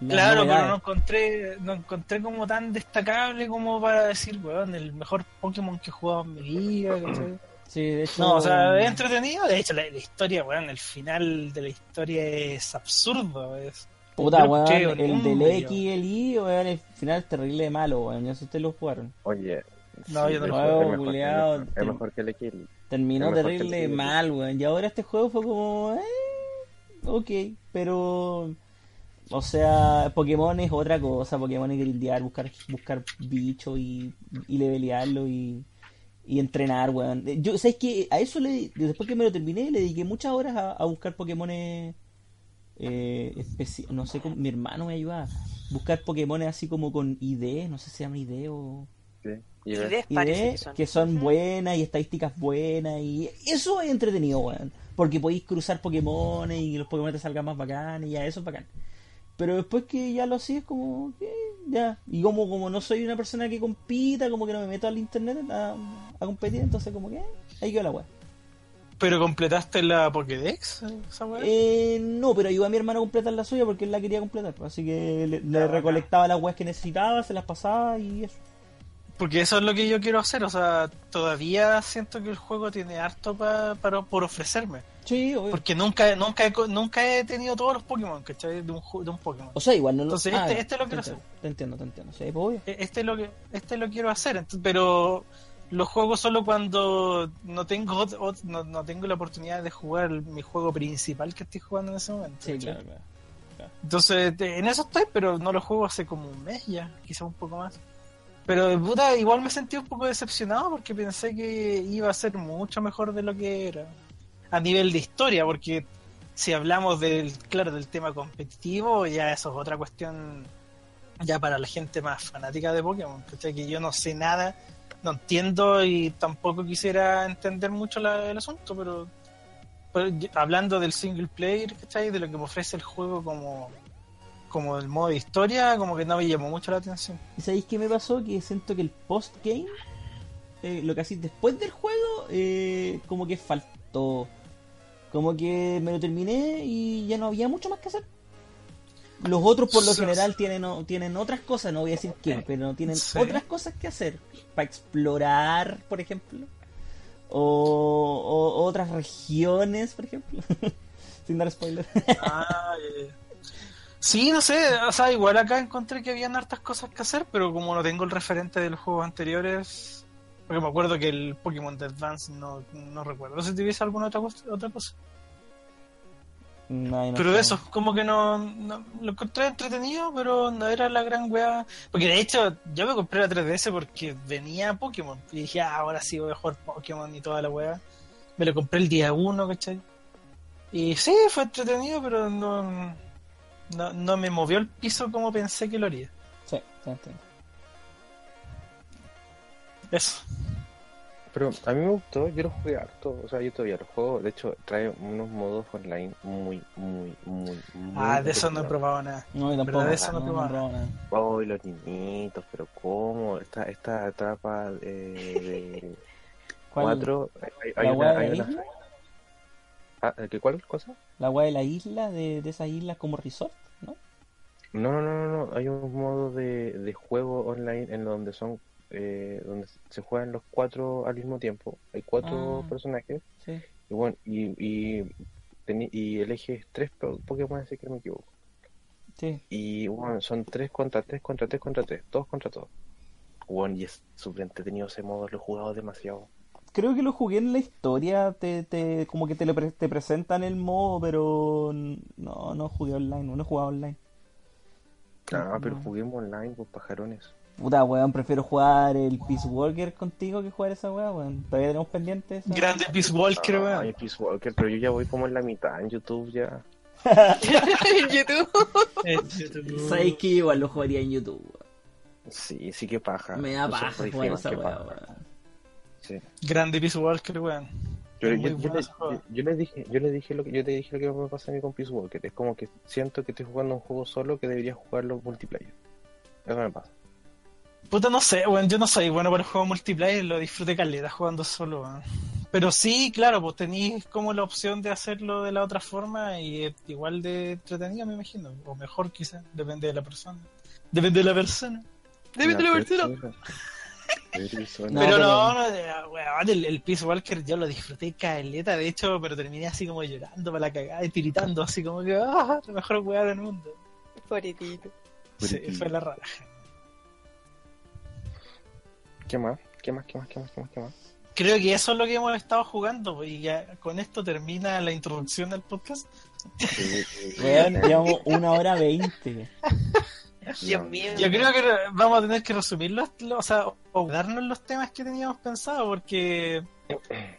[SPEAKER 2] Claro, pero no encontré, no encontré como tan destacable como para decir, weón, el mejor Pokémon que he jugado en mi vida, ¿cachai?
[SPEAKER 4] Sí, de hecho...
[SPEAKER 2] No, o sea, es entretenido. De hecho, la, la historia, weón, el final de la historia es absurdo. Es,
[SPEAKER 4] Puta, weón, el del. X y el Y, weón, el final es terrible malo, weón. Ya ustedes lo jugaron.
[SPEAKER 1] Oye.
[SPEAKER 2] No, yo no lo
[SPEAKER 4] juego,
[SPEAKER 1] es mejor-
[SPEAKER 4] culiao,
[SPEAKER 1] es mejor-
[SPEAKER 4] te-
[SPEAKER 1] Es mejor que el X.
[SPEAKER 4] Terminó terrible
[SPEAKER 1] el-
[SPEAKER 4] mal, weón. Y ahora este juego fue como... Eh, ok, pero... O sea, Pokémon es otra cosa. Pokémon es grindear, buscar, buscar bichos y, y levelearlo y, y entrenar, weón. Yo, ¿sabes qué? A eso le... Después que me lo terminé, le dediqué muchas horas a, a buscar Pokémones... Eh, especi- no sé, cómo- mi hermano me ayudaba. Buscar Pokémon así como con ID, no sé si se llama ID o...
[SPEAKER 1] Sí.
[SPEAKER 3] Ideas que son.
[SPEAKER 4] que son buenas y estadísticas buenas y eso es entretenido, weón. Porque podéis cruzar Pokémon y los Pokémon te salgan más bacanes y ya eso es bacán. Pero después que ya lo hacías como que ya. Y como, como no soy una persona que compita, como que no me meto al internet a, a competir, entonces como que ahí quedó la weá.
[SPEAKER 2] ¿Pero completaste la Pokédex? Esa?
[SPEAKER 4] Eh, no, pero ayudé a mi hermano a completar la suya porque él la quería completar. pues, Así que le, le
[SPEAKER 2] Ya,
[SPEAKER 4] recolectaba las weas que necesitaba, se las pasaba y eso.
[SPEAKER 2] Porque eso es lo que yo quiero hacer, o sea, todavía siento que el juego tiene harto pa- para, por ofrecerme.
[SPEAKER 4] Sí, obvio.
[SPEAKER 2] Porque nunca, nunca, he, nunca he tenido todos los Pokémon, ¿cachai? De un, de un Pokémon.
[SPEAKER 4] O sea, igual no lo
[SPEAKER 2] Entonces,
[SPEAKER 4] ah,
[SPEAKER 2] este- este lo
[SPEAKER 4] te
[SPEAKER 2] quiero
[SPEAKER 4] entiendo, Te entiendo, te entiendo. Sí, pues, obvio.
[SPEAKER 2] E- Este es lo que, este lo quiero hacer, pero lo juego solo cuando no tengo no, no tengo la oportunidad de jugar mi juego principal que estoy jugando en ese momento.
[SPEAKER 4] Sí, claro, claro.
[SPEAKER 2] Entonces, te- en eso estoy, pero no lo juego hace como un mes ya, quizá un poco más. Pero puta, igual me sentí un poco decepcionado porque pensé que iba a ser mucho mejor de lo que era. A nivel de historia, porque si hablamos del, claro, del tema competitivo, ya eso es otra cuestión ya para la gente más fanática de Pokémon, ¿cachai? Que yo no sé nada, no entiendo y tampoco quisiera entender mucho la- el asunto, pero, hablando del single player, ¿cachai? De lo que me ofrece el juego como, como el modo de historia, como que no me llamó mucho la atención.
[SPEAKER 4] ¿Y sabéis qué me pasó? Que siento que el post-game, eh, lo que así después del juego, eh, como que faltó. Como que me lo terminé y ya no había mucho más que hacer. Los otros por lo
[SPEAKER 2] Sí.
[SPEAKER 4] general tienen, tienen otras cosas, no voy a decir qué, pero tienen
[SPEAKER 2] Sí.
[SPEAKER 4] otras cosas que hacer. Para explorar, por ejemplo. O, o otras regiones, por ejemplo. (laughs) Sin dar spoiler.
[SPEAKER 2] Ah, eh. Sí, no sé, o sea, igual acá encontré que habían hartas cosas que hacer, pero como no tengo el referente de los juegos anteriores, porque me acuerdo que el Pokémon de Advance no, no recuerdo si tuviese alguna otra, cosa- otra cosa.
[SPEAKER 4] No, no
[SPEAKER 2] Pero
[SPEAKER 4] sé.
[SPEAKER 2] eso, como que no, no- lo encontré entretenido, pero no era la gran weá. Porque de hecho, yo me compré la 3DS porque venía Pokémon. Y dije, ah, ahora sí voy a jugar Pokémon y toda la weá. Me lo compré el día 1, ¿cachai? Y sí, fue entretenido, pero no, no, no me movió el piso como pensé que lo haría.
[SPEAKER 4] Sí, sí, entiendo.
[SPEAKER 2] Eso.
[SPEAKER 1] Pero a mí me gustó, yo lo jugué harto, o sea, yo todavía lo juego, de hecho trae unos modos online muy, muy, muy, muy...
[SPEAKER 2] Ah, de eso no he probado nada.
[SPEAKER 4] No, tampoco.
[SPEAKER 2] De eso no
[SPEAKER 4] he probado nada.
[SPEAKER 1] Oh, y los niñitos, pero cómo, esta, esta etapa eh, de (laughs)
[SPEAKER 4] ¿Cuál?
[SPEAKER 1] cuatro, hay, hay
[SPEAKER 4] ¿La
[SPEAKER 1] una,
[SPEAKER 4] de
[SPEAKER 1] hay
[SPEAKER 4] la
[SPEAKER 1] una-
[SPEAKER 4] isla?
[SPEAKER 1] Ah, ¿qué cuál cosa?
[SPEAKER 4] La weá de la isla, de, de esas islas como resort, ¿no?
[SPEAKER 1] No, no, no, no, no, hay un modo de, de juego online en donde son, eh, donde se juegan los cuatro al mismo tiempo, hay cuatro
[SPEAKER 4] Ah.
[SPEAKER 1] personajes,
[SPEAKER 4] Sí.
[SPEAKER 1] y bueno, y, y, y eliges tres po- Pokémon, si que no me equivoco.
[SPEAKER 4] Sí.
[SPEAKER 1] Y bueno, son tres contra tres contra tres contra tres, todos contra todos. Bueno, y es súper entretenido ese modo, lo he jugado demasiado.
[SPEAKER 4] Creo que lo jugué en la historia, te, te, como que te, lo pre- te presentan el modo, pero no, no jugué online, no he jugado online.
[SPEAKER 1] Ah, pero
[SPEAKER 4] No.
[SPEAKER 1] juguemos online, pues pajarones.
[SPEAKER 4] Puta, weón, prefiero jugar el Peace Walker contigo que jugar esa weá, weón. Todavía tenemos pendientes.
[SPEAKER 2] Grande Peace Walker,
[SPEAKER 1] Ay,
[SPEAKER 2] weón.
[SPEAKER 1] Peace Walker, pero yo ya voy como en la mitad en YouTube ya. (laughs)
[SPEAKER 3] en YouTube.
[SPEAKER 2] YouTube.
[SPEAKER 4] Sabes que igual lo jugaría en YouTube, weón.
[SPEAKER 1] Sí, sí que paja.
[SPEAKER 4] Me da paja jugar esa weá, weón.
[SPEAKER 1] Sí.
[SPEAKER 2] Grande Peace Walker, weón.
[SPEAKER 1] Yo, yo- yo
[SPEAKER 2] bueno
[SPEAKER 1] le,
[SPEAKER 2] ese juego.
[SPEAKER 1] yo- yo le dije, yo le dije lo que yo te dije lo que me pasa a mí con Peace Walker. Es como que siento que estoy jugando un juego solo que debería jugarlo multiplayer. Eso me pasa.
[SPEAKER 2] Puta, no sé, weón. Yo no soy bueno para el juego multiplayer, lo disfruté caleta jugando solo, weón. Pero sí, claro, pues tenéis como la opción de hacerlo de la otra forma y es igual de entretenido, me imagino. O mejor, quizás, depende de la persona. Depende de la persona. Depende de la persona.
[SPEAKER 1] persona.
[SPEAKER 4] No,
[SPEAKER 2] pero no, no, eh, weón, el, el Peace Walker yo lo disfruté caleta, de hecho, pero terminé así como llorando para la cagada y tiritando, así como que, ah, la mejor weá del mundo.
[SPEAKER 3] Pobrecito.
[SPEAKER 2] Sí, fue la raja.
[SPEAKER 1] ¿Qué más? ¿Qué más? ¿Qué más? ¿Qué más? ¿Qué más? ¿Qué más?
[SPEAKER 2] Creo que eso es lo que hemos estado jugando, pues, y ya con esto termina la introducción del podcast.
[SPEAKER 1] Sí, sí, sí. (laughs)
[SPEAKER 4] Weón, llevamos una hora veinte.
[SPEAKER 3] Dios mío.
[SPEAKER 2] Yo creo que vamos a tener que resumir los, o sea, o darnos los temas que teníamos pensado, porque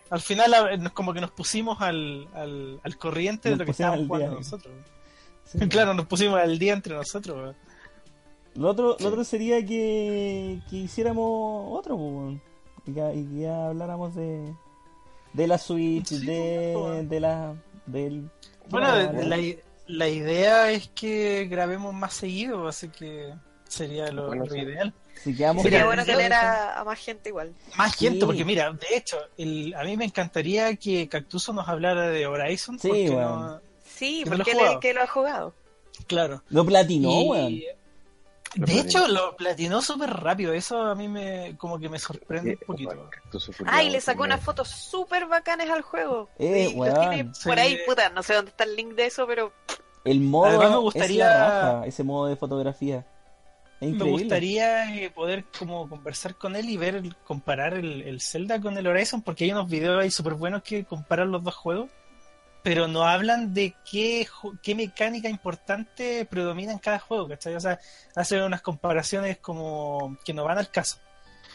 [SPEAKER 2] al final como que nos pusimos al, al, al corriente
[SPEAKER 4] Nos
[SPEAKER 2] de lo que estábamos jugando
[SPEAKER 4] día.
[SPEAKER 2] nosotros.
[SPEAKER 4] Sí. (laughs)
[SPEAKER 2] Claro, nos pusimos al día entre nosotros.
[SPEAKER 4] Lo otro,
[SPEAKER 1] Sí.
[SPEAKER 4] lo otro sería que, que hiciéramos otro, pues, y, que, y que ya habláramos de, de la Switch,
[SPEAKER 2] Sí,
[SPEAKER 4] de,
[SPEAKER 2] pues.
[SPEAKER 4] de la... Del,
[SPEAKER 2] Bueno,
[SPEAKER 4] la-
[SPEAKER 2] la, la idea es que grabemos más seguido, así que sería lo,
[SPEAKER 1] Bueno,
[SPEAKER 2] lo
[SPEAKER 1] sí.
[SPEAKER 2] ideal.
[SPEAKER 4] si
[SPEAKER 3] Sería bueno tener a, a más gente igual.
[SPEAKER 2] Más
[SPEAKER 4] Sí.
[SPEAKER 2] gente, porque mira, de hecho, el, a mí me encantaría que Cactuso nos hablara de Horizon.
[SPEAKER 4] Sí,
[SPEAKER 2] porque
[SPEAKER 4] weón.
[SPEAKER 2] no-
[SPEAKER 3] Sí,
[SPEAKER 2] lo
[SPEAKER 3] porque él
[SPEAKER 2] jugado.
[SPEAKER 3] es el que lo ha jugado.
[SPEAKER 2] claro.
[SPEAKER 4] Lo platinó,
[SPEAKER 2] Y- De
[SPEAKER 1] platinó.
[SPEAKER 2] hecho, lo platinó súper rápido. Eso a mí me como que me sorprende un poquito.
[SPEAKER 1] cactus
[SPEAKER 3] Ah, le sacó unas fotos súper bacanas al juego.
[SPEAKER 4] Eh,
[SPEAKER 3] tiene por ahí,
[SPEAKER 2] Sí.
[SPEAKER 3] puta, no sé dónde está el link de eso, pero
[SPEAKER 4] El modo
[SPEAKER 2] Además me
[SPEAKER 4] es
[SPEAKER 2] gustaría-
[SPEAKER 4] la raja, ese modo de fotografía. Es
[SPEAKER 2] Me gustaría eh, poder como conversar con él y ver, comparar el, el Zelda con el Horizon, porque hay unos videos ahí súper buenos que comparan los dos juegos, pero no hablan de qué, mecánica importante predomina en cada juego, ¿cachai? O sea, hacen unas comparaciones como que no van al caso.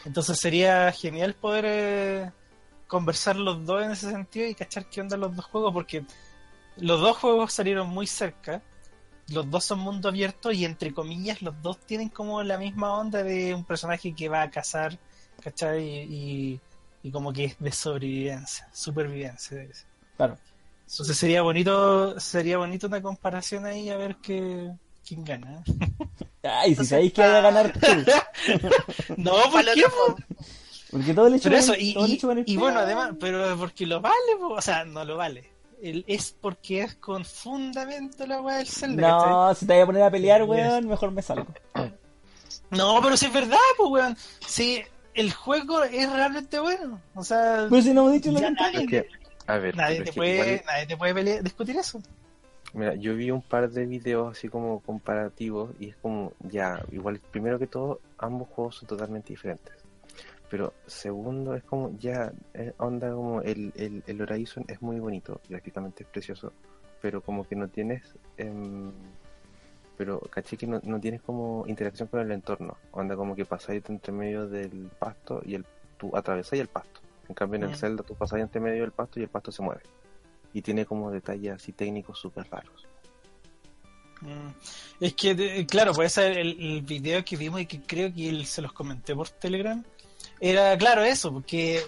[SPEAKER 2] Entonces sería genial poder eh, conversar los dos en ese sentido y cachar qué onda los dos juegos, porque los dos juegos salieron muy cerca, los dos son mundo abierto y entre comillas los dos tienen como la misma onda de un personaje que va a cazar, ¿cachai? Y, y como que es de sobrevivencia, supervivencia.
[SPEAKER 4] Claro.
[SPEAKER 2] Entonces sería bonito, sería bonito una comparación ahí a ver qué, quién gana.
[SPEAKER 4] Ay, si sabéis que vaya a ganar tú. (laughs)
[SPEAKER 2] No, ¿por qué?
[SPEAKER 3] el.
[SPEAKER 4] Porque todo le hecho
[SPEAKER 2] Pero eso, y,
[SPEAKER 4] todo le
[SPEAKER 2] y-
[SPEAKER 4] el
[SPEAKER 2] y
[SPEAKER 4] pelo.
[SPEAKER 2] bueno, además, pero porque lo vale, po. o sea, no lo vale. El- es porque es con fundamento la weá del Zelda.
[SPEAKER 4] No, si te voy a poner a pelear, weón, mejor me salgo.
[SPEAKER 2] No, pero si es verdad, pues, weón. Si el juego es realmente bueno. O sea,
[SPEAKER 4] Pero si no hemos dicho lo contrario.
[SPEAKER 1] Es que, a ver,
[SPEAKER 2] nadie te puede,
[SPEAKER 1] igual-
[SPEAKER 2] nadie te puede pele- discutir eso.
[SPEAKER 1] Mira, yo vi un par de videos así como comparativos y es como, ya, igual, primero que todo, ambos juegos son totalmente diferentes. Pero segundo, es como, ya, eh, onda como el, el, el Horizon es muy bonito, gráficamente es precioso, pero como que no tienes, em, pero caché que no, no tienes como interacción con el entorno, onda como que pasáis entre medio del pasto y el, tú atravesáis el pasto. En cambio en el. Zelda tú pasáis entre medio del pasto y el pasto se mueve. y tiene como detalles así técnicos súper raros.
[SPEAKER 2] Mm. Es que, claro, pues ese el, el video que vimos y que creo que él- se los comenté por Telegram, era claro eso, porque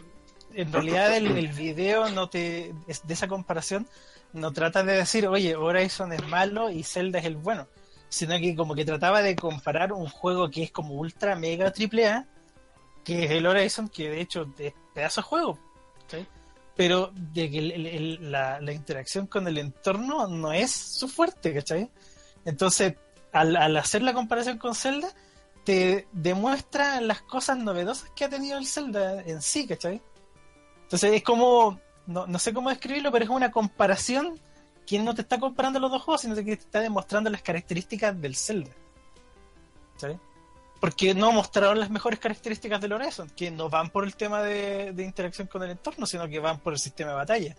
[SPEAKER 2] en realidad el, el video no te de esa comparación no trata de decir, oye, Horizon es malo y Zelda es el bueno, sino que como que trataba de comparar un juego que es como ultra mega triple A, que es el Horizon, que de hecho es pedazo de juego, pero de que la, interacción con el entorno no es su fuerte, ¿cachai? Entonces, al, al hacer la comparación con Zelda, te demuestra las cosas novedosas que ha tenido el Zelda en sí, ¿cachai? Entonces es como, no, no sé cómo describirlo, pero es una comparación que no te está comparando los dos juegos, sino que te está demostrando las características del Zelda. ¿Cachai? Porque no mostraron las mejores características del Horizon, que no van por el tema de, de interacción con el entorno, sino que van por el sistema de batalla.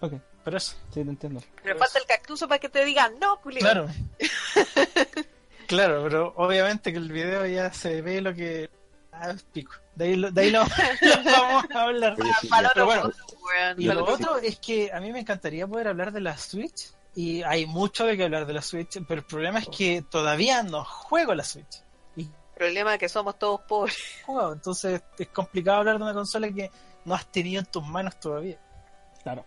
[SPEAKER 4] Ok,
[SPEAKER 2] Pero eso.
[SPEAKER 4] sí, te entiendo.
[SPEAKER 3] Pero falta el cactuso para que te digan, no, culero.
[SPEAKER 2] Claro. (laughs) claro, pero obviamente que el video ya se ve lo que. Ah, es pico. De ahí, lo, de ahí lo, lo (laughs) vamos a hablar.
[SPEAKER 1] Oye, sí,
[SPEAKER 2] Pero
[SPEAKER 3] otro
[SPEAKER 2] bueno. Y lo
[SPEAKER 3] otro
[SPEAKER 2] otro es que a mí me encantaría poder hablar de la Switch. Y hay mucho de que hablar de la Switch, pero el problema es que todavía no juego la Switch. Y
[SPEAKER 3] problema es que somos todos pobres. (laughs)
[SPEAKER 2] entonces es complicado hablar de una consola que no has tenido en tus manos todavía.
[SPEAKER 4] Claro.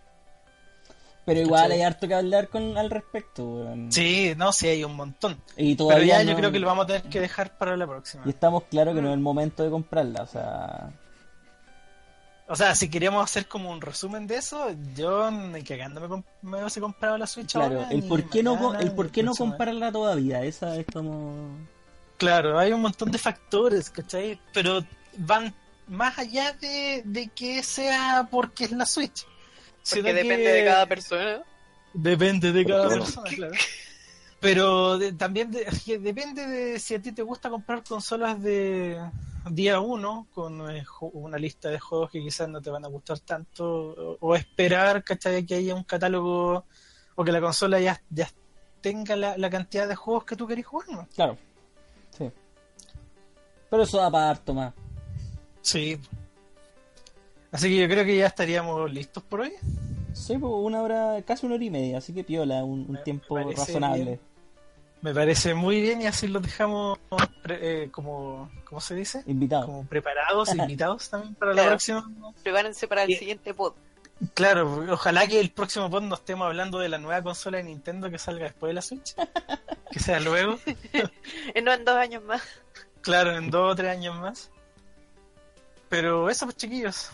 [SPEAKER 4] Pero igual
[SPEAKER 2] ¿Cachai?
[SPEAKER 4] hay harto que hablar con al respecto, weón.
[SPEAKER 2] Sí, no, sí hay un montón.
[SPEAKER 4] Y
[SPEAKER 2] Pero
[SPEAKER 4] todavía
[SPEAKER 2] yo creo que lo vamos a tener que dejar para la próxima.
[SPEAKER 4] Y estamos claros que no es el momento de comprarla, o sea...
[SPEAKER 2] O sea, si queríamos hacer como un resumen de eso, yo ni cagando me, comp- me hubiese comprado la Switch
[SPEAKER 4] Claro,
[SPEAKER 2] ahora,
[SPEAKER 4] el por qué no, el por qué no comprarla todavía, esa es como...
[SPEAKER 2] Claro, hay un montón de factores, ¿cachai? Pero van más allá de, de que sea porque es la Switch.
[SPEAKER 3] Porque
[SPEAKER 2] que
[SPEAKER 3] depende de cada persona.
[SPEAKER 2] Depende de cada persona, (laughs) claro. Pero de- también de- es que depende de si a ti te gusta comprar consolas de día uno con eh, una lista de juegos que quizás no te van a gustar tanto o, esperar, ¿cachai? Que haya un catálogo o que la consola ya, ya tenga la, la cantidad de juegos que tú querés jugar, ¿no?
[SPEAKER 4] Claro. Sí. Pero eso da para harto más.
[SPEAKER 2] Sí. Así que yo creo que ya estaríamos listos por hoy.
[SPEAKER 4] Sí, pues una hora, casi una hora y media, así que piola, un, tiempo razonable.
[SPEAKER 2] bien. Me parece muy bien y así lo dejamos pre- eh, como, ¿cómo se dice?
[SPEAKER 4] Invitado.
[SPEAKER 2] Como preparados, (laughs) invitados también para la próxima.
[SPEAKER 3] Prepárense para el siguiente pod.
[SPEAKER 2] Claro, ojalá que el próximo pod no estemos hablando de la nueva consola de Nintendo que salga después de la Switch. que sea luego. (laughs)
[SPEAKER 3] Eh, No en dos años más.
[SPEAKER 2] Claro, en dos o tres años más. Pero eso, pues chiquillos.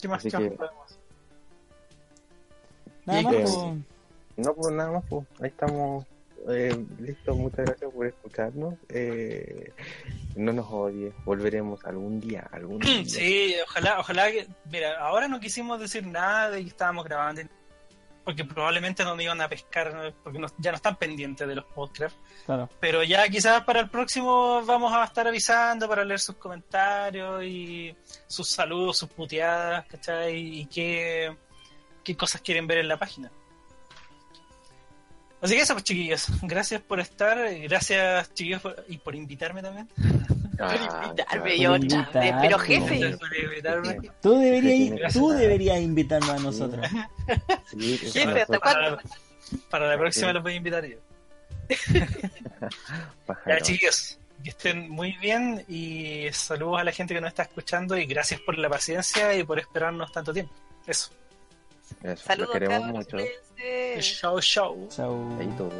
[SPEAKER 2] ¿Qué más,
[SPEAKER 1] Así
[SPEAKER 2] qué más
[SPEAKER 1] que-
[SPEAKER 2] podemos?
[SPEAKER 4] Nada
[SPEAKER 2] Y
[SPEAKER 4] más, pues,
[SPEAKER 1] No, pues nada más, pues ahí estamos eh, listos. Muchas gracias por escucharnos. Eh, no nos odies, volveremos algún día, algún día.
[SPEAKER 2] Sí, ojalá, ojalá que. Mira, ahora no quisimos decir nada de que estábamos grabando. Porque probablemente no me iban a pescar, porque no- ya no están pendientes de los podcasts.
[SPEAKER 4] claro.
[SPEAKER 2] Pero ya quizás para el próximo vamos a estar avisando para leer sus comentarios y sus saludos, sus puteadas, ¿cachai? Y qué, qué cosas quieren ver en la página. Así que eso, pues chiquillos. Gracias por estar. Gracias, chiquillos, por- y por invitarme también.
[SPEAKER 1] Ah,
[SPEAKER 3] Invitarme yo, pero jefe.
[SPEAKER 4] Tú deberías, tú deberías invitarnos a nosotros.
[SPEAKER 1] Sí,
[SPEAKER 3] Jefe, ¿hasta cuándo?
[SPEAKER 2] Para la próxima
[SPEAKER 1] Sí.
[SPEAKER 2] los voy a invitar yo. (laughs) Ya, chiquillos, que estén muy bien y saludos a la gente que nos está escuchando y gracias por la paciencia y por esperarnos tanto tiempo. Eso.
[SPEAKER 1] Eso, los queremos mucho.
[SPEAKER 2] Chao, chao.
[SPEAKER 4] Chao.
[SPEAKER 1] Ahí todo.